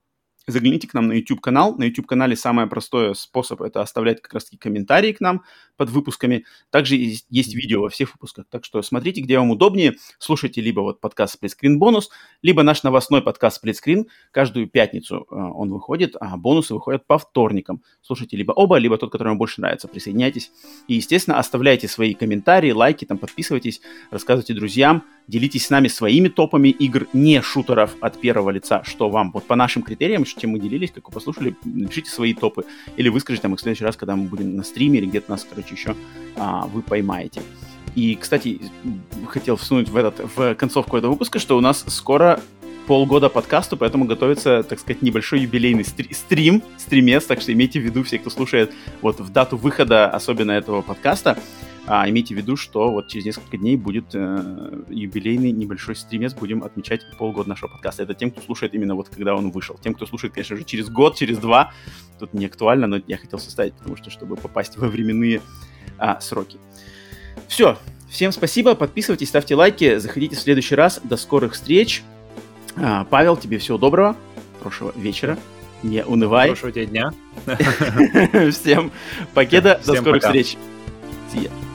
загляните к нам на YouTube-канал. На YouTube-канале самый простой способ – это оставлять как раз-таки комментарии к нам под выпусками. Также есть, есть видео во всех выпусках. Так что смотрите, где вам удобнее. Слушайте либо вот подкаст Screen бонус, либо наш новостной подкаст Screen. Каждую пятницу э, он выходит, а бонусы выходят по вторникам. Слушайте либо оба, либо тот, который вам больше нравится. Присоединяйтесь. И, естественно, оставляйте свои комментарии, лайки, там подписывайтесь, рассказывайте друзьям, делитесь с нами своими топами игр не шутеров от первого лица, что вам вот по нашим критериям, чем мы делились, как вы послушали, напишите свои топы или выскажите там их в следующий раз, когда мы будем на стриме или где-то нас, короче, еще а, вы поймаете. И, кстати, хотел всунуть в, этот, в концовку этого выпуска, что у нас скоро полгода подкасту, поэтому готовится, так сказать, небольшой юбилейный стри- стрим, стримес, так что имейте в виду все, кто слушает вот в дату выхода особенно этого подкаста, А, имейте в виду, что вот через несколько дней будет э, юбилейный небольшой стримец, будем отмечать полгода нашего подкаста. Это тем, кто слушает именно вот когда он вышел. Тем, кто слушает, конечно же, через год, через два, тут не актуально, но я хотел составить, потому что, чтобы попасть во временные а, сроки. Все, всем спасибо, подписывайтесь, ставьте лайки, заходите в следующий раз. До скорых встреч. А, Павел, тебе всего доброго, хорошего вечера. Не унывай. Хорошего тебе дня. Всем покеда, до скорых встреч. See ya.